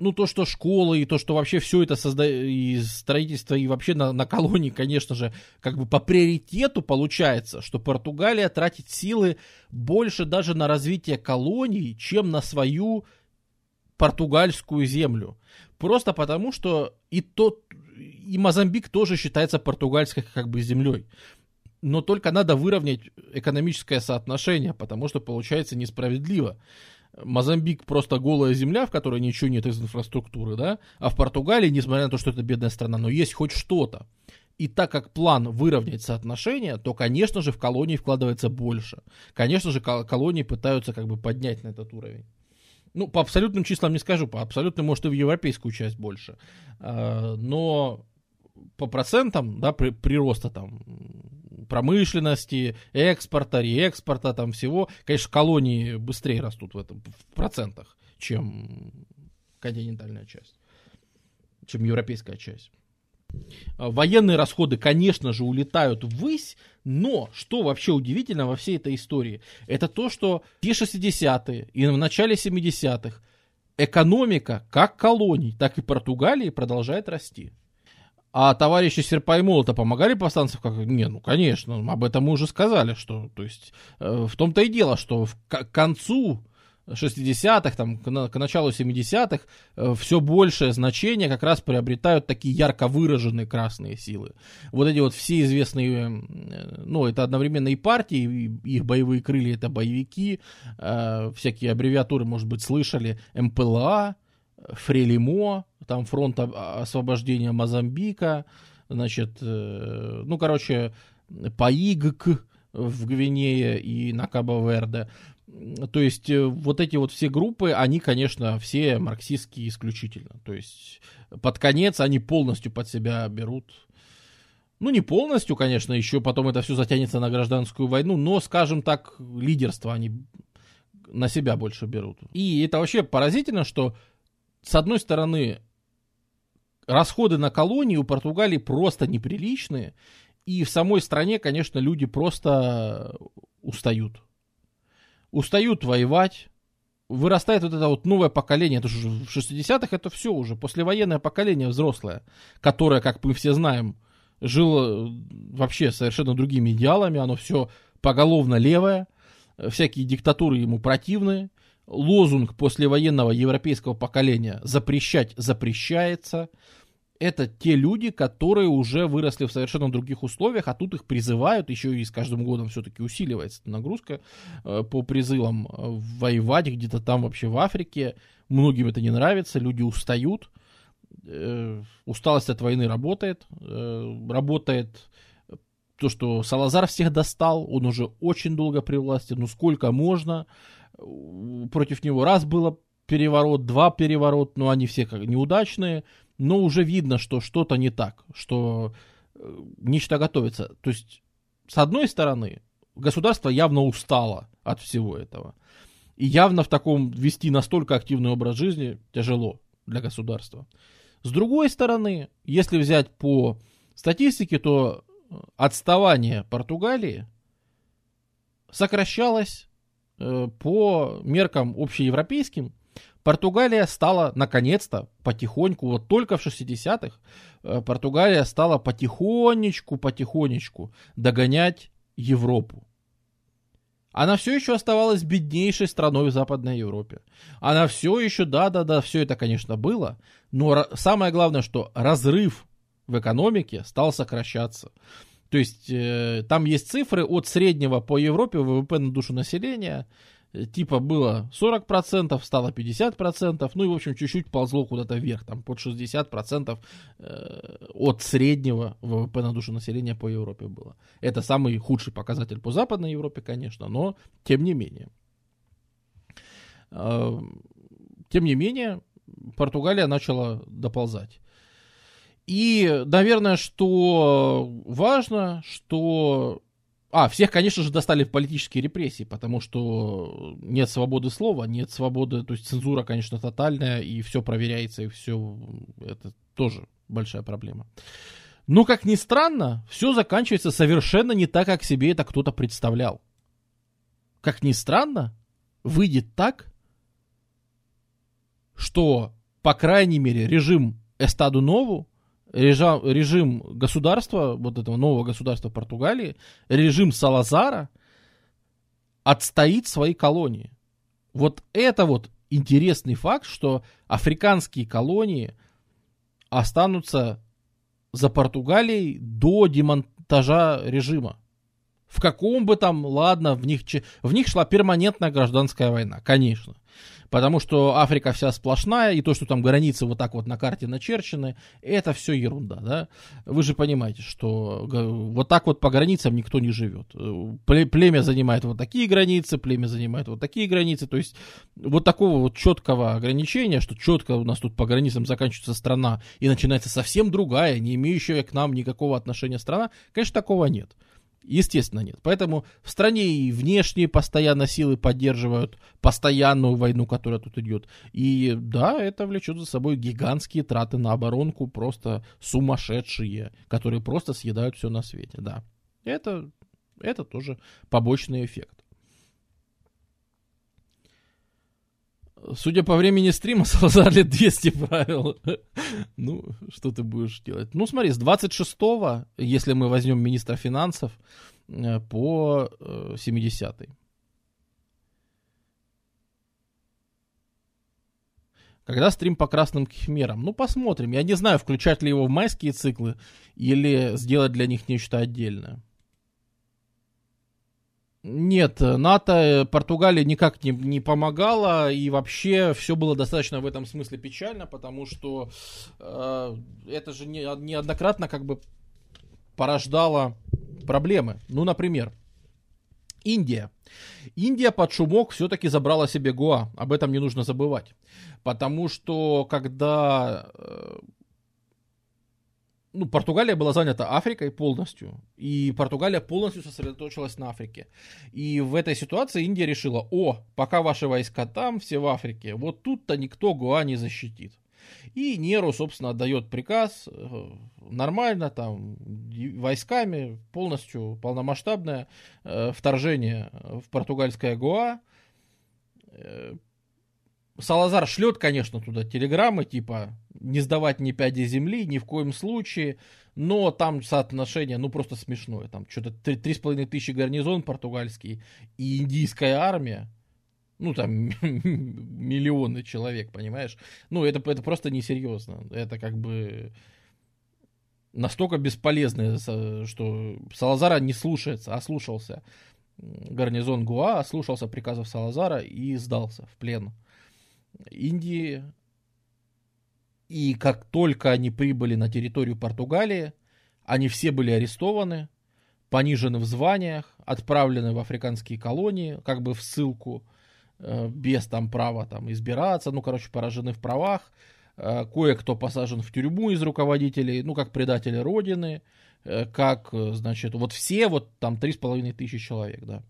ну, то, что школы, и то, что вообще все это созда... и строительство, и вообще на, на колонии, конечно же, как бы по приоритету получается, что Португалия тратит силы больше даже на развитие колоний, чем на свою португальскую землю. Просто потому, что и тот, и Мозамбик тоже считается португальской как бы землей но только надо выровнять экономическое соотношение, потому что получается несправедливо. Мозамбик просто голая земля, в которой ничего нет из инфраструктуры, да, а в Португалии, несмотря на то, что это бедная страна, но есть хоть что-то. И так как план выровнять соотношение, то, конечно же, в колонии вкладывается больше. Конечно же, колонии пытаются как бы поднять на этот уровень. Ну, по абсолютным числам не скажу, по абсолютным, может, и в европейскую часть больше. А, но по процентам, да, при, прироста там промышленности, экспорта, реэкспорта, там всего, конечно, колонии быстрее растут в этом в процентах, чем континентальная часть, чем европейская часть. А, военные расходы, конечно же, улетают ввысь, но что вообще удивительно во всей этой истории, это то, что те 60-е и в начале 70-х экономика как колоний, так и Португалии продолжает расти. А товарищи Серпа и Молота помогали повстанцам? Как? Не, ну конечно, об этом мы уже сказали, что, то есть, э, в том-то и дело, что в, к концу 60-х, там, к, к началу 70-х, э, все большее значение как раз приобретают такие ярко выраженные красные силы. Вот эти вот все известные, э, ну, это одновременно и партии, и их боевые крылья, это боевики, э, всякие аббревиатуры, может быть, слышали, МПЛА, Фрелимо, там фронт освобождения Мозамбика, значит, э, ну, короче, ПАИГК в Гвинее и на Кабо-Верде. То есть э, вот эти вот все группы, они, конечно, все марксистские исключительно. То есть под конец они полностью под себя берут. Ну, не полностью, конечно, еще потом это все затянется на гражданскую войну, но, скажем так, лидерство они на себя больше берут. И это вообще поразительно, что, с одной стороны, расходы на колонии у Португалии просто неприличные, и в самой стране, конечно, люди просто устают. Устают воевать, вырастает вот это вот новое поколение, это же в 60-х это все уже, послевоенное поколение взрослое, которое, как мы все знаем, жило вообще совершенно другими идеалами, оно все поголовно левое, всякие диктатуры ему противны, лозунг послевоенного европейского поколения «запрещать запрещается», это те люди, которые уже выросли в совершенно других условиях, а тут их призывают, еще и с каждым годом все-таки усиливается нагрузка э, по призывам э, воевать где-то там вообще в Африке. Многим это не нравится, люди устают. Э, усталость от войны работает. Работает то, что Салазар всех достал, он уже очень долго при власти, ну сколько можно. Против него раз было переворот, два переворот, но они все как неудачные но уже видно, что что-то не так, что э, нечто готовится. То есть, с одной стороны, государство явно устало от всего этого. И явно в таком вести настолько активный образ жизни тяжело для государства. С другой стороны, если взять по статистике, то отставание Португалии сокращалось э, по меркам общеевропейским Португалия стала, наконец-то, потихоньку, вот только в 60-х, э, Португалия стала потихонечку, потихонечку догонять Европу. Она все еще оставалась беднейшей страной в Западной Европе. Она все еще, да-да-да, все это, конечно, было, но самое главное, что разрыв в экономике стал сокращаться. То есть э, там есть цифры от среднего по Европе ВВП на душу населения Э, типа было 40%, стало 50%, ну и, в общем, чуть-чуть ползло куда-то вверх, там под 60% э, от среднего ВВП на душу населения по Европе было. Это самый худший показатель по Западной Европе, конечно, но тем не менее. Э, тем не менее, Португалия начала доползать. И, наверное, что важно, что а, всех, конечно же, достали в политические репрессии, потому что нет свободы слова, нет свободы, то есть цензура, конечно, тотальная, и все проверяется, и все, это тоже большая проблема. Но, как ни странно, все заканчивается совершенно не так, как себе это кто-то представлял. Как ни странно, выйдет так, что, по крайней мере, режим Эстаду Нову режим, режим государства, вот этого нового государства Португалии, режим Салазара отстоит свои колонии. Вот это вот интересный факт, что африканские колонии останутся за Португалией до демонтажа режима. В каком бы там, ладно, в них, в них шла перманентная гражданская война, конечно. Потому что Африка вся сплошная, и то, что там границы вот так вот на карте начерчены, это все ерунда, да. Вы же понимаете, что вот так вот по границам никто не живет. Племя занимает вот такие границы, племя занимает вот такие границы, то есть вот такого вот четкого ограничения, что четко у нас тут по границам заканчивается страна и начинается совсем другая, не имеющая к нам никакого отношения страна, конечно, такого нет. Естественно, нет. Поэтому в стране и внешние постоянно силы поддерживают постоянную войну, которая тут идет. И да, это влечет за собой гигантские траты на оборонку, просто сумасшедшие, которые просто съедают все на свете. Да, это, это тоже побочный эффект. Судя по времени стрима, (laughs) Салазар лет 200 правил. ну, что ты будешь делать? Ну, смотри, с 26-го, если мы возьмем министра финансов, э, по 70-й. Э, Когда стрим по красным химерам? Ну, посмотрим. Я не знаю, включать ли его в майские циклы или сделать для них нечто отдельное. Нет, НАТО э, Португалии никак не, не помогала, и вообще все было достаточно в этом смысле печально, потому что э, это же не, неоднократно как бы порождало проблемы. Ну, например, Индия. Индия под шумок все-таки забрала себе Гоа, об этом не нужно забывать. Потому что когда э, ну, Португалия была занята Африкой полностью, и Португалия полностью сосредоточилась на Африке. И в этой ситуации Индия решила, о, пока ваши войска там, все в Африке, вот тут-то никто Гуа не защитит. И Неру, собственно, отдает приказ э, нормально, там, войсками, полностью полномасштабное э, вторжение в португальское Гуа. Э, Салазар шлет, конечно, туда телеграммы, типа, не сдавать ни пяди земли, ни в коем случае, но там соотношение, ну, просто смешное. Там что-то три с половиной тысячи гарнизон португальский и индийская армия, ну, там, (laughs) миллионы человек, понимаешь? Ну, это, это просто несерьезно. Это как бы настолько бесполезно, что Салазара не слушается, а слушался гарнизон Гуа, слушался приказов Салазара и сдался в плен. Индии. И как только они прибыли на территорию Португалии, они все были арестованы, понижены в званиях, отправлены в африканские колонии, как бы в ссылку, э, без там права там избираться, ну, короче, поражены в правах. Э, кое-кто посажен в тюрьму из руководителей, ну, как предатели Родины, э, как, значит, вот все, вот там три с половиной тысячи человек, да.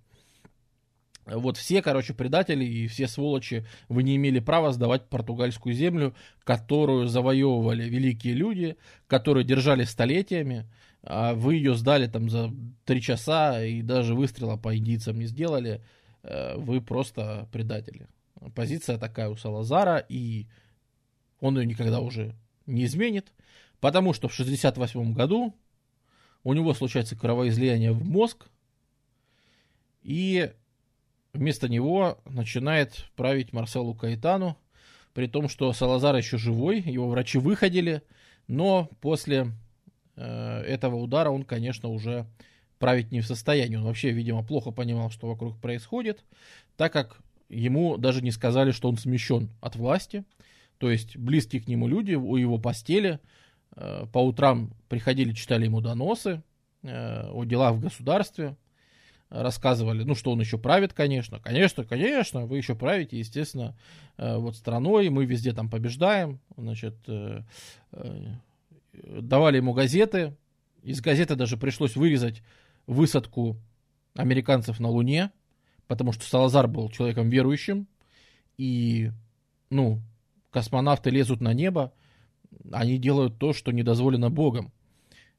Вот все, короче, предатели и все сволочи, вы не имели права сдавать португальскую землю, которую завоевывали великие люди, которые держали столетиями, а вы ее сдали там за три часа и даже выстрела по индийцам не сделали, э, вы просто предатели. Позиция такая у Салазара, и он ее никогда уже не изменит, потому что в 68 году у него случается кровоизлияние в мозг, и Вместо него начинает править Марселу Каэтану, при том, что Салазар еще живой, его врачи выходили, но после э, этого удара он, конечно, уже править не в состоянии. Он вообще, видимо, плохо понимал, что вокруг происходит, так как ему даже не сказали, что он смещен от власти. То есть близкие к нему люди у его постели э, по утрам приходили, читали ему доносы э, о делах в государстве, рассказывали, ну, что он еще правит, конечно. Конечно, конечно, вы еще правите, естественно, э, вот страной, мы везде там побеждаем, значит, э, э, давали ему газеты, из газеты даже пришлось вырезать высадку американцев на Луне, потому что Салазар был человеком верующим, и, ну, космонавты лезут на небо, они делают то, что не дозволено Богом.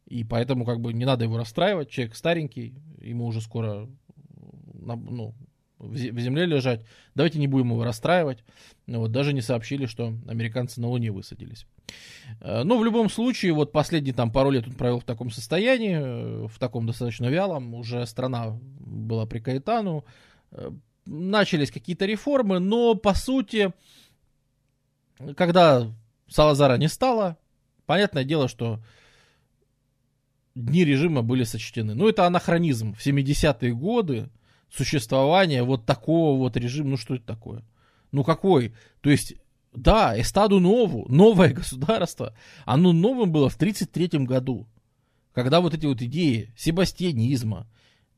И поэтому как бы не надо его расстраивать. Человек старенький, ему уже скоро ну, в земле лежать. Давайте не будем его расстраивать. Ну вот, даже не сообщили, что американцы на Луне высадились. Э, но в любом случае, вот последние там пару лет он провел в таком состоянии, э, в таком достаточно вялом. Уже страна была при Каэтану. Э, начались какие-то реформы, но по сути, когда Салазара не стало, понятное дело, что дни режима были сочтены. Ну, это анахронизм. В 70-е годы существования вот такого вот режима, ну, что это такое? Ну, какой? То есть, да, Эстаду Нову, новое (laughs) государство, оно новым было в 1933 году, когда вот эти вот идеи себастьянизма,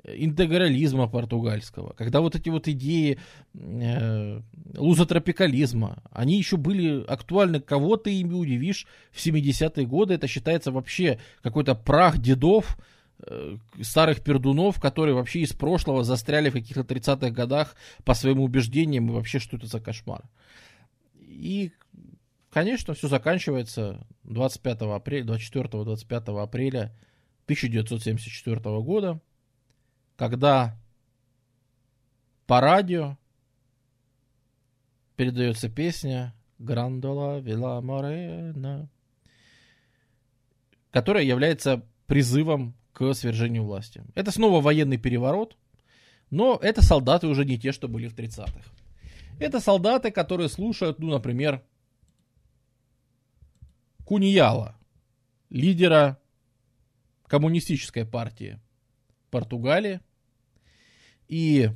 интегрализма португальского, когда вот эти вот идеи э, лузотропикализма, они еще были актуальны, кого ты ими удивишь в 70-е годы, это считается вообще какой-то прах дедов, э, старых пердунов, которые вообще из прошлого застряли в каких-то 30-х годах по своим убеждениям, и вообще что это за кошмар. И, конечно, все заканчивается 25 апреля, 24-25 апреля 1974 года, когда по радио передается песня «Грандола Вила Морена», которая является призывом к свержению власти. Это снова военный переворот, но это солдаты уже не те, что были в 30-х. Это солдаты, которые слушают, ну, например, Куньяла, лидера коммунистической партии Португалии, и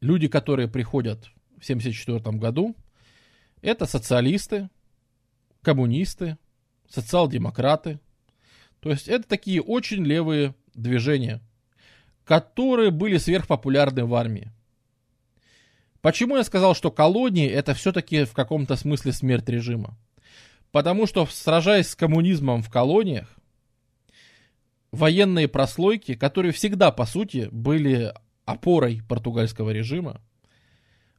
люди, которые приходят в 1974 году, это социалисты, коммунисты, социал-демократы. То есть это такие очень левые движения, которые были сверхпопулярны в армии. Почему я сказал, что колонии это все-таки в каком-то смысле смерть режима? Потому что, сражаясь с коммунизмом в колониях, военные прослойки, которые всегда, по сути, были опорой португальского режима.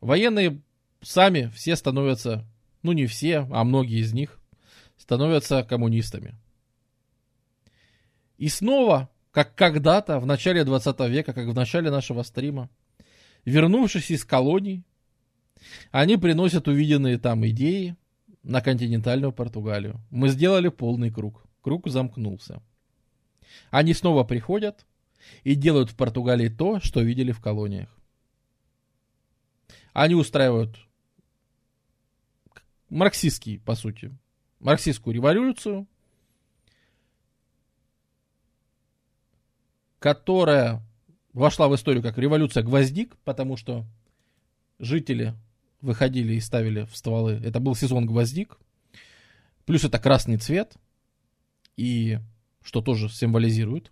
Военные сами все становятся, ну не все, а многие из них, становятся коммунистами. И снова, как когда-то в начале 20 века, как в начале нашего стрима, вернувшись из колоний, они приносят увиденные там идеи на континентальную Португалию. Мы сделали полный круг. Круг замкнулся. Они снова приходят и делают в Португалии то, что видели в колониях. Они устраивают марксистский, по сути, марксистскую революцию, которая вошла в историю как революция гвоздик, потому что жители выходили и ставили в стволы. Это был сезон гвоздик. Плюс это красный цвет. И что тоже символизирует.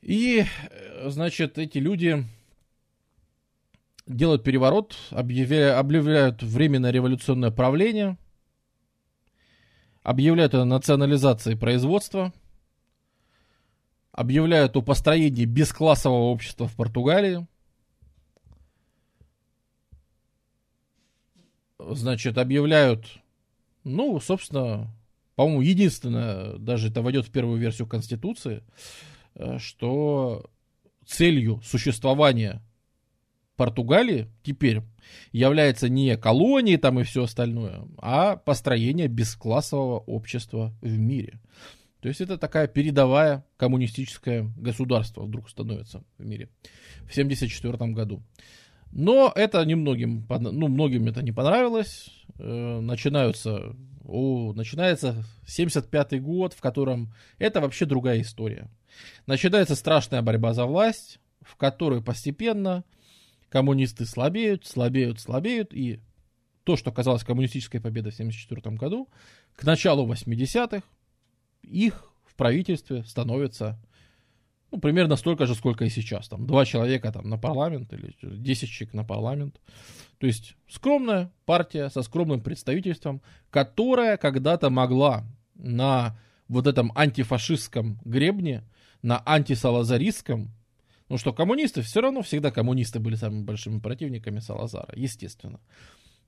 И, э, значит, эти люди делают переворот, объявляют, объявляют временное революционное правление, объявляют о национализации производства, объявляют о построении бесклассового общества в Португалии, значит, объявляют, ну, собственно, по-моему, единственное, даже это войдет в первую версию Конституции, э, что целью существования Португалии теперь является не колонии там и все остальное, а построение бесклассового общества в мире. То есть это такая передовая коммунистическое государство вдруг становится в мире в 1974 году. Но это немногим, ну, многим это не понравилось. Э, начинаются о, начинается 75-й год, в котором это вообще другая история. Начинается страшная борьба за власть, в которой постепенно коммунисты слабеют, слабеют, слабеют, и то, что казалось коммунистической победой в 1974 году, к началу 80-х их в правительстве становится ну, примерно столько же, сколько и сейчас. Там два человека там, на парламент или 10 человек на парламент. То есть скромная партия со скромным представительством, которая когда-то могла на вот этом антифашистском гребне, на антисалазаристском, ну что коммунисты, все равно всегда коммунисты были самыми большими противниками Салазара, естественно.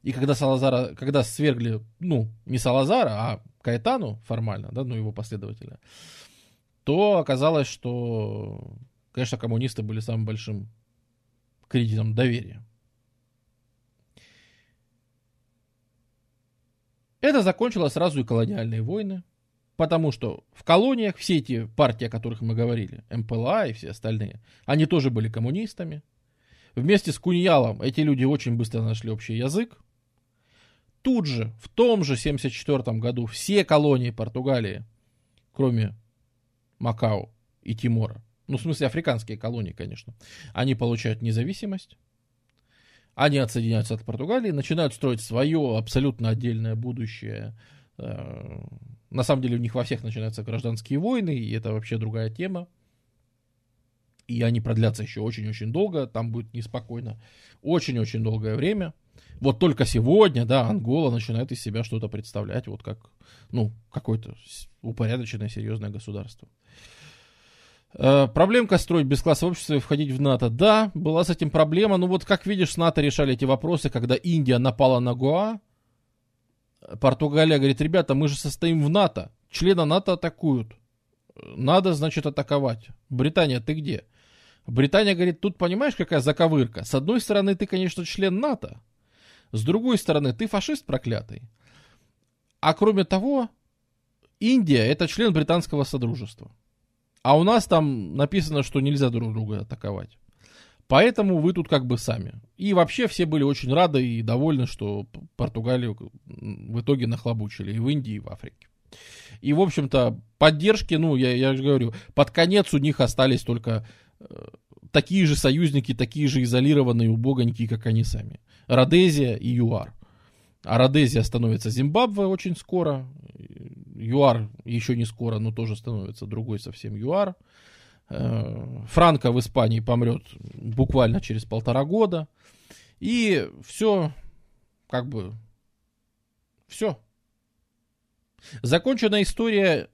И когда Салазара, когда свергли, ну, не Салазара, а Каэтану формально, да, ну, его последователя, то оказалось, что, конечно, коммунисты были самым большим кредитом доверия. Это закончило сразу и колониальные войны, потому что в колониях все эти партии, о которых мы говорили, МПЛА и все остальные, они тоже были коммунистами. Вместе с Куньялом эти люди очень быстро нашли общий язык. Тут же, в том же 1974 году, все колонии Португалии кроме Макао и Тимора, ну, в смысле, африканские колонии, конечно, они получают независимость, они отсоединяются от Португалии, начинают строить свое абсолютно отдельное будущее. Э, на самом деле у них во всех начинаются гражданские войны, и это вообще другая тема. И они продлятся еще очень-очень долго, там будет неспокойно очень-очень долгое время. Вот только сегодня, да, Ангола начинает из себя что-то представлять, вот как, ну, какое-то упорядоченное, серьезное государство. Э, проблемка строить без класса общества и входить в НАТО. Да, была с этим проблема. Ну вот как видишь, с НАТО решали эти вопросы, когда Индия напала на Гоа. Португалия говорит, ребята, мы же состоим в НАТО. Члена НАТО атакуют. Надо, значит, атаковать. Британия, ты где? Британия говорит, тут понимаешь, какая заковырка? С одной стороны, ты, конечно, член НАТО. С другой стороны, ты фашист проклятый. А кроме того, Индия это член британского содружества. А у нас там написано, что нельзя друг друга атаковать. Поэтому вы тут как бы сами. И вообще все были очень рады и довольны, что Португалию в итоге нахлобучили и в Индии, и в Африке. И, в общем-то, поддержки, ну, я, я же говорю, под конец у них остались только э, такие же союзники, такие же изолированные, убогонькие, как они сами. Родезия и ЮАР. А Родезия становится Зимбабве очень скоро. ЮАР еще не скоро, но тоже становится другой совсем ЮАР. Э, Франко в Испании помрет буквально через полтора года. И все, как бы, все. Закончена история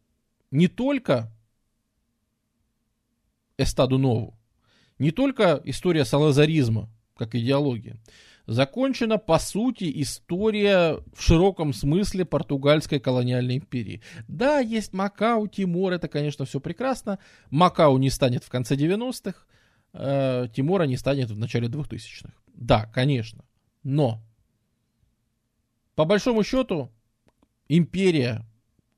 не только Эстаду Нову, не только история салазаризма, как идеология, закончена, по сути, история в широком смысле португальской колониальной империи. Да, есть Макао, Тимор, это, конечно, все прекрасно. Макао не станет в конце 90-х, э, Тимора не станет в начале 2000-х. Да, конечно. Но, по большому счету, империя,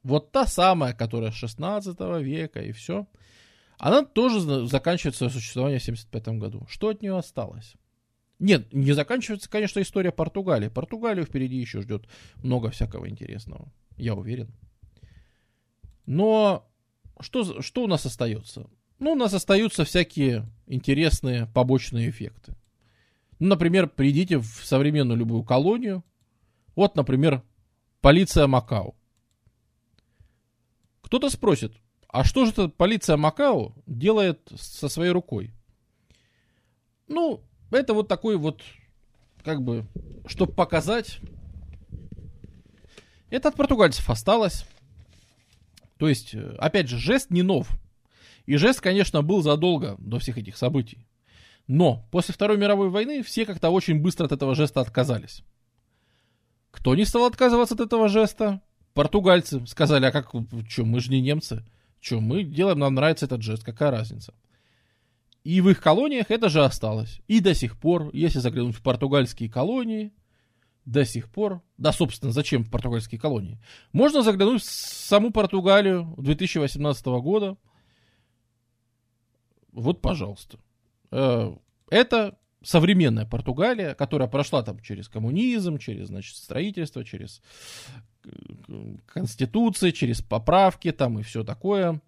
вот та самая, которая с 16 века и все, она тоже заканчивает свое существование в 75 году. Что от нее осталось? Нет, не заканчивается, конечно, история Португалии. Португалию впереди еще ждет много всякого интересного, я уверен. Но что, что у нас остается? Ну, у нас остаются всякие интересные побочные эффекты. Ну, например, придите в современную любую колонию. Вот, например, полиция Макао. Кто-то спросит, а что же эта полиция Макао делает со своей рукой? Ну, это вот такой вот, как бы, чтобы показать. Это от португальцев осталось. То есть, э, опять же, жест не нов. И жест, конечно, был задолго до всех этих событий. Но после Второй мировой войны все как-то очень быстро от этого жеста отказались. Кто не стал отказываться от этого жеста? Португальцы сказали, а как, что, мы же не немцы. Что, мы делаем, нам нравится этот жест, какая разница? И в их колониях это же осталось. И до сих пор, если заглянуть в португальские колонии, до сих пор, да, собственно, зачем в португальские колонии? Можно заглянуть в саму Португалию 2018 года. Вот, пожалуйста. Э, это современная Португалия, которая прошла там через коммунизм, через, значит, строительство, через конституции, через поправки там и все такое.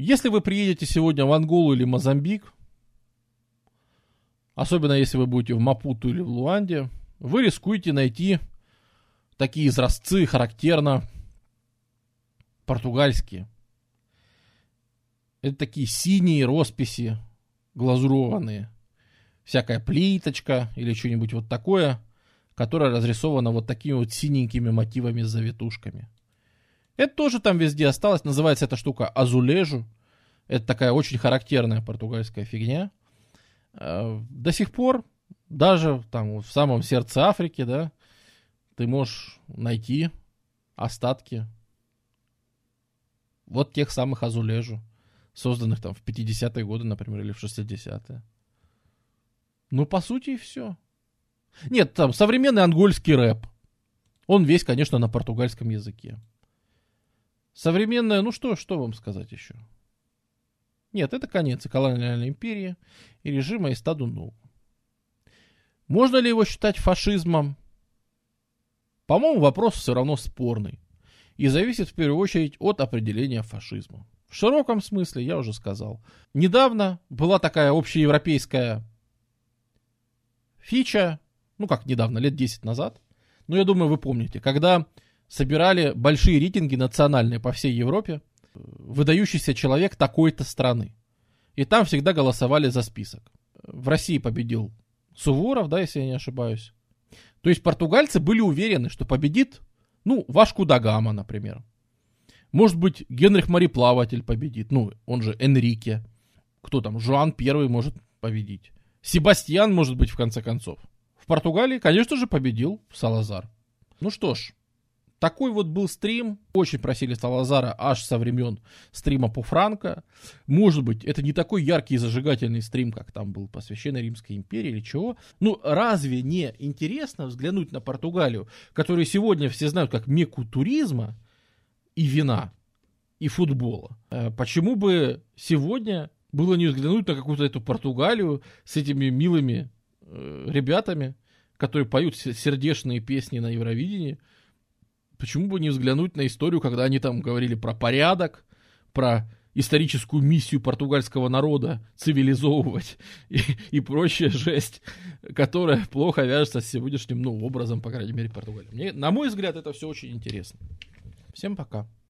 Если вы приедете сегодня в Анголу или Мозамбик, особенно если вы будете в Мапуту или в Луанде, вы рискуете найти такие изразцы характерно португальские. Это такие синие росписи, глазурованные. Всякая плиточка или что-нибудь вот такое, которое разрисовано вот такими вот синенькими мотивами с завитушками. Это тоже там везде осталось. Называется эта штука азулежу. Это такая очень характерная португальская фигня. Э, до сих пор, даже там в самом сердце Африки, да, ты можешь найти остатки вот тех самых азулежу, созданных там в 50-е годы, например, или в 60-е. Ну, по сути, и все. Нет, там современный ангольский рэп. Он весь, конечно, на португальском языке. Современная, ну что, что вам сказать еще? Нет, это конец и колониальной империи и режима Истаду Нову. Можно ли его считать фашизмом? По-моему, вопрос все равно спорный. и зависит в первую очередь от определения фашизма. В широком смысле, я уже сказал. Недавно была такая общеевропейская фича, ну как недавно, лет 10 назад, ну я думаю, вы помните, когда собирали большие рейтинги национальные по всей Европе, выдающийся человек такой-то страны. И там всегда голосовали за список. В России победил Суворов, да, если я не ошибаюсь. То есть португальцы были уверены, что победит, ну, Вашку Дагама, например. Может быть, Генрих Мореплаватель победит, ну, он же Энрике. Кто там, Жуан Первый может победить. Себастьян, может быть, в конце концов. В Португалии, конечно же, победил Салазар. Ну что ж, такой вот был стрим. Очень просили Салазара аж со времен стрима по Франко. Может быть, это не такой яркий и зажигательный стрим, как там был по Священной Римской империи или чего. Ну, разве не интересно взглянуть на Португалию, которую сегодня все знают как мекку туризма и вина, и футбола? Э, почему бы сегодня было не взглянуть на какую-то эту Португалию с этими милыми э, ребятами, которые поют сердечные песни на Евровидении, Почему бы не взглянуть на историю, когда они там говорили про порядок, про историческую миссию португальского народа цивилизовывать (laughs) и, и прочая жесть, которая плохо вяжется с сегодняшним ну, образом, по крайней мере, Португалии. Мне, на мой взгляд, это все очень интересно. Всем пока.